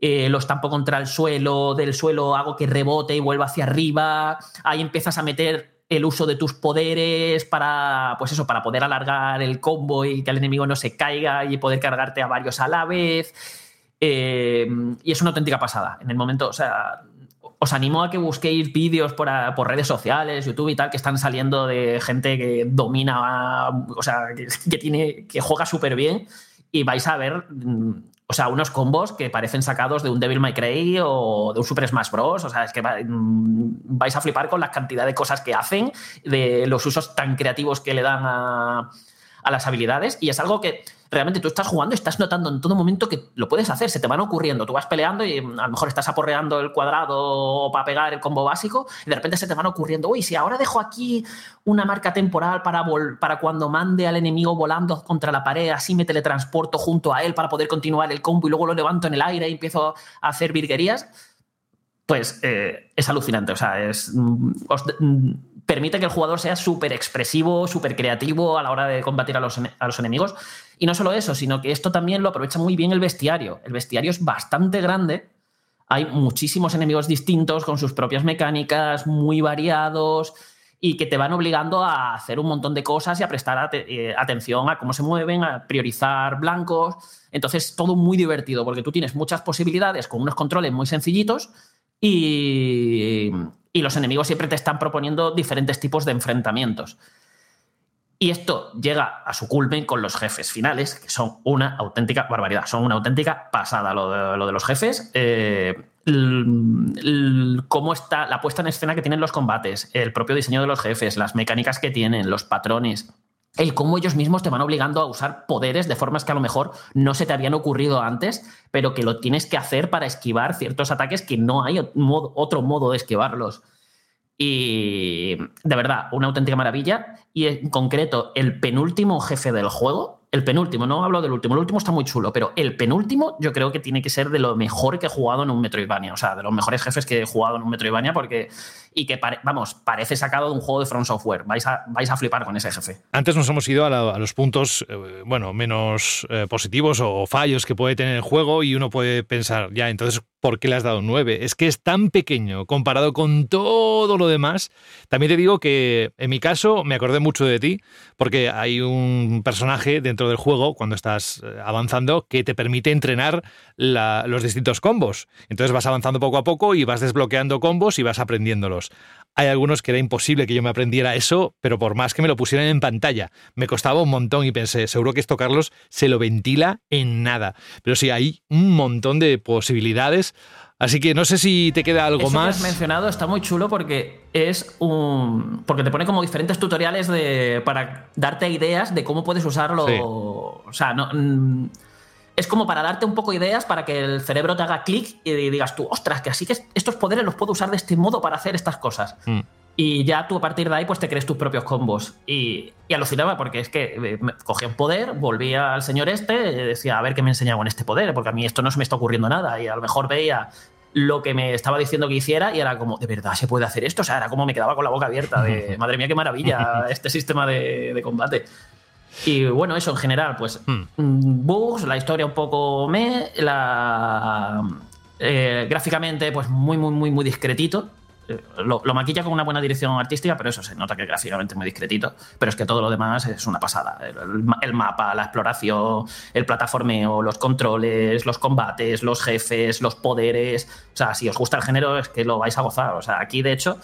eh, lo estampo contra el suelo, del suelo hago que rebote y vuelva hacia arriba, ahí empiezas a meter el uso de tus poderes para, pues eso, para poder alargar el combo y que el enemigo no se caiga y poder cargarte a varios a la vez. Eh, y es una auténtica pasada. En el momento, o sea, os animo a que busquéis vídeos por redes sociales, YouTube y tal, que están saliendo de gente que domina, o sea, que, que tiene, que juega súper bien y vais a ver, mm, o sea, unos combos que parecen sacados de un Devil May Cry o de un Super Smash Bros. O sea, es que mm, vais a flipar con la cantidad de cosas que hacen, de los usos tan creativos que le dan a, a las habilidades y es algo que realmente tú estás jugando y estás notando en todo momento que lo puedes hacer, se te van ocurriendo, tú vas peleando y mm, a lo mejor estás aporreando el cuadrado para pegar el combo básico y de repente se te van ocurriendo, uy, si ahora dejo aquí una marca temporal para, vol- para cuando mande al enemigo volando contra la pared, así me teletransporto junto a él para poder continuar el combo y luego lo levanto en el aire y empiezo a hacer virguerías, pues eh, es alucinante. O sea, es, mm, os mm, permite que el jugador sea súper expresivo, súper creativo a la hora de combatir a los, a los enemigos. Y no solo eso, sino que esto también lo aprovecha muy bien el bestiario. El bestiario es bastante grande. Hay muchísimos enemigos distintos con sus propias mecánicas, muy variados y que te van obligando a hacer un montón de cosas y a prestar eh, atención a cómo se mueven, a priorizar blancos. Entonces, todo muy divertido porque tú tienes muchas posibilidades con unos controles muy sencillitos y, y los enemigos siempre te están proponiendo diferentes tipos de enfrentamientos. Y esto llega a su culmen con los jefes finales, que son una auténtica barbaridad, son una auténtica pasada lo de, lo de los jefes. Eh, cómo está la puesta en escena que tienen los combates, el propio diseño de los jefes, las mecánicas que tienen, los patrones. el cómo ellos mismos te van obligando a usar poderes de formas que a lo mejor no se te habían ocurrido antes, pero que lo tienes que hacer para esquivar ciertos ataques que no hay otro modo de esquivarlos. Y de verdad, una auténtica maravilla. Y en concreto, el penúltimo jefe del juego, el penúltimo, no hablo del último, el último está muy chulo, pero el penúltimo yo creo que tiene que ser de lo mejor que he jugado en un Metroidvania, o sea, de los mejores jefes que he jugado en un Metroidvania, porque, y que, vamos, parece sacado de un juego de From Software. Vais a, vais a flipar con ese jefe. Antes nos hemos ido a, los puntos, eh, bueno, menos eh, positivos o, fallos que puede tener el juego y uno puede pensar, ya, entonces, ¿por qué le has dado un 9? Es que es tan pequeño comparado con todo lo demás. También te digo que en mi caso me acordé mucho de ti porque hay un personaje dentro del juego cuando estás eh, avanzando que te permite entrenar los distintos combos. Entonces vas avanzando poco a poco y vas desbloqueando combos y vas aprendiéndolos. Hay algunos que era imposible que yo me aprendiera eso, pero por más que me lo pusieran en pantalla, me costaba un montón y pensé, seguro que esto Carlos se lo ventila en nada. Pero sí, hay un montón de posibilidades. Así que no sé si te queda algo Eso que más. has mencionado está muy chulo porque es un. porque te pone como diferentes tutoriales de, para darte ideas de cómo puedes usarlo. Sí. O sea, no. mm, Es como para darte un poco ideas para que el cerebro te haga clic y digas tú, ostras, que así que estos poderes los puedo usar de este modo para hacer estas cosas. Mm. Y ya tú a partir de ahí pues te crees tus propios combos. Y, y alucinaba porque es que eh, cogía un poder, volvía al señor este, eh, decía a ver qué me enseña con este poder, porque a mí esto no se me está ocurriendo nada. Y a lo mejor veía lo que me estaba diciendo que hiciera y era como, ¿de verdad se puede hacer esto? O sea, era como me quedaba con la boca abierta de, madre mía, qué maravilla este sistema de, de combate. Y bueno, eso en general, pues Hmm. mm, bugs, la historia un poco me, la eh, gráficamente pues muy muy muy muy discretito. Eh, Lo, maquilla con una buena dirección artística, pero eso se nota que gráficamente es muy discretito. Pero es que todo lo demás es una pasada. El, el mapa, la exploración, el plataformeo, los controles, los combates, los jefes, los poderes. O sea, si os gusta el género, es que lo vais a gozar. O sea, aquí de hecho.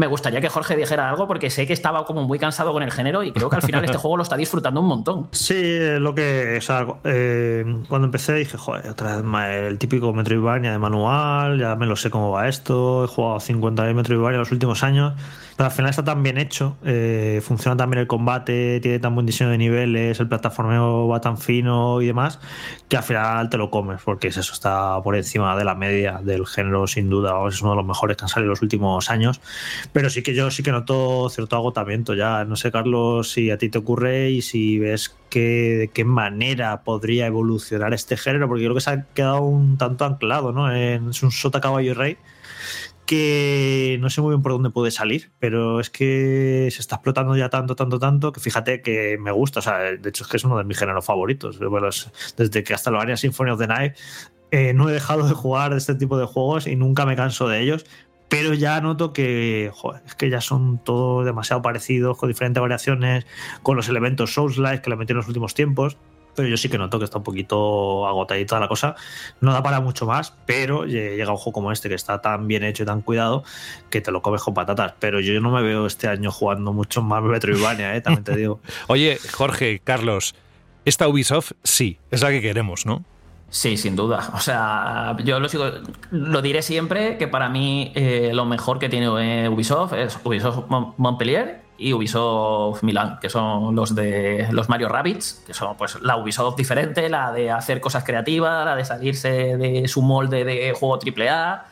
Me gustaría que Jorge dijera algo porque sé que estaba como muy cansado con el género y creo que al final este juego lo está disfrutando un montón. Sí, es lo que. O sea, eh, cuando empecé dije, joder, otra vez el típico Metroidvania de manual, ya me lo sé cómo va esto, he jugado 50.000 Metroidvania los últimos años, pero al final está tan bien hecho, eh, funciona tan bien el combate, tiene tan buen diseño de niveles, el plataformeo va tan fino y demás, que al final te lo comes, porque es eso, está por encima de la media del género, sin duda, es uno de los mejores que han salido en los últimos años. Pero sí que yo sí que noto cierto agotamiento ya. No sé, Carlos, si a ti te ocurre y si ves que, de qué manera podría evolucionar este género, porque yo creo que se ha quedado un tanto anclado, ¿no? En, es un sota caballo y rey que no sé muy bien por dónde puede salir, pero es que se está explotando ya tanto, tanto, tanto, que fíjate que me gusta, o sea, de hecho es que es uno de mis géneros favoritos. Bueno, es- desde que hasta lo haría Symphony of the Night eh, no he dejado de jugar este tipo de juegos y nunca me canso de ellos, pero ya noto que joder, es que ya son todos demasiado parecidos, con diferentes variaciones, con los elementos Souls-like que le metí en los últimos tiempos. Pero yo sí que noto que está un poquito agotadita la cosa. No da para mucho más, pero lle- llega un juego como este que está tan bien hecho y tan cuidado que te lo comes con patatas. Pero yo no me veo este año jugando mucho más Metroidvania, ¿eh? también te digo. Oye, Jorge, Carlos, esta Ubisoft sí, es la que queremos, ¿no? Sí, sin duda. O sea, yo lo, sigo, lo diré siempre que para mí eh, lo mejor que tiene Ubisoft es Ubisoft Mon- Montpellier y Ubisoft Milán, que son los de los Mario Rabbits, que son pues la Ubisoft diferente, la de hacer cosas creativas, la de salirse de su molde de juego AAA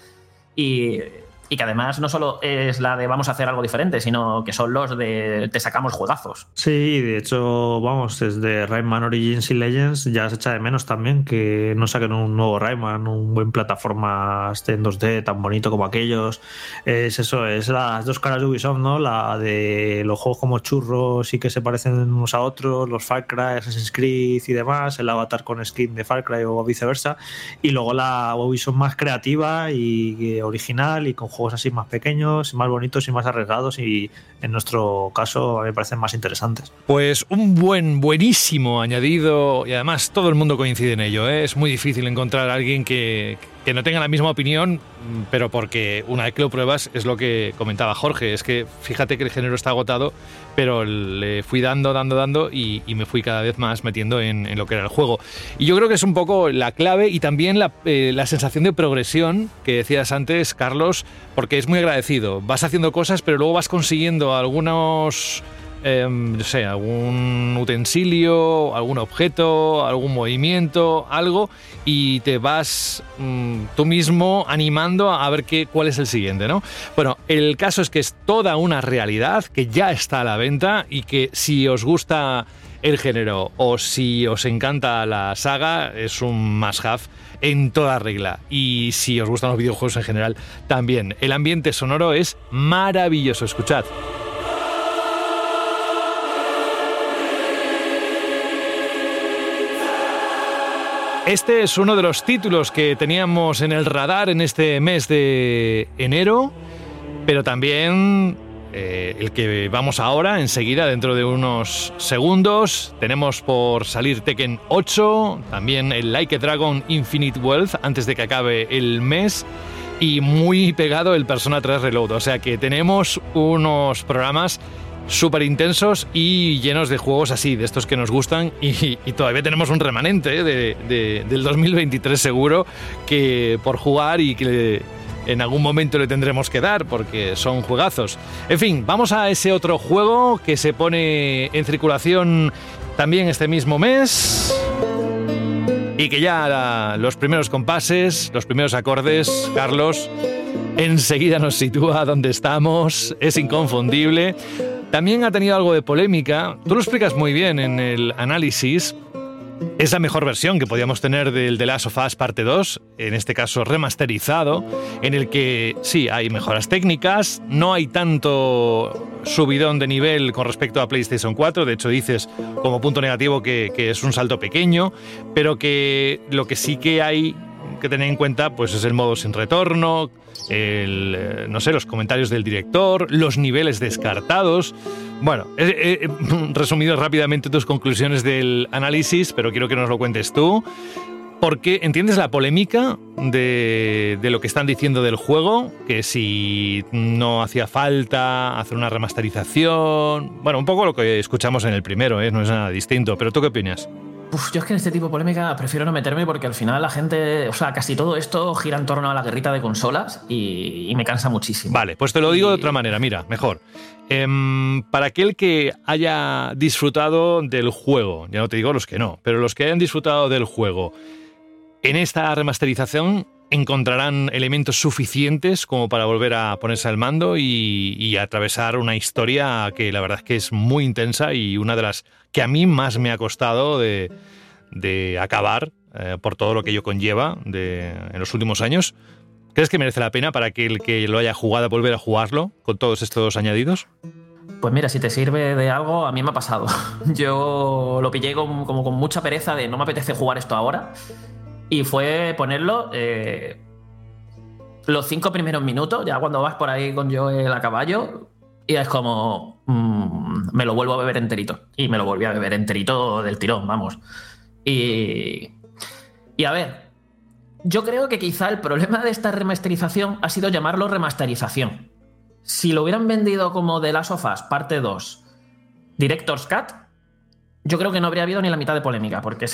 y, y que además no solo es la de vamos a hacer algo diferente, sino que son los de te sacamos juegazos. Sí, de hecho, vamos, desde Rayman Origins y Legends ya se echa de menos también que no saquen un nuevo Rayman, un buen plataforma este en 2D tan bonito como aquellos. Es eso, es las dos caras de Ubisoft, ¿no? La de los juegos como churros y que se parecen unos a otros, los Far Cry, Assassin's Creed y demás, el avatar con skin de Far Cry o viceversa. Y luego la Ubisoft más creativa y eh, original y con juegos así más pequeños, más bonitos y más arriesgados y en nuestro caso a mí me parecen más interesantes. Pues un buen, buenísimo añadido y además todo el mundo coincide en ello. ¿eh? Es muy difícil encontrar a alguien que, que no tenga la misma opinión, pero porque una vez que lo pruebas es lo que comentaba Jorge, es que fíjate que el género está agotado, pero le fui dando, dando, dando y, me fui cada vez más metiendo en, en lo que era el juego. Y yo creo que es un poco la clave y también la, eh, la sensación de progresión que decías antes, Carlos, porque es muy agradecido. Vas haciendo cosas, pero luego vas consiguiendo algunos em, no sé, algún utensilio, algún objeto, algún movimiento, algo, y te vas mm, tú mismo animando a ver qué, cuál es el siguiente, ¿no? Bueno, el caso es que es toda una realidad que ya está a la venta y que si os gusta el género o si os encanta la saga, es un must-have en toda regla. Y si os gustan los videojuegos en general, también. El ambiente sonoro es maravilloso, escuchad. Este es uno de los títulos que teníamos en el radar en este mes de enero, pero también eh, el que vamos ahora, enseguida, dentro de unos segundos. Tenemos por salir Tekken 8, también el Like a Dragon Infinite Wealth antes de que acabe el mes. Y muy pegado el Persona 3 Reload. O sea que tenemos unos programas súper intensos y llenos de juegos así, de estos que nos gustan. Y, y todavía tenemos un remanente ¿eh? de- de- del 2023 seguro que por jugar y que en algún momento le tendremos que dar porque son juegazos. En fin, vamos a ese otro juego que se pone en circulación también este mismo mes. Y que ya la- los primeros compases, los primeros acordes, Carlos, enseguida nos sitúa donde estamos, es inconfundible. También ha tenido algo de polémica, tú lo explicas muy bien en el análisis, es la mejor versión que podíamos tener del The Last of Us parte 2, en este caso remasterizado, en el que sí, hay mejoras técnicas, no hay tanto subidón de nivel con respecto a PlayStation 4, de hecho dices como punto negativo que, que es un salto pequeño, pero que lo que sí que hay que tener en cuenta pues es el modo sin retorno, el, eh, no sé, los comentarios del director, los niveles descartados. Bueno, he, resumido rápidamente tus conclusiones del análisis, pero quiero que nos lo cuentes tú. Porque entiendes la polémica de, de lo que están diciendo del juego, que si no hacía falta hacer una remasterización. Bueno, un poco lo que escuchamos en el primero, ¿eh? no es nada distinto. Pero ¿tú qué opinas? Uf, yo es que en este tipo de polémica prefiero no meterme porque al final la gente, o sea, casi todo esto gira en torno a la guerrita de consolas y, y me cansa muchísimo. Vale, pues te lo digo de otra manera, mira, mejor. Em, para aquel que haya disfrutado del juego, ya no te digo los que no, pero los que hayan disfrutado del juego, en esta remasterización encontrarán elementos suficientes como para volver a ponerse al mando y, atravesar una historia que la verdad es que es muy intensa y una de las que a mí más me ha costado de, acabar eh, por todo lo que ello conlleva de- en los últimos años. ¿Crees que merece la pena para que el que lo haya jugado volver a jugarlo con todos estos añadidos? Pues mira, si te sirve de algo, a mí me ha pasado. Yo lo pillé como, como con mucha pereza de no me apetece jugar esto ahora. Y fue ponerlo eh, los cinco primeros minutos, ya cuando vas por ahí con Joel a caballo, y es como. mm, me lo vuelvo a beber enterito. Y me lo volví a beber enterito del tirón, vamos. Y. Y a ver, yo creo que quizá el problema de esta remasterización ha sido llamarlo remasterización. Si lo hubieran vendido como The Last of Us parte 2, Director's Cut, yo creo que no habría habido ni la mitad de polémica, porque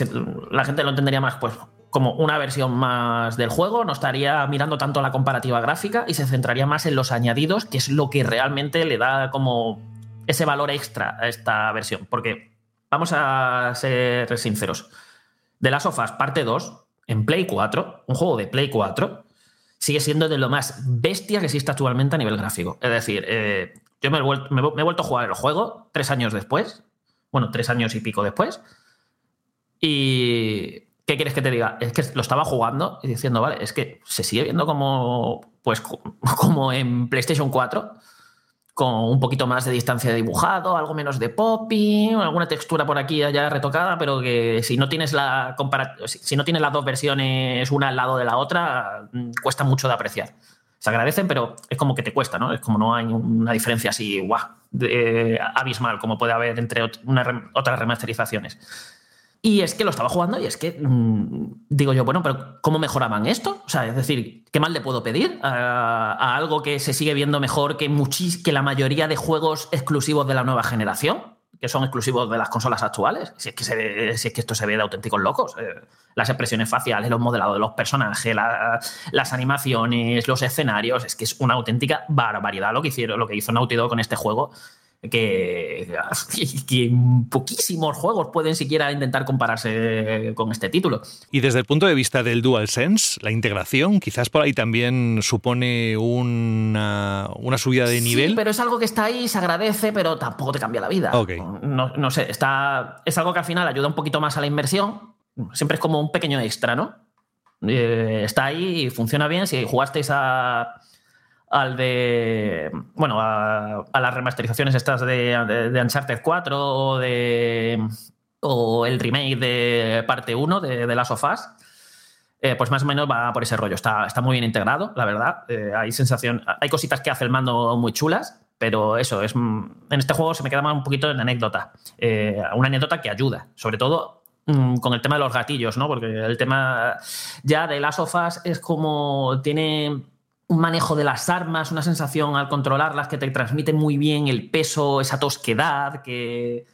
la gente lo entendería más pues, como una versión más del juego, no estaría mirando tanto la comparativa gráfica y se centraría más en los añadidos, que es lo que realmente le da como ese valor extra a esta versión. Porque vamos a ser sinceros. The Last of Us parte 2, en Play 4, un juego de Play 4, sigue siendo de lo más bestia que existe actualmente a nivel gráfico. Es decir, eh, yo me he, vuelto, me he vuelto a jugar el juego tres años después, bueno, tres años y pico después, y ¿qué quieres que te diga? Es que lo estaba jugando y diciendo, vale, es que se sigue viendo como, pues, co- como en PlayStation 4, con un poquito más de distancia de dibujado, algo menos de popping, alguna textura por aquí allá retocada, pero que si no tienes la si no tienes las dos versiones una al lado de la otra, mm, cuesta mucho de apreciar. Se agradecen, pero es como que te cuesta, ¿no? Es como no hay una diferencia así, guau, abismal, como puede haber entre otras remasterizaciones. Y es que lo estaba jugando y es que mm, digo yo, bueno, pero ¿cómo mejoraban esto? O sea, es decir, ¿qué mal le puedo pedir a, algo que se sigue viendo mejor que, muchis, que la mayoría de juegos exclusivos de la nueva generación? Que son exclusivos de las consolas actuales. Si es que, es que esto se ve de auténticos locos. Eh, las expresiones faciales, los modelados de los personajes, la- las animaciones, los escenarios. Es que es una auténtica barbaridad lo que hicieron, lo que hizo Naughty Dog con este juego. Que, que poquísimos juegos pueden siquiera intentar compararse con este título. Y desde el punto de vista del DualSense, la integración, quizás por ahí también supone una, una subida de nivel. Sí, pero es algo que está ahí, se agradece, pero tampoco te cambia la vida. No, no sé, está, es algo que al final ayuda un poquito más a la inversión. Siempre es como un pequeño extra, ¿no? Eh, está ahí y funciona bien. Si jugasteis a, al de. Bueno, a, a las remasterizaciones estas de, de- Uncharted 4 o de. O el remake de parte 1 de, de Last of Us. eh, pues más o menos va por ese rollo. Está, está muy bien integrado, la verdad. Eh, hay sensación. Hay cositas que hace el mando muy chulas. Pero eso, es, en este juego se me queda más un poquito en anécdota. Eh, una anécdota que ayuda, sobre todo mm, con el tema de los gatillos, ¿no? Porque el tema ya de las sofás es como tiene un manejo de las armas, una sensación al controlarlas que te transmite muy bien el peso, esa tosquedad que,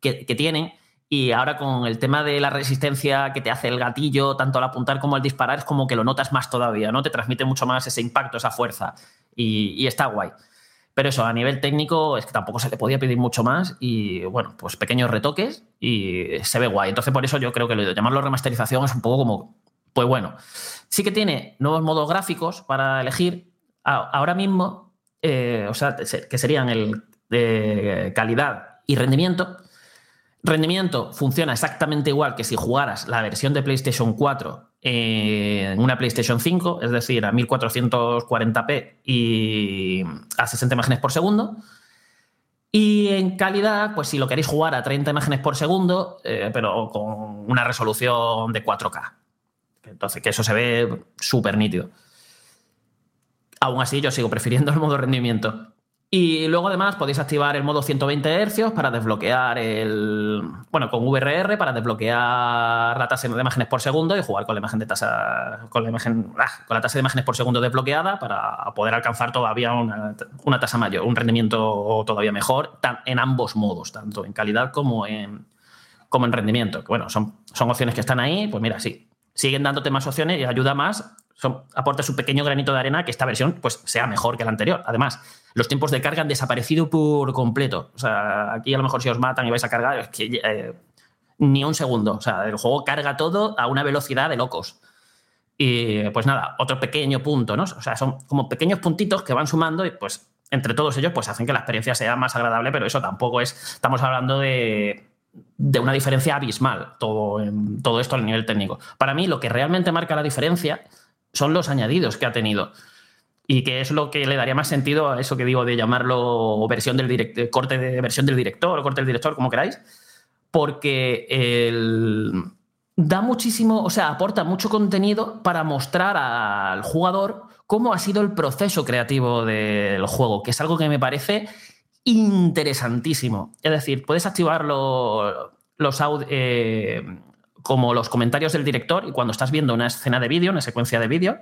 que, tienen. Y ahora con el tema de la resistencia que te hace el gatillo, tanto al apuntar como al disparar, es como que lo notas más todavía, ¿no? Te transmite mucho más ese impacto, esa fuerza. Y, y está guay. Pero eso, a nivel técnico, es que tampoco se le podía pedir mucho más. Y bueno, pues pequeños retoques y se ve guay. Entonces, por eso yo creo que lo de llamarlo remasterización es un poco como, pues bueno. Sí que tiene nuevos modos gráficos para elegir. Ahora mismo, eh, o sea, que serían el de calidad y rendimiento. Rendimiento funciona exactamente igual que si jugaras la versión de PlayStation 4 en una PlayStation 5, es decir, a 1440p y a 60 imágenes por segundo. Y en calidad, pues si lo queréis jugar a 30 imágenes por segundo, eh, pero con una resolución de 4K. Entonces, que eso se ve súper nítido. Aún así, yo sigo prefiriendo el modo rendimiento. Y luego además podéis activar el modo 120 Hz para desbloquear el. Bueno, con VRR para desbloquear la tasa de imágenes por segundo y jugar con la imagen de tasa. Con la, imagen, ah, con la tasa de imágenes por segundo desbloqueada para poder alcanzar todavía una, una tasa mayor, un rendimiento todavía mejor en ambos modos, tanto en calidad como en, como en rendimiento. Bueno, son, son opciones que están ahí, pues mira, sí. Siguen dándote más opciones y ayuda más. Aporta su pequeño granito de arena que esta versión pues, sea mejor que la anterior. Además, los tiempos de carga han desaparecido por completo. O sea, aquí a lo mejor si os matan y vais a cargar, es que eh, ni un segundo. O sea, el juego carga todo a una velocidad de locos. Y pues nada, otro pequeño punto, ¿no? O sea, son como pequeños puntitos que van sumando y pues entre todos ellos pues hacen que la experiencia sea más agradable, pero eso tampoco es, estamos hablando de, de una diferencia abismal, todo, en- todo esto a nivel técnico. Para mí lo que realmente marca la diferencia son los añadidos que ha tenido. Y que es lo que le daría más sentido a eso que digo de llamarlo versión del direct- corte de versión del director o corte del director, como queráis. Porque da muchísimo, o sea, aporta mucho contenido para mostrar al jugador cómo ha sido el proceso creativo del juego, que es algo que me parece interesantísimo. Es decir, puedes activar lo- los aud- eh, como los comentarios del director y cuando estás viendo una escena de vídeo, una secuencia de vídeo,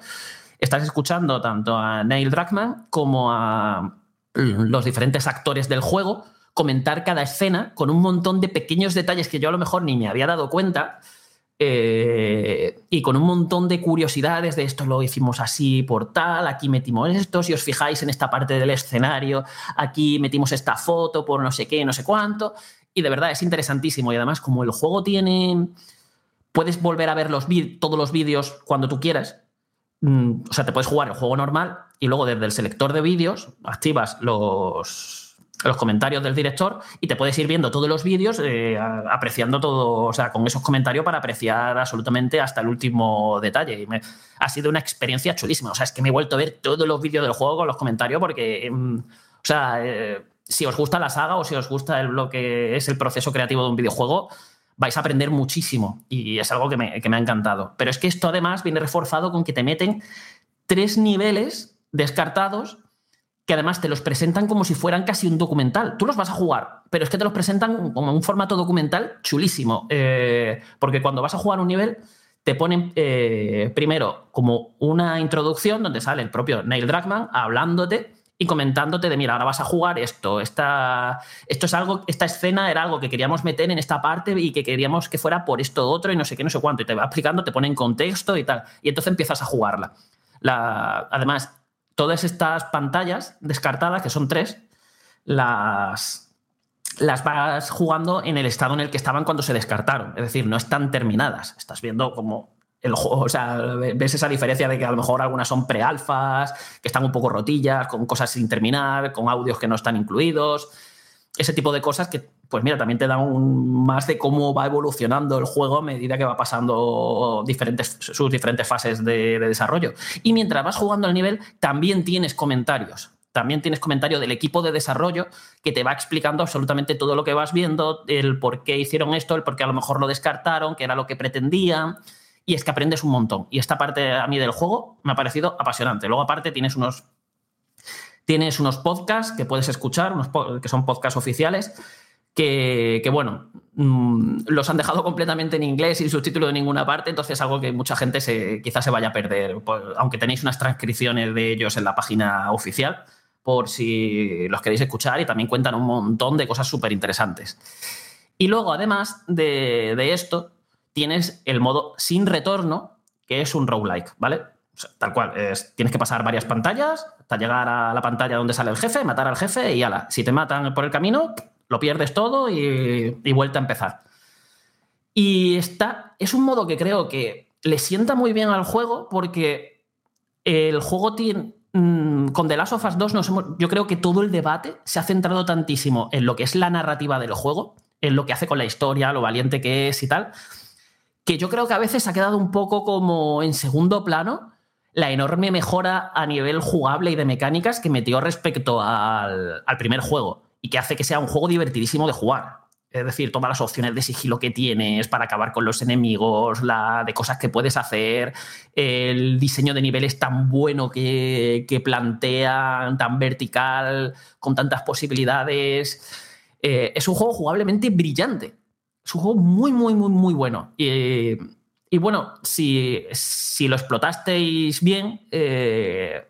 estás escuchando tanto a Neil Druckmann como a los diferentes actores del juego comentar cada escena con un montón de pequeños detalles que yo a lo mejor ni me había dado cuenta eh, y con un montón de curiosidades de esto lo hicimos así por tal, aquí metimos esto, si os fijáis en esta parte del escenario, aquí metimos esta foto por no sé qué, no sé cuánto, y de verdad es interesantísimo. Y además como el juego tiene, puedes volver a ver los todos los vídeos cuando tú quieras, Mm, o sea, te puedes jugar el juego normal y luego desde el selector de vídeos activas los, los comentarios del director y te puedes ir viendo todos los vídeos, eh, apreciando todo, o sea, con esos comentarios para apreciar absolutamente hasta el último detalle. Ha sido una experiencia chulísima. O sea, es que me he vuelto a ver todos los vídeos del juego con los comentarios porque, mm, o sea, eh, si os gusta la saga o si os gusta el- lo que es el proceso creativo de un videojuego, vais a aprender muchísimo y es algo que me, que me ha encantado. Pero es que esto además viene reforzado con que te meten tres niveles descartados que además te los presentan como si fueran casi un documental. Tú los vas a jugar, pero es que te los presentan como un formato documental chulísimo. Eh, porque cuando vas a jugar un nivel, te ponen eh, primero como una introducción donde sale el propio Neil Druckmann hablándote y comentándote de, mira, ahora vas a jugar esto, esta, esto es algo, esta escena era algo que queríamos meter en esta parte y que queríamos que fuera por esto otro y no sé qué, no sé cuánto, y te va explicando, te pone en contexto y tal, y entonces empiezas a jugarla. La, además, todas estas pantallas descartadas, que son tres, las, las vas jugando en el estado en el que estaban cuando se descartaron. Es decir, no están terminadas. Estás viendo como el juego, o sea, ves esa diferencia de que a lo mejor algunas son pre-alfas, que están un poco rotillas, con cosas sin terminar, con audios que no están incluidos. Ese tipo de cosas que, pues mira, también te dan un- más de cómo va evolucionando el juego a medida que va pasando diferentes, sus diferentes fases de, de desarrollo. Y mientras vas jugando el nivel, también tienes comentarios. También tienes comentario del equipo de desarrollo que te va explicando absolutamente todo lo que vas viendo, el por qué hicieron esto, el por qué a lo mejor lo descartaron, que era lo que pretendían. Y es que aprendes un montón. Y esta parte a mí del juego me ha parecido apasionante. Luego, aparte, tienes unos tienes unos podcasts que puedes escuchar, unos que son podcasts oficiales, que, bueno, mm, los han dejado completamente en inglés sin subtítulo de ninguna parte, entonces es algo que mucha gente se, quizás se vaya a perder, aunque tenéis unas transcripciones de ellos en la página oficial, por si los queréis escuchar, y también cuentan un montón de cosas súper interesantes. Y luego, además de, de esto, tienes el modo sin retorno, que es un roguelike, ¿vale? O sea, tal cual, es- tienes que pasar varias pantallas hasta llegar a la pantalla donde sale el jefe, matar al jefe y ala. Si te matan por el camino, lo pierdes todo y, vuelta a empezar. Y está, es un modo que creo que le sienta muy bien al juego porque el juego tiene. mm, Con The Last of Us 2 nos hemos- yo creo que todo el debate se ha centrado tantísimo en lo que es la narrativa del juego, en lo que hace con la historia, lo valiente que es y tal, que yo creo que a veces ha quedado un poco como en segundo plano la enorme mejora a nivel jugable y de mecánicas que metió respecto al primer juego y que hace que sea un juego divertidísimo de jugar. Es decir, todas las opciones de sigilo que tienes para acabar con los enemigos, la de cosas que puedes hacer, el diseño de niveles tan bueno que, que plantean, tan vertical, con tantas posibilidades. Eh, es un juego jugablemente brillante. Es un juego muy, muy, muy, muy bueno. Y, bueno, si, si lo explotasteis bien, eh,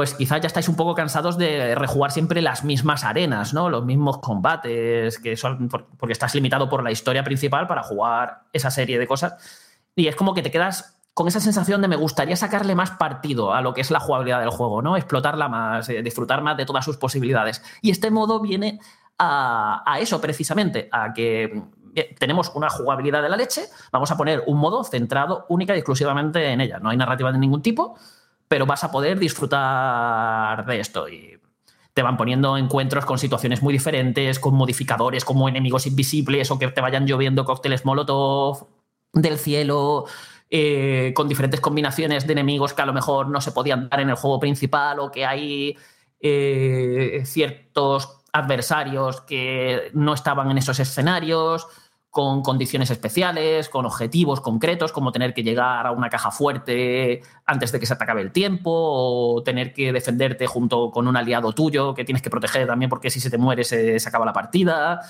pues quizás ya estáis un poco cansados de rejugar siempre las mismas arenas, ¿no? Los mismos combates, que son por- porque estás limitado por la historia principal para jugar esa serie de cosas. Y es como que te quedas con esa sensación de me gustaría sacarle más partido a lo que es la jugabilidad del juego, ¿no? Explotarla más, eh, disfrutar más de todas sus posibilidades. Y este modo viene a, a eso precisamente, a que eh, tenemos una jugabilidad de la leche, vamos a poner un modo centrado única y exclusivamente en ella. No hay narrativa de ningún tipo, pero vas a poder disfrutar de esto. Y te van poniendo encuentros con situaciones muy diferentes, con modificadores como enemigos invisibles o que te vayan lloviendo cócteles molotov del cielo, eh, con diferentes combinaciones de enemigos que a lo mejor no se podían dar en el juego principal o que hay eh, ciertos adversarios que no estaban en esos escenarios, con condiciones especiales, con objetivos concretos, como tener que llegar a una caja fuerte antes de que se te acabe el tiempo, o tener que defenderte junto con un aliado tuyo que tienes que proteger también porque si se te muere se, acaba la partida.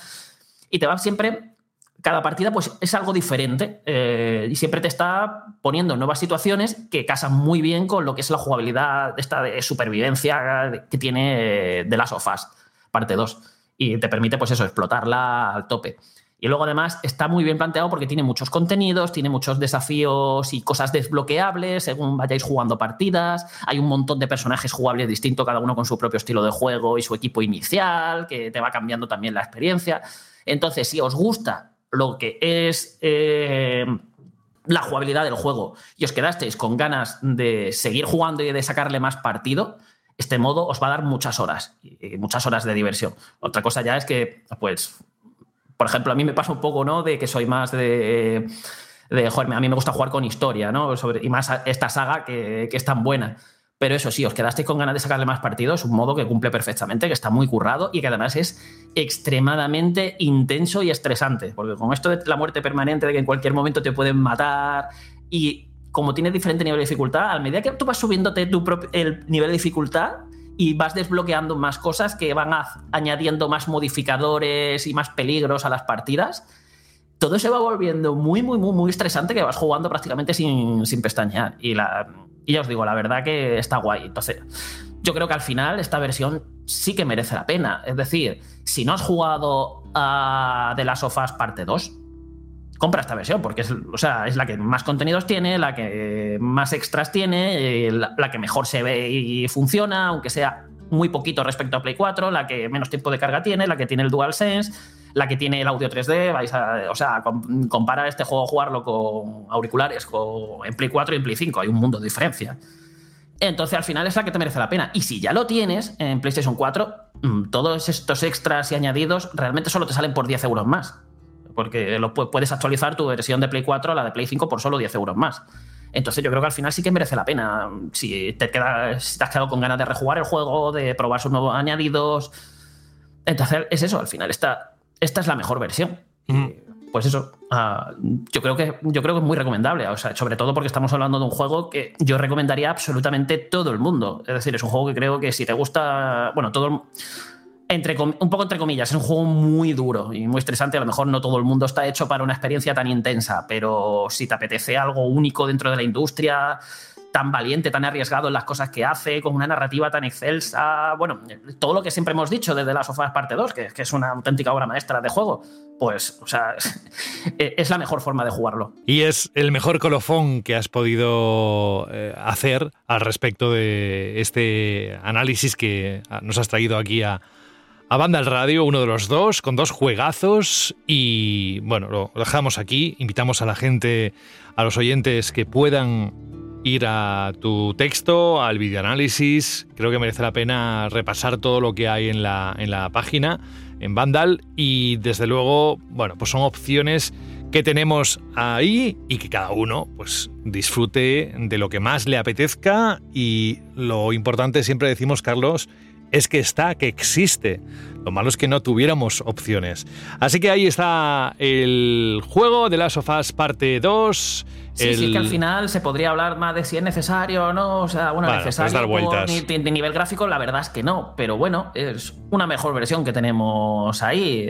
Y te va siempre, cada partida pues es algo diferente eh, y siempre te está poniendo en nuevas situaciones que casan muy bien con lo que es la jugabilidad esta de supervivencia que tiene de las sofás, parte 2. Y te permite pues eso, explotarla al tope. Y luego además está muy bien planteado porque tiene muchos contenidos, tiene muchos desafíos y cosas desbloqueables según vayáis jugando partidas. Hay un montón de personajes jugables distintos, cada uno con su propio estilo de juego y su equipo inicial, que te va cambiando también la experiencia. Entonces, si os gusta lo que es eh, la jugabilidad del juego y os quedasteis con ganas de seguir jugando y de sacarle más partido, este modo os va a dar muchas horas, muchas horas de diversión. Otra cosa ya es que, pues, por ejemplo, a mí me pasa un poco, ¿no? De que soy más de. de joder, a mí me gusta jugar con historia, ¿no? Sobre, y más esta saga que, que es tan buena. Pero eso sí, os quedasteis con ganas de sacarle más partido, es un modo que cumple perfectamente, que está muy currado y que además es extremadamente intenso y estresante. Porque con esto de la muerte permanente, de que en cualquier momento te pueden matar y como tiene diferente nivel de dificultad, a medida que tú vas subiéndote el nivel de dificultad y vas desbloqueando más cosas que van añadiendo más modificadores y más peligros a las partidas, todo se va volviendo muy, muy, muy, muy estresante que vas jugando prácticamente sin, sin pestañear. Y, y ya os digo, la verdad que está guay. Entonces, yo creo que al final esta versión sí que merece la pena. Es decir, si no has jugado a The Last of Us parte 2, compra esta versión, porque es, o sea, es la que más contenidos tiene, la que más extras tiene, eh, la, que mejor se ve y funciona, aunque sea muy poquito respecto a Play 4, la que menos tiempo de carga tiene, la que tiene el DualSense, la que tiene el audio 3D. Vais a, o sea, com- compara este juego jugarlo con auriculares con, en Play 4 y en Play 5. Hay un mundo de diferencia. Entonces al final es la que te merece la pena. Y si ya lo tienes en PlayStation 4, mm, todos estos extras y añadidos realmente solo te salen por 10 euros más. Porque lo pu- puedes actualizar tu versión de Play 4 a la de Play 5 por solo 10 euros más. Entonces yo creo que al final sí que merece la pena. Si te, quedas, si te has quedado con ganas de rejugar el juego, de probar sus nuevos añadidos. Entonces es eso, al final esta, esta es la mejor versión. Pues eso, ah, yo, creo que, yo creo que es muy recomendable, o sea, sobre todo porque estamos hablando de un juego que yo recomendaría a absolutamente todo el mundo. Es decir, es un juego que creo que si te gusta, bueno, todo el- entre, un poco entre comillas, es un juego muy duro y muy estresante. A lo mejor no todo el mundo está hecho para una experiencia tan intensa, pero si te apetece algo único dentro de la industria, tan valiente, tan arriesgado en las cosas que hace, con una narrativa tan excelsa, bueno, todo lo que siempre hemos dicho desde las sofás parte 2, que, que es una auténtica obra maestra de juego, pues, o sea, es la mejor forma de jugarlo. Y es el mejor colofón que has podido eh, hacer al respecto de este análisis que ah, nos has traído aquí a, a Banda al Radio, uno de los dos, con dos juegazos. Y bueno, lo dejamos aquí. Invitamos a la gente, a los oyentes que puedan ir a tu texto, al videoanálisis. Creo que merece la pena repasar todo lo que hay en la, en la página, en Vandal. Y desde luego, bueno, pues son opciones que tenemos ahí y que cada uno pues disfrute de lo que más le apetezca y lo importante siempre decimos Carlos es que está, que existe. Lo malo es que no tuviéramos opciones. Así que ahí está el juego de Last of Us parte 2. Sí, el- sí, que al final se podría hablar más de si es necesario o no. O sea, bueno, Bueno, necesario dar vueltas. ni- de, nivel gráfico, la verdad es que no. Pero bueno, es una mejor versión que tenemos ahí.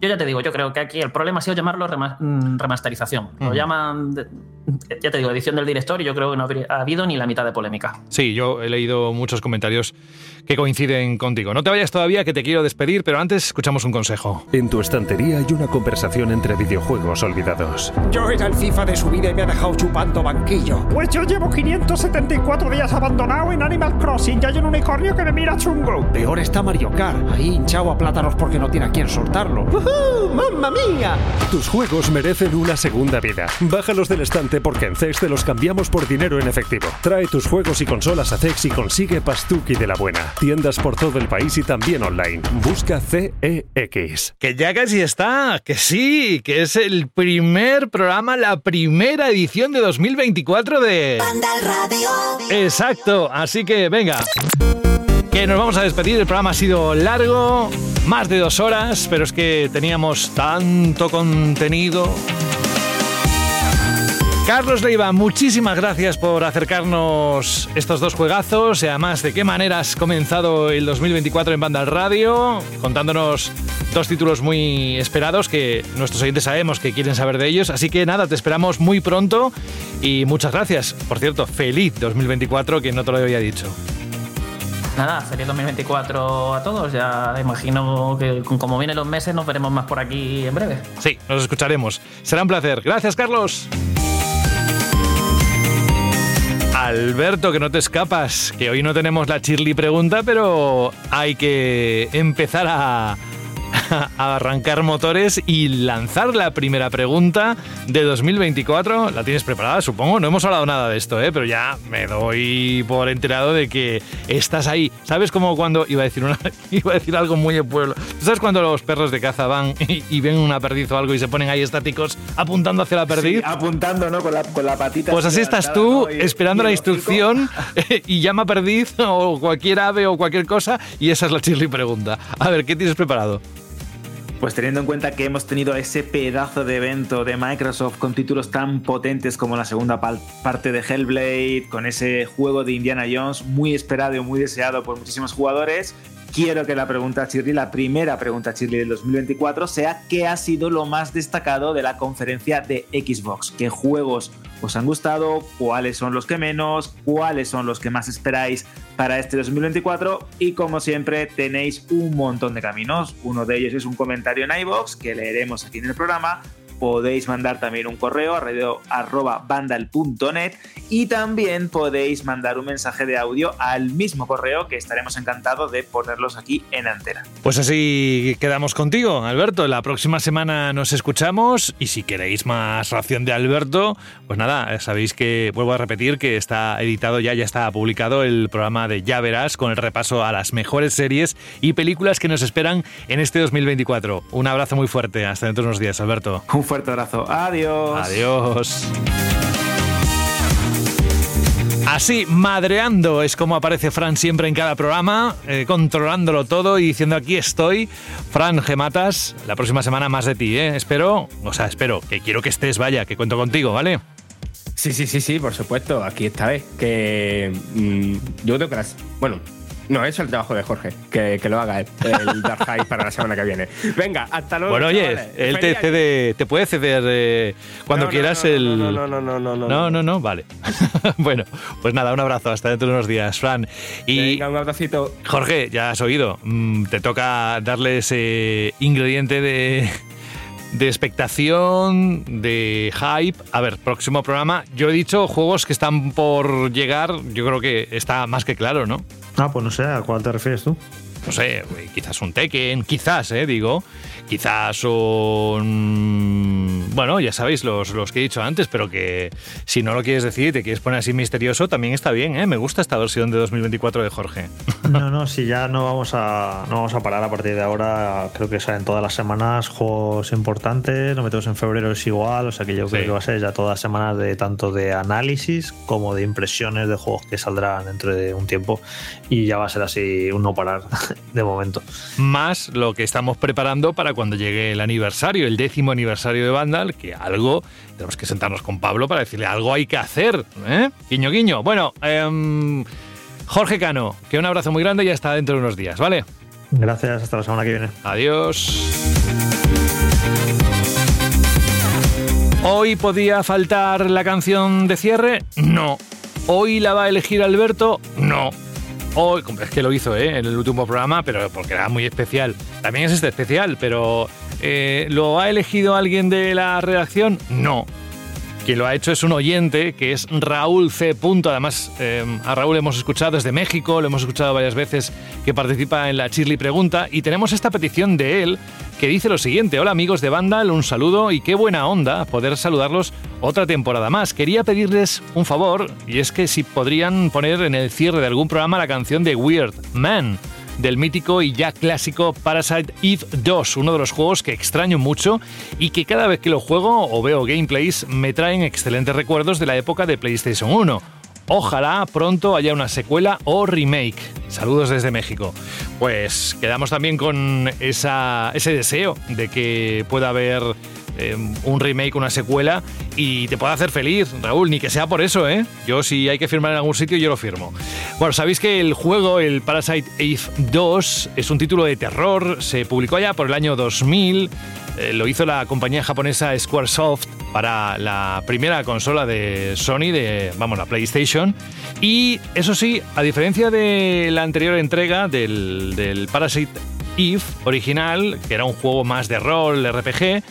Yo ya te digo, yo creo que aquí el problema ha sido llamarlo mm, remasterización. Lo llaman, ya te digo, edición del director y yo creo que no habría- ha habido ni la mitad de polémica. Sí, yo he leído muchos comentarios que coinciden contigo. No te vayas todavía, que te quiero despedir, pero antes escuchamos un consejo. En tu estantería hay una conversación entre videojuegos olvidados. Yo era el FIFA de su vida y me ha dejado chupando banquillo. Pues yo llevo 574 días abandonado en Animal Crossing y hay un unicornio que me mira chungo. Peor está Mario Kart, ahí hinchado a plátanos porque no tiene a quién soltarlo. ¡Uhú! ¡Mamma mía! Tus juegos merecen una segunda vida. Bájalos del estante porque en CEX te los cambiamos por dinero en efectivo. Trae tus juegos y consolas a CEX y consigue Pastuki de la buena. Tiendas por todo el país y también online. Busca CEX. Que ya casi está, que sí, que es el primer programa, la primera edición de 2024 de... Vandal Radio. Exacto, así que venga. Que nos vamos a despedir, el programa ha sido largo, más de dos horas, pero es que teníamos tanto contenido. Carlos Leiva, muchísimas gracias por acercarnos estos dos juegazos y además de qué manera has comenzado el 2024 en Banda al Radio, contándonos dos títulos muy esperados que nuestros oyentes sabemos que quieren saber de ellos. Así que nada, te esperamos muy pronto y muchas gracias. Por cierto, feliz 2024, que no te lo había dicho. Nada, feliz 2024 a todos. Ya imagino que como vienen los meses nos veremos más por aquí en breve. Sí, nos escucharemos. Será un placer. Gracias, Carlos. Alberto, que no te escapas, que hoy no tenemos la chirly pregunta, pero hay que empezar a, a arrancar motores y lanzar la primera pregunta de 2024. ¿La tienes preparada, supongo? No hemos hablado nada de esto, ¿eh? pero ya me doy por enterado de que estás ahí. ¿Sabes cómo cuando iba a decir, una, iba a decir algo muy de pueblo? ¿Tú ¿Sabes cuando los perros de caza van y, y ven una perdiz o algo y se ponen ahí estáticos apuntando hacia la perdiz? Sí, apuntando, ¿no? Con la, con la patita. Pues así estás tú ¿no? Y- esperando y la instrucción y llama perdiz o cualquier ave o cualquier cosa y esa es la chirly pregunta. A ver, ¿qué tienes preparado? Pues teniendo en cuenta que hemos tenido ese pedazo de evento de Microsoft con títulos tan potentes como la segunda parte de Hellblade, con ese juego de Indiana Jones muy esperado y muy deseado por muchísimos jugadores, quiero que la pregunta Chirly, la primera pregunta Chirly del 2024, sea qué ha sido lo más destacado de la conferencia de Xbox. ¿Qué juegos os han gustado? ¿Cuáles son los que menos? ¿Cuáles son los que más esperáis para este 2024? Y como siempre tenéis un montón de caminos. Uno de ellos es un comentario en iBox que leeremos aquí en el programa. Podéis mandar también un correo a radio arroba vandal.net y también podéis mandar un mensaje de audio al mismo correo que estaremos encantados de ponerlos aquí en antena. Pues así quedamos contigo, Alberto. La próxima semana nos escuchamos y si queréis más ración de Alberto, pues nada, sabéis que vuelvo a repetir que está editado ya, ya está publicado el programa de Ya Verás con el repaso a las mejores series y películas que nos esperan en este 2024. Un abrazo muy fuerte, hasta dentro de unos días, Alberto. Fuerte abrazo. Adiós. Adiós. Así, madreando, es como aparece Fran siempre en cada programa, eh, controlándolo todo y diciendo aquí estoy. Fran Gematas, la próxima semana más de ti, ¿eh? Espero, o sea, espero, que quiero que estés, vaya, que cuento contigo, ¿vale? Sí, sí, sí, sí, por supuesto. Aquí esta vez. Que mm, yo creo que las. Bueno, no, eso es el trabajo de Jorge. Que, que lo haga él, el Dark High para la semana que viene. Venga, hasta luego. Bueno, oye, chavales. él te, cede, te puede ceder eh, cuando No, no, quieras no, el. No, no, no, no, no, no. No, no, no, vale. bueno, pues nada, un abrazo, hasta dentro de unos días, Fran. Y Venga, un abracito. Jorge, ya has oído, mm, te toca darle ese ingrediente de, de expectación, de hype. A ver, próximo programa. Yo he dicho juegos que están por llegar, yo creo que está más que claro, ¿no? Ah, pues no sé, ¿a cuál te refieres tú? No sé, güey, quizás un Tekken, quizás, eh, digo. Quizás un... Bueno, ya sabéis los, los que he dicho antes, pero que si no lo quieres decir y te quieres poner así misterioso, también está bien, ¿eh? Me gusta esta versión de 2024 de Jorge. No, no, si ya no vamos a no vamos a parar a partir de ahora, creo que salen todas las semanas juegos importantes, nos metemos en febrero es igual, o sea que yo creo Sí. que va a ser ya todas las semanas de tanto de análisis como de impresiones de juegos que saldrán dentro de un tiempo y ya va a ser así un no parar de momento. Más lo que estamos preparando para cuando llegue el aniversario, el décimo aniversario de Vandal, que algo, tenemos que sentarnos con Pablo para decirle algo hay que hacer, ¿eh? Guiño, guiño. Bueno, em, Jorge Cano, que un abrazo muy grande y hasta dentro de unos días, ¿vale? Gracias, hasta la semana que viene. Adiós. ¿Hoy podía faltar la canción de cierre? No. ¿Hoy la va a elegir Alberto? No. Hoy, es que lo hizo ¿eh? en el último programa, pero porque era muy especial. También es este especial, pero eh, ¿lo ha elegido alguien de la redacción? No. Quien lo ha hecho es un oyente que es Raúl C. Además, eh, a Raúl hemos escuchado desde México, lo hemos escuchado varias veces que participa en la Chirly Pregunta y tenemos esta petición de él que dice lo siguiente. Hola amigos de Vandal, un saludo y qué buena onda poder saludarlos otra temporada más. Quería pedirles un favor y es que si podrían poner en el cierre de algún programa la canción de Weird Man del mítico y ya clásico Parasite Eve 2, uno de los juegos que extraño mucho y que cada vez que lo juego o veo gameplays me traen excelentes recuerdos de la época de PlayStation 1. Ojalá pronto haya una secuela o remake. Saludos desde México. Pues quedamos también con esa, ese deseo de que pueda haber eh, un remake, una secuela y te pueda hacer feliz, Raúl, ni que sea por eso, ¿eh? Yo si hay que firmar en algún sitio, yo lo firmo. Bueno, sabéis que el juego, el Parasite Eve 2, es un título de terror, se publicó ya por el año 2000, eh, lo hizo la compañía japonesa Squaresoft para la primera consola de Sony, de, vamos, la PlayStation. Y eso sí, a diferencia de la anterior entrega del, del Parasite Eve original, que era un juego más de rol, RPG,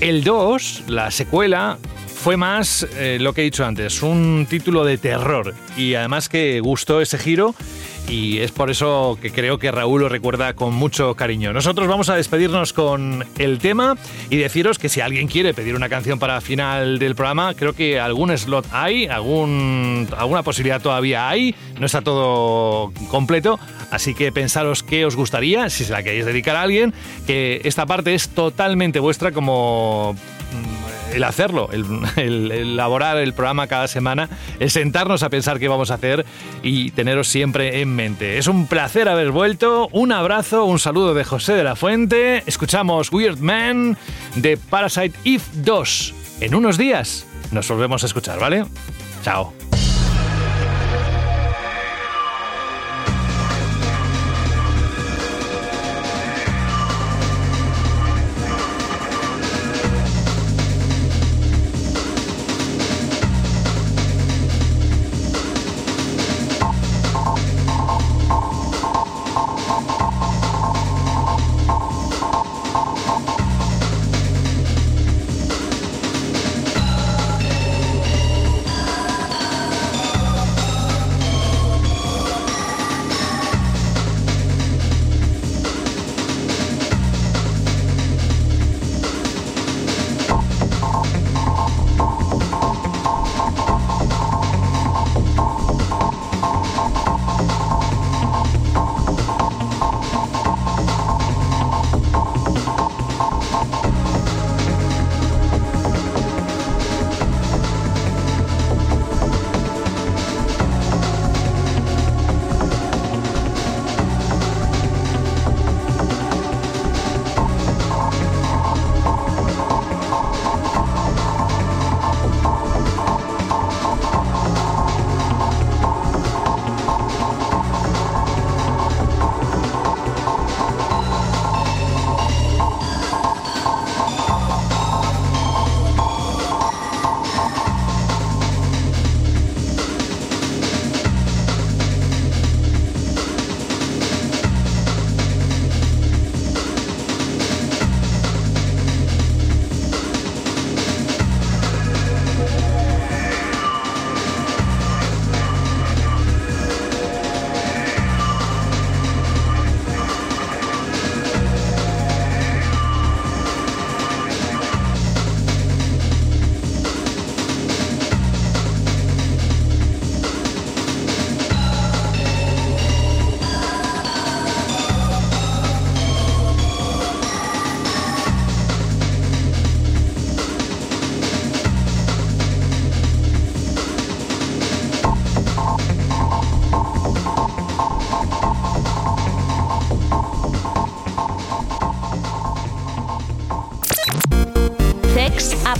el 2, la secuela, fue más eh, lo que he dicho antes, un título de terror. Y además que gustó ese giro y es por eso que creo que Raúl lo recuerda con mucho cariño. Nosotros vamos a despedirnos con el tema y deciros que si alguien quiere pedir una canción para final del programa, creo que algún slot hay, algún, alguna posibilidad todavía hay, no está todo completo, así que pensaros qué os gustaría, si se la queréis dedicar a alguien, que esta parte es totalmente vuestra como el hacerlo, el, el- el elaborar el programa cada semana, el sentarnos a pensar qué vamos a hacer y teneros siempre en mente. Es un placer haber vuelto, un abrazo, un saludo de José de la Fuente, escuchamos Weird Man de Parasite Eve 2. En unos días nos volvemos a escuchar, ¿vale? Chao.